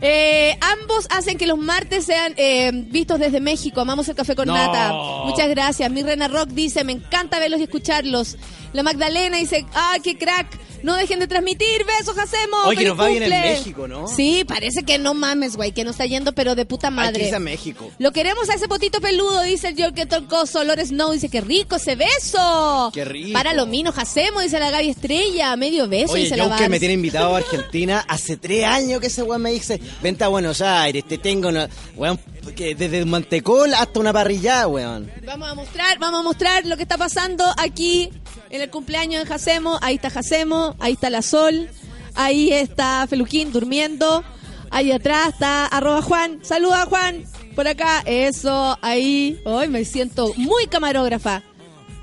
Eh, ambos hacen que los martes sean eh, vistos desde México. Amamos el café con No. nata. Muchas gracias. Mi Rena Rock dice, me encanta verlos y escucharlos. La Magdalena dice, ah, qué crack. No dejen de transmitir. Besos, Jacemo. Oye, ¡Feliz nos va bien en! México, ¿no? Sí, parece que no mames, güey, que nos está yendo, pero de puta que madre. irse a México. Lo queremos a ese potito peludo, dice el York que tocó Lore Snow. Dice que rico ese beso. Qué rico. Para lo mino, Jacemo, dice la Gaby Estrella. Medio beso, Oye, dice la yo que Vars. me tiene invitado a Argentina hace tres años que ese weón me dice, vente a Buenos Aires, te tengo, una, weón, que desde mantecol hasta una parrillada, weón. Vamos a mostrar, vamos a mostrar lo que está pasando aquí en el cumpleaños de Jacemo. Ahí está Jacemo, ahí está la Sol, ahí está Feluquín durmiendo, ahí atrás está arroba Juan. Saluda Juan, por acá, eso, ahí. Hoy me siento muy camarógrafa.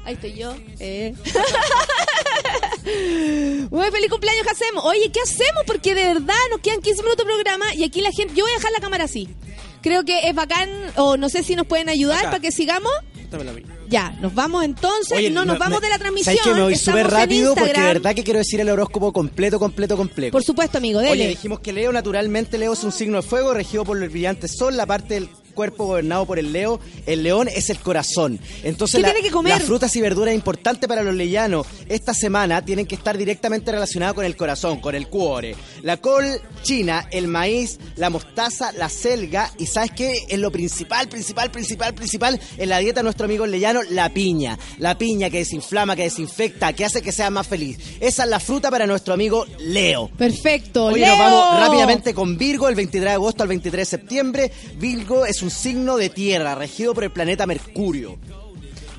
Ahí estoy yo. Eh. Muy feliz cumpleaños, Jacemo. Oye, ¿qué hacemos? Porque de verdad nos quedan 15 minutos de programa y aquí la gente... Yo voy a dejar la cámara así. Creo que es bacán, o no sé si nos pueden ayudar Acá. para que sigamos. La. Ya, nos vamos entonces. Oye, no, nos me- vamos me- de la transmisión. ¿Sabes que me voy Estamos súper en rápido? Porque de Instagram. verdad que quiero decir el horóscopo completo, completo, completo. Por supuesto, amigo, dele. Oye, dijimos que Leo, naturalmente, Leo es un signo de fuego regido por el brillante sol, la parte del cuerpo gobernado por el Leo. El león es el corazón. Entonces, ¿Qué la- tiene que comer? las frutas y verduras importantes para los leyanos esta semana tienen que estar directamente relacionadas con el corazón, con el cuore. La col china, el maíz, la mostaza, la selga y ¿sabes qué? Es lo principal, principal, principal, principal en la dieta de nuestro amigo leyano, la piña. La piña que desinflama, que desinfecta, que hace que sea más feliz. Esa es la fruta para nuestro amigo Leo. Perfecto. Hoy nos vamos rápidamente con Virgo, el 23 de agosto al 23 de septiembre. Virgo es un signo de tierra, regido por el planeta Mercurio.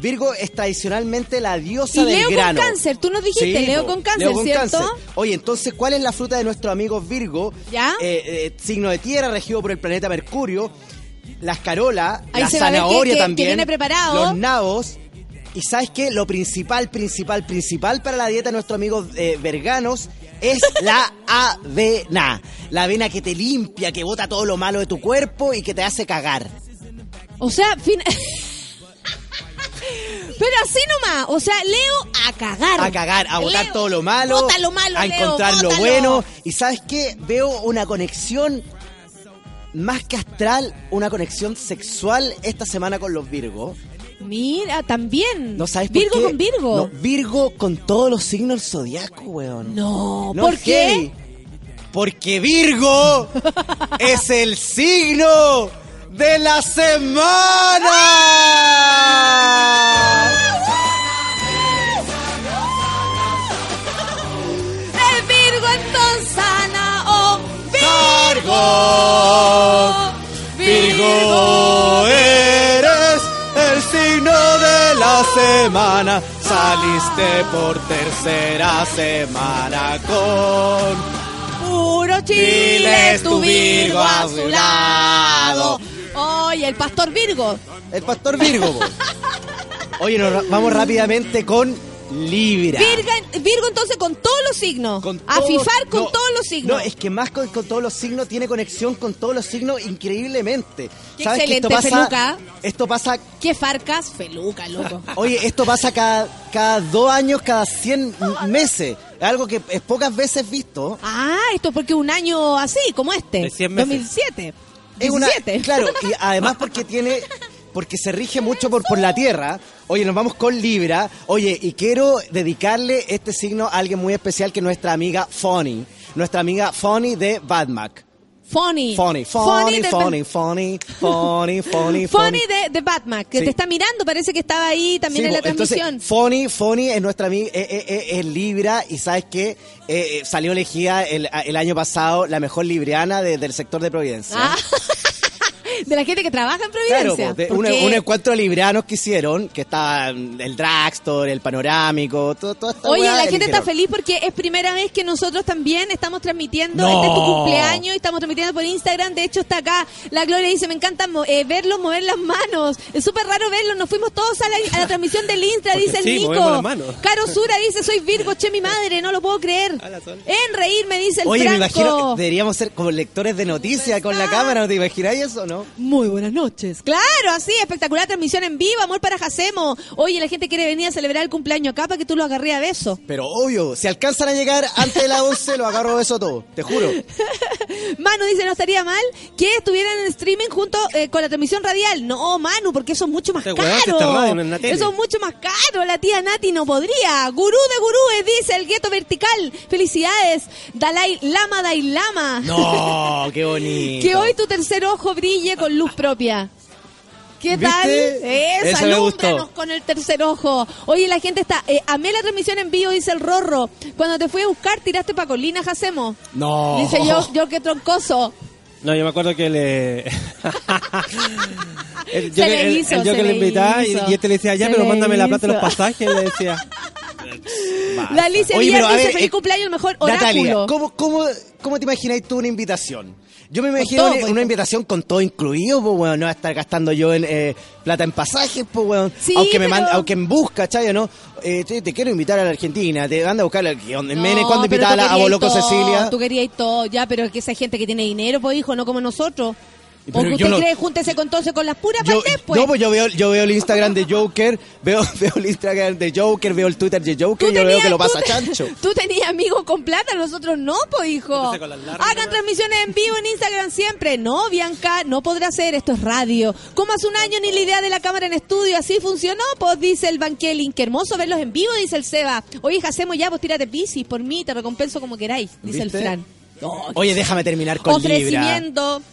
Virgo es tradicionalmente la diosa Y del Leo con grano. cáncer, tú nos dijiste, Leo con cáncer, Leo con ¿cierto? cáncer. Oye, entonces, ¿cuál es la fruta de nuestro amigo Virgo? ¿Ya? Eh, eh, signo de tierra, regido por el planeta Mercurio. La escarola, Ahí la que- zanahoria que- que también. viene preparado. Los nabos. Y sabes qué? Lo principal, principal, principal para la dieta de nuestros amigos eh, verganos es la avena. La avena que te limpia, que bota todo lo malo de tu cuerpo y que te hace cagar. O sea, fin... Pero así nomás, o sea, Leo a cagar. A cagar, a botar Leo, todo lo malo, bota lo malo, a Leo, encontrar lo bueno. Y sabes qué? Veo una conexión más que astral, una conexión sexual esta semana con los Virgos. Mira, también. ¿No sabes por Virgo qué? con Virgo. No, Virgo con todos los signos zodiaco, weón. No, No ¿por qué? Porque Virgo es el signo de la semana. El Virgo entonces sana o Virgo. Semana. Saliste por tercera semana con Puro Chile, tu Virgo a su lado. Oye, el pastor Virgo. el pastor Virgo. Oye, nos vamos rápidamente con Libra. Virga- Virgo entonces con todos los signos. Con a fifar con no, todos los signos. No, es que más con, con todos los signos tiene conexión con todos los signos increíblemente. Qué ¿Sabes que esto excelente, pasa? Feluca. Esto pasa, ¿Qué farcas? Feluca, loco. oye, esto pasa cada, cada dos años, cada 100 meses. Algo que es pocas veces visto. Ah, esto porque un año así, como este. De 100 meses. 2007. Es una, 17. claro, y además porque tiene, porque se rige mucho por, por la tierra. Oye, nos vamos con Libra. Oye, y quiero dedicarle este signo a alguien muy especial que es nuestra amiga Fonny. Nuestra amiga Fonny de Badmac. Funny. Funny, funny, funny, funny, funny, funny, Funny de, de Batman, que Sí. te está mirando, parece que estaba ahí también Sí, en la entonces, transmisión. Fonny, Fonny es nuestra amiga, eh, eh, eh, es Libra y sabes qué, Eh, eh, salió elegida el, el año pasado la mejor libriana de- del sector de Providencia. Ah, de la gente que trabaja en Claro, Providencia. po, de un, encuentro de librianos que hicieron, que está el dragstore, el panorámico, todo, toda esta Oye, la gente está feliz porque es primera vez que nosotros también estamos transmitiendo. No. Este es tu cumpleaños y estamos transmitiendo por Instagram. De hecho, está acá. La Gloria dice: Me encanta eh, verlos mover las manos. Es súper raro verlos. Nos fuimos todos a la, a la transmisión del Insta, Porque dice el sí, Nico. movemos las manos. Caro Sura dice: Soy Virgo, che, mi madre. No lo puedo creer. En reírme, dice el Oye, Franco. me imagino, deberíamos ser como lectores de noticias con la cámara, ¿no te imagináis eso, no? Muy buenas noches. Claro, así, espectacular transmisión en vivo, amor para Jacemo. Oye, la gente quiere venir a celebrar el cumpleaños acá para que tú lo agarré a beso. Pero obvio, si alcanzan a llegar antes de las 11, lo agarro de eso todo, te juro. Manu dice, no estaría mal que estuvieran en streaming junto eh, con la transmisión radial. No, Manu, porque eso es mucho más caro. Eso es mucho más caro. La tía Nati no podría. Gurú de gurúes, dice el gueto vertical. Felicidades, Dalai Lama, Dalai Lama. No, qué bonito. Que hoy tu tercer ojo brille con luz propia. ¿Qué ¿Viste? tal? Esa, gustó. con el tercer ojo. Oye, la gente está... Eh, amé la transmisión en vivo, dice el Rorro. Cuando te fui a buscar, tiraste pa' Colina Jacemo. No. Dice yo, yo qué troncoso. No, yo me acuerdo que le. el, yo, le que- el- hizo, el yo se que le le invitaba y, y este le decía, ya, Se pero le mándame la plata de los pasajes. Le decía. La Alicia Oye, Villar dice, feliz eh, cumpleaños, el mejor Natalia, oráculo. ¿cómo, cómo, ¿cómo te imagináis tú una invitación? Yo me imagino todo, una, pues. una invitación con todo incluido, pues, weón. No va a estar gastando yo en eh, plata en pasajes, pues, weón. Sí, aunque me pero- manda, aunque en busca, ¿cachai? ¿no? Eh, te, te quiero invitar a la Argentina, te manda a buscar la, ¿qué onda? No, Mene, ¿cuándo pero invitaba a, a Boloco Cecilia? Tú querías todo, ya, pero es que esa gente que tiene dinero, pues hijo, no como nosotros. ¿O Pero que yo usted no- cree, júntese con entonces con las puras Yo, pues? no, pues yo veo, yo veo el Instagram de Joker, veo, veo el Instagram de Joker, veo el Twitter de Joker, Tú yo veo que lo pasa te- chancho. Tú tenías amigos con plata, nosotros no, pues hijo. Hagan transmisiones en vivo en Instagram siempre. No, Bianca, no podrá ser, esto es radio. Como hace un año ni la idea de la cámara en estudio, así funcionó, pues dice el Bankelin. Qué hermoso verlos en vivo, dice el Seba. Oye, hacemos ya, pues tírate piscis, por mí, te recompenso como queráis, dice ¿Viste? el Fran. Oye, déjame terminar con Libra.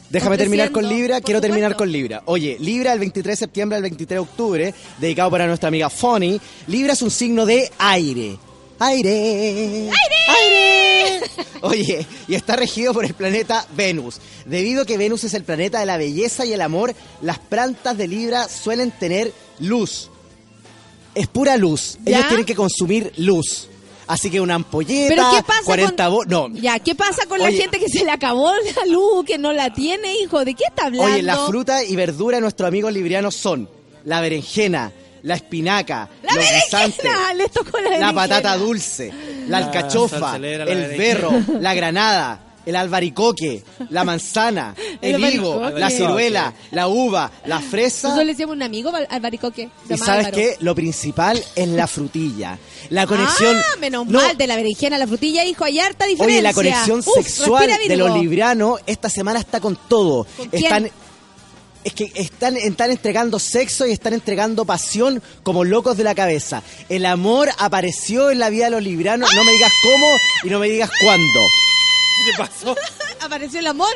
Déjame terminar con Libra, quiero terminar con Libra. Oye, Libra el 23 de septiembre al 23 de octubre, dedicado para nuestra amiga Fonny. Libra es un signo de aire. Aire. Aire. Oye, y está regido por el planeta Venus. Debido a que Venus es el planeta de la belleza y el amor, las plantas de Libra suelen tener luz. Es pura luz. ¿Ya? Ellos tienen que consumir luz. Así que una ampolleta, Pero ¿qué pasa 40 con... No, Ya, ¿qué pasa con la gente que se le acabó la luz, que no la tiene, hijo? ¿De qué está hablando? Oye, la fruta y verdura de nuestros amigos librianos son la berenjena, la espinaca, ¡La los guisantes, berenjena! Les tocó la patata dulce, la La alcachofa, el berro, la granada, el albaricoque, la manzana, El el, higo, la ciruela, la uva, la Nosotros fresa. le decíamos un amigo al albaricoque. Y sabes Álvaro. qué, lo principal es la frutilla. La conexión... Ah, menos No, mal, de la berenjena a la frutilla, hijo, hay harta diferencia. Oye, la conexión Uf, sexual de los librianos esta semana está con todo. ¿Con quién? están es que están, están entregando sexo y están entregando pasión como locos de la cabeza. El amor apareció en la vida de los librianos, no me digas cómo y no me digas cuándo. ¿Qué te pasó? Apareció el amor.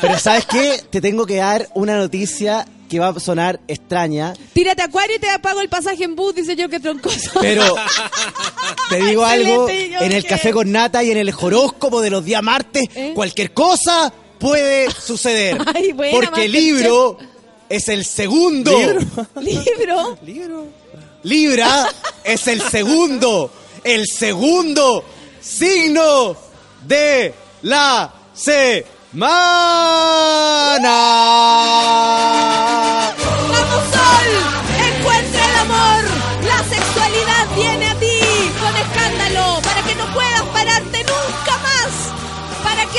Pero ¿sabes qué? Te tengo que dar una noticia que va a sonar extraña, Tírate acuario y te pago el pasaje en bus, dice yo que troncoso. pero te digo algo, en el café con nata y en el horóscopo de los días martes, ¿Eh? cualquier cosa puede suceder. Ay, buena, porque libro es el segundo. Libro. Libro. Libra es el segundo, el segundo signo de la semana. ¡Vamos,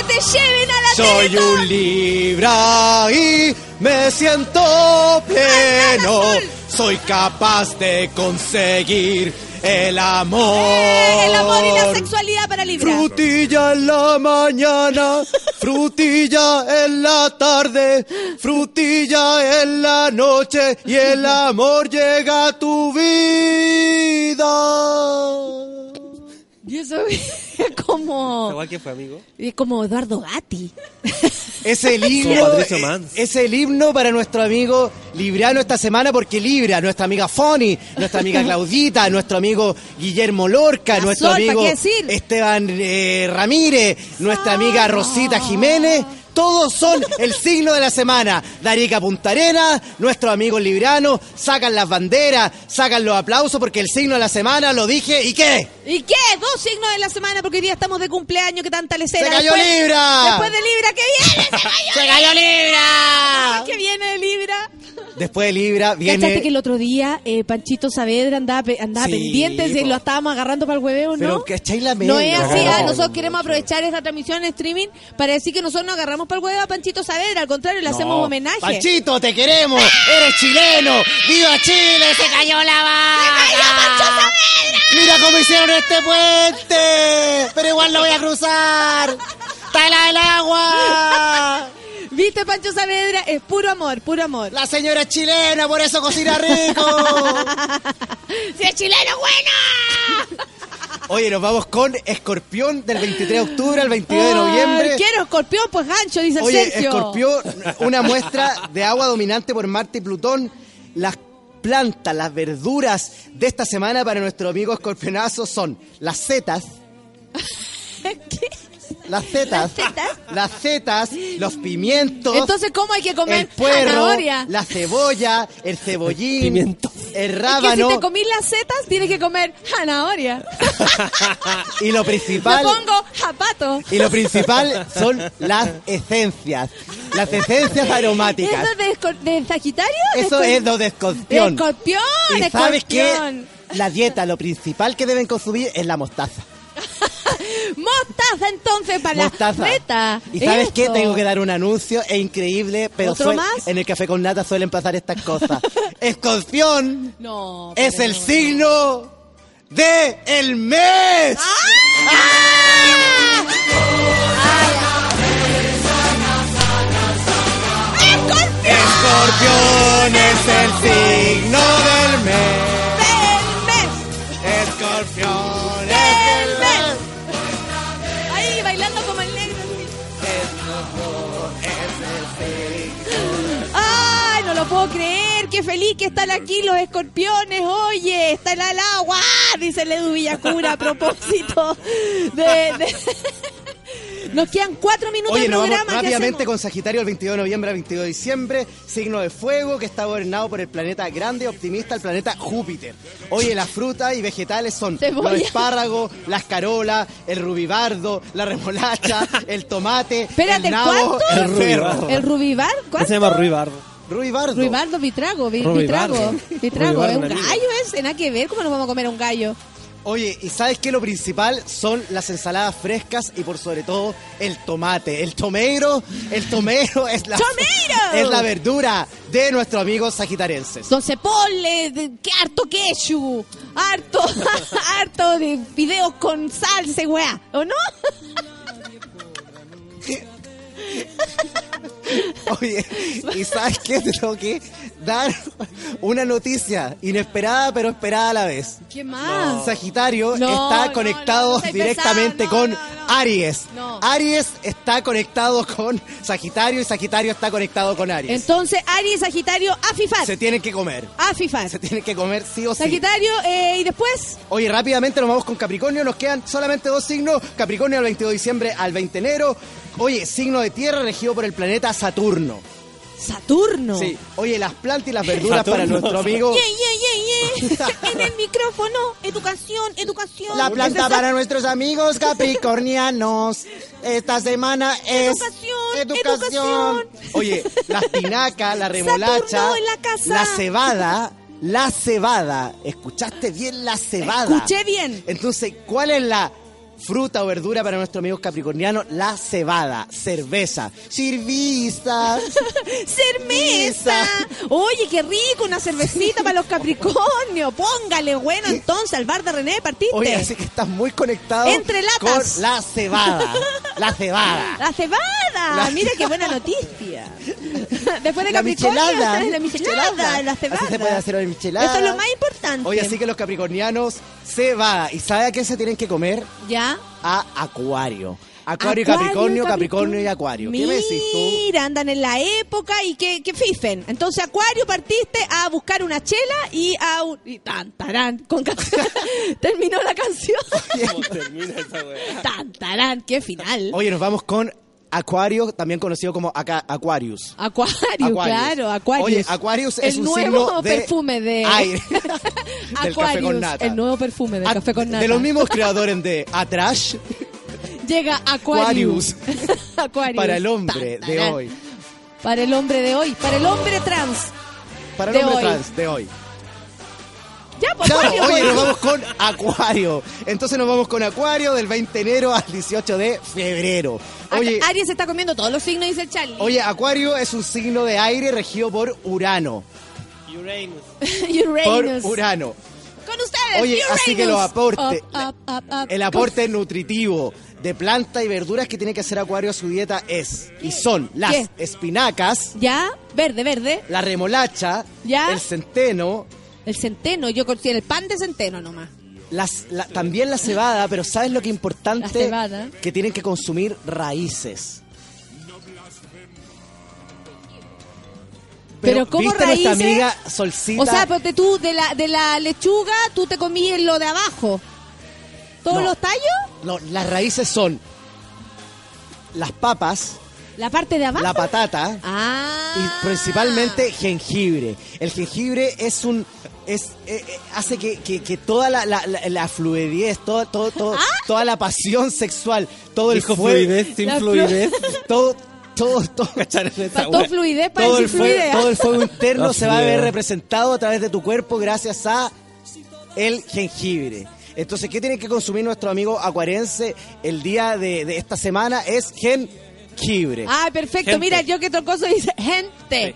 que te lleven a la Soy Teletón. un Libra y me siento pleno. Soy capaz de conseguir el amor. Eh, El amor y la sexualidad para Libra. Frutilla en la mañana, frutilla en la tarde, frutilla en la noche y el amor llega a tu vida. Y eso es como... ¿Igual que fue, amigo? Es como Eduardo Gatti. Es el himno, Como Patricio eh, es el himno para nuestro amigo Libriano esta semana porque Libra, nuestra amiga Foni, nuestra amiga Claudita, nuestro amigo Guillermo Lorca, La nuestro Sol, ¿pa' amigo? Esteban eh, Ramírez, nuestra amiga Rosita Jiménez. Todos son el signo de la semana. Darica Punta Arena, nuestros amigos libranos, sacan las banderas, sacan los aplausos porque el signo de la semana lo dije. ¿Y qué? ¿Y qué? Dos signos de la semana porque hoy día estamos de cumpleaños, que tanta lecera. ¡Se cayó Después- Libra! Después de Libra, ¿qué viene? ¡Se cayó, ¡Se cayó Libra! ¿Qué viene de Libra? Después de Libra viene... ¿Cachaste que el otro día eh, Panchito Saavedra andaba, pe- andaba Sí, pendiente y po. lo estábamos agarrando para el hueveo, ¿no? Pero ¿cachai la No es media? así, ah, nosotros queremos aprovechar esta transmisión en streaming para decir que nosotros nos agarramos para el huevo a Panchito Saavedra, al contrario, le hacemos homenaje. Panchito, te queremos. Eres chileno. ¡Viva Chile! ¡Se cayó la vaca! ¡Mira cómo hicieron este puente! Pero igual lo voy a cruzar. ¡Está helada el agua! ¿Viste, Pancho Saavedra? Es puro amor, puro amor. La señora es chilena, por eso cocina rico. ¡Si es chileno, bueno! Oye, nos vamos con Escorpión del 23 de octubre al 22 de noviembre. Quiero escorpión, pues gancho, dice el Oye, Sergio. Escorpión, una muestra de agua dominante por Marte y Plutón. Las plantas, las verduras de esta semana para nuestro amigo escorpionazo son las setas. Las setas, las setas, los pimientos, Entonces, ¿cómo hay que comer el puerro, zanahoria? la cebolla, el cebollín, Pimiento. el Es que si rábano te comís las setas, tienes que comer zanahoria. y lo Lo principal pongo japato. y lo principal son las esencias, las esencias aromáticas. ¿Eso es de, escor- de Sagitario? Eso De es lo de escorpión. De escorpión, ¿Y sabes qué? escorpión. La dieta, lo principal que deben consumir es la mostaza. Mostaza entonces para Mostaza. la feta. ¿Y sabes qué? Tengo que dar un anuncio, es increíble, pero ¿Otro suel- más? en el café con nata suelen pasar estas cosas. Escorpión No. es el no. signo de el mes. Escorpión es el signo del mes. ¡Del mes! Escorpión puedo creer! ¡Qué feliz que están aquí los escorpiones! ¡Oye, está el agua! Dice Ledu Villacura a propósito de... de- Nos quedan cuatro minutos Oye, de nos vamos programa. ¿qué rápidamente hacemos? con Sagitario el 22 de noviembre al 22 de diciembre, signo de fuego que está gobernado por el planeta grande y optimista, el planeta Júpiter. Oye, las frutas y vegetales son Cebolla. los espárragos, las carolas, el rubibardo, la remolacha, el tomate, Espérate, el nabo, ¿cuánto? el perro. ¿El rubibar? ¿Qué ¿Cuánto? se llama? Rubibardo. Ruibardo Vitrago, vi- Rubibardo. Vitrago, Vitrago, ¿es un gallo ese? Nada que ver, ¿cómo nos vamos a comer un gallo? Oye, ¿y sabes qué? Lo principal son las ensaladas frescas y por sobre todo el tomate. El tomeiro, el tomeiro es la, ¡Tomeiro! es la verdura de nuestros amigos sagitarenses. Entonces ponle que harto quechu, harto, harto de fideos con salsa weá, ¿o no? Oye, ¿y sabes qué? Te tengo que dar una noticia inesperada pero esperada a la vez. ¿Qué más? Sagitario No, está no, conectado directamente con. Aries. Aries está conectado con Sagitario y Sagitario está conectado con Aries. Entonces, Aries, Sagitario, afifar, Se tienen que comer. afifar. Se tienen que comer sí o sí. Sagitario, eh, y después, Oye, rápidamente nos vamos con Capricornio. Nos quedan solamente dos signos. Capricornio al 22 de diciembre al 20 de enero. Oye, signo de tierra regido por el planeta Saturno. Saturno. Sí. Oye, las plantas y las verduras Saturno. para nuestro amigo. Yeah, yeah, yeah, yeah. en el micrófono, educación, educación. La planta para nuestros amigos capricornianos. Esta semana es Educación, educación. educación. Oye, la espinaca, la remolacha, Saturno en la casa. la cebada, la cebada. ¿Escuchaste bien la cebada? Escuché bien. Entonces, ¿cuál es la fruta o verdura para nuestros amigos capricornianos? La cebada, cerveza, cerveza. ¡Cerveza! Oye, qué rico, una cervecita para los Capricornios. Póngale, bueno, entonces, al bar de René partiste. Oye, así que estás muy conectado Entre latas. con la cebada. La cebada. ¡La cebada! La- Mira qué buena noticia. Después de La Capricornio, michelada. la michelada, la cebada. Así se puede hacer una michelada. Eso es lo más importante. Oye, así que los capricornianos, cebada. ¿Y sabe a qué se tienen que comer? ¿Ya? A acuario. Acuario, y Acuario, Capricornio, Capricornio y Acuario. ¿Qué me decís tú? Mira, andan en la época y que, que fifen. Entonces, Acuario, partiste a buscar una chela y a un... Y tan, tarán, con can- Terminó la canción. ¿Cómo termina esa weá? tan, tarán, qué final. Oye, nos vamos con Acuario, también conocido como Aca- Aquarius. Acuario, Aquarius. claro, Aquarius. Oye, Aquarius es el un nuevo signo de perfume de aire. del Aquarius, café con nata. el nuevo perfume de A- café con nata. De los mismos creadores de Atrash, Llega Aquarius. Aquarius. para el hombre de hoy. Para el hombre de hoy, para el hombre trans. Para el De hombre hoy. trans de hoy. Ya, pues, Claro, Acuario, oye, pues. nos vamos con Acuario. Entonces nos vamos con Acuario del 20 de enero al 18 de febrero. Oye, Aries está comiendo todos los signos, dice Charlie. oye, Acuario es un signo de aire regido por Urano. Uranus. Uranus. Por Urano. Con ustedes, Oye, así que los aportes, Up, up, up, up. el aporte nutritivo de planta y verduras que tiene que hacer Acuario a su dieta es, y son las ¿Qué? espinacas, Ya, verde, verde. la remolacha, Ya. el centeno, El centeno, yo considero el pan de centeno nomás. Las, la- también la cebada, pero ¿sabes lo que es importante? Que tienen que consumir raíces. Pero ¿cómo ¿viste nuestra raíces? amiga Solcita? O sea, ponte tú, de la, de la lechuga, tú te comías lo de abajo. ¿Todos No. los tallos? No, las raíces son las papas, ¿La parte de abajo? la patata Ah. y principalmente jengibre. El jengibre es un es eh, eh, hace que, que- que toda la, la, la- la fluidez, todo, todo, todo- toda la pasión sexual, todo el Dijo fuego, fluidez, sin fluidez. todo todo todo ¿Cacharon esa Faltó wea? fluidez para todo el, fuego, todo el fuego interno La se va a ver representado a través de tu cuerpo gracias a el jengibre. Entonces, ¿qué tiene que consumir nuestro amigo acuarense el día de, de esta semana? Es jengibre. Ah, perfecto. Gente. Mira, yo que trocoso dice, gente.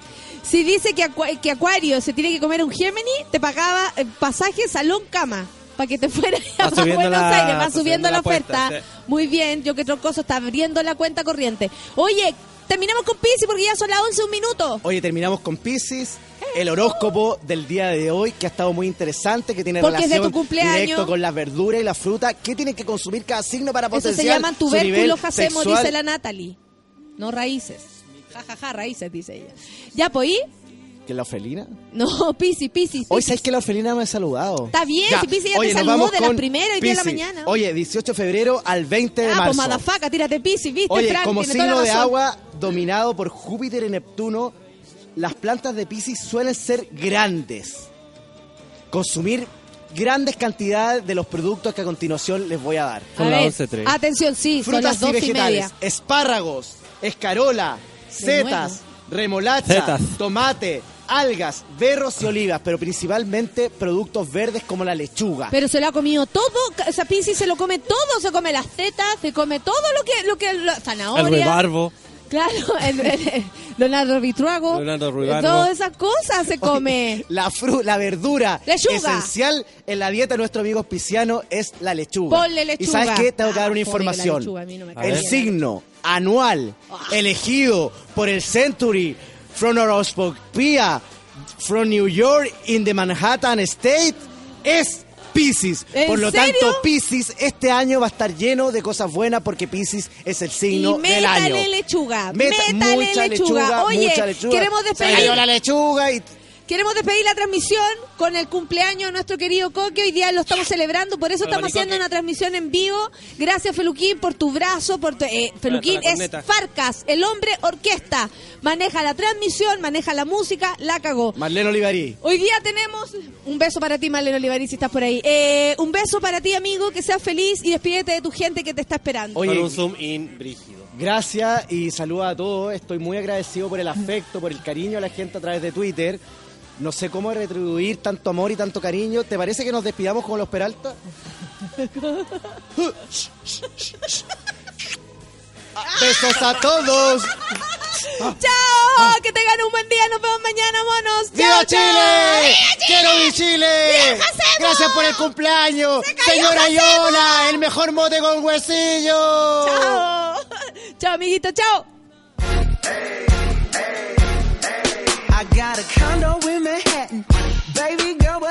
Si dice que, que Acuario se tiene que comer un Gemini, te pagaba eh, pasaje, salón, cama. Para que te fueras a Buenos la- Aires. Va subiendo la oferta. sí. Muy bien, yo que trocoso está abriendo la cuenta corriente. Oye, terminamos con Pisi porque ya son las 11 un minuto. Oye, terminamos con Pisces, el horóscopo del día de hoy, que ha estado muy interesante, que tiene Porque relación directo con las verduras y la fruta. ¿Qué tiene que consumir cada signo para Eso potenciar se llaman tubérculos hacemos, dice la Natalie. No raíces. Ja, ja, ja, raíces, dice ella. Ya, pues, ¿y? ¿Que la orfelina? No, Pisi, Pisi. Hoy sabes que la orfelina me ha saludado. Está bien, si Pisi ya Oye, te saludó vamos de la primera y día de la mañana. Oye, 18 de febrero al 20 de ah, pues marzo. madafaca, tírate Pisi, ¿viste, Oye, como signo de agua dominado por Júpiter y Neptuno, las plantas de Pisces suelen ser grandes. Consumir grandes cantidades de los productos que a continuación les voy a dar. A Son las ver, 11:03. atención, sí, son Frutas y y vegetales, media. espárragos, escarola, setas, remolacha, Setas. tomate, algas, berros y olivas, pero principalmente productos verdes como la lechuga. Pero se lo ha comido todo, o sea, Pisi se lo come todo, se come las tetas, se come todo lo que, lo que, la El zanahoria. rebarbo. Claro, el, el- el- Leonardo Vitruago. Leonardo Ruibarbo. Todas esas cosas se come. La fru la verdura Lechuga. esencial en la dieta de nuestro amigo auspiciano es la lechuga. Ponle lechuga. Y sabes qué, tengo que dar Ah, una que la información. lechuga, no El signo anual elegido por el Century from Horoscopia from New York in the Manhattan State es Pisces. ¿En Por lo serio? tanto, Pisces este año va a estar lleno de cosas buenas porque Pisces es el Y signo del año. métale lechuga, Meta- métale mucha lechuga. lechuga, Oye, mucha lechuga. queremos Se despedir. cayó la lechuga y Queremos despedir la transmisión con el cumpleaños de nuestro querido Coque. Hoy día lo estamos celebrando, por eso Hola, estamos haciendo Coque. una transmisión en vivo. Gracias, Feluquín, por tu brazo. por tu- eh, Feluquín es. Farcas, el hombre orquesta. Maneja la transmisión, maneja la música, la cagó. Marlene Olivarí. Hoy día tenemos un beso para ti, Marlene Olivarí, si estás por ahí. Eh, un beso para ti, amigo, que seas feliz y despídete de tu gente que te está esperando. Oye, Con un zoom in brígido. Gracias y saluda a todos. Estoy muy agradecido por el afecto, por el cariño a la gente a través de Twitter. No sé cómo retribuir tanto amor y tanto cariño. ¿Te parece que nos despidamos con los Peralta? Besos a todos. ¡Chao! Que tengan un buen día. Nos vemos mañana, monos. ¡Viva ¡Chao, Chile! chao! ¡Quiero mi Chile! ¡Viva! Gracias por el cumpleaños. Señora Jacemo! Yola, el mejor mote con huesillo. ¡Chao! ¡Chao, amiguito! ¡Chao! I got a condo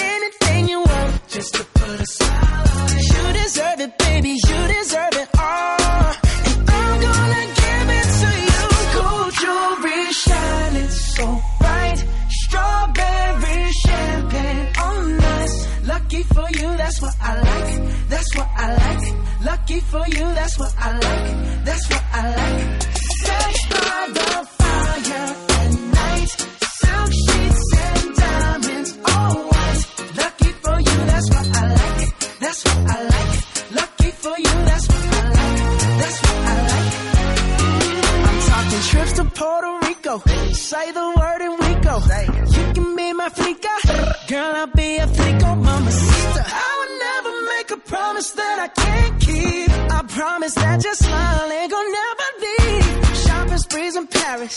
Anything you want, just to put a smile on it. You deserve it, baby. You deserve it all. And I'm gonna give it to you. Gold jewelry shining so bright. Strawberry champagne oh, on us. Lucky for you, that's what I like. That's what I like. Lucky for you, that's what I like. That's what I like. Fresh by the fire that's what I like. Lucky for you, that's what I like. That's what I like. I'm talking trips to Puerto Rico. Say the word and we go. You can be my flica. Girl, I'll be a flico, mama sister. I would never make a promise that I can't keep. I promise that your smile ain't gonna never leave. Shopping sprees in Paris.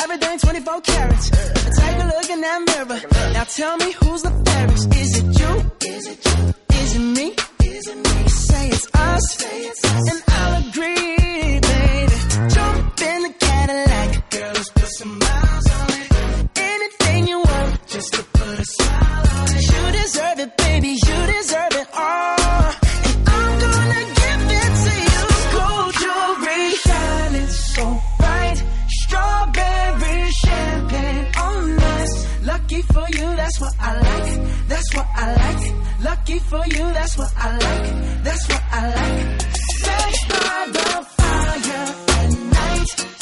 Everything 24 carats. Take a look in that mirror. Now tell me who's the fairest. Is it you? Is it you? Is it me? Is it me? Say it's us. And I'll agree, baby. Jump in the Cadillac. Girl, let's put some miles on it. Anything you want, just to put a smile on. You deserve it, baby. You deserve it all. And I'm gonna give it to you. Gold jewelry shining so bright. Strawberry champagne oh, on us. Lucky for you, that's what I like. What I like. Lucky for you, that's what I like. That's what I like. Sex by the fire at night.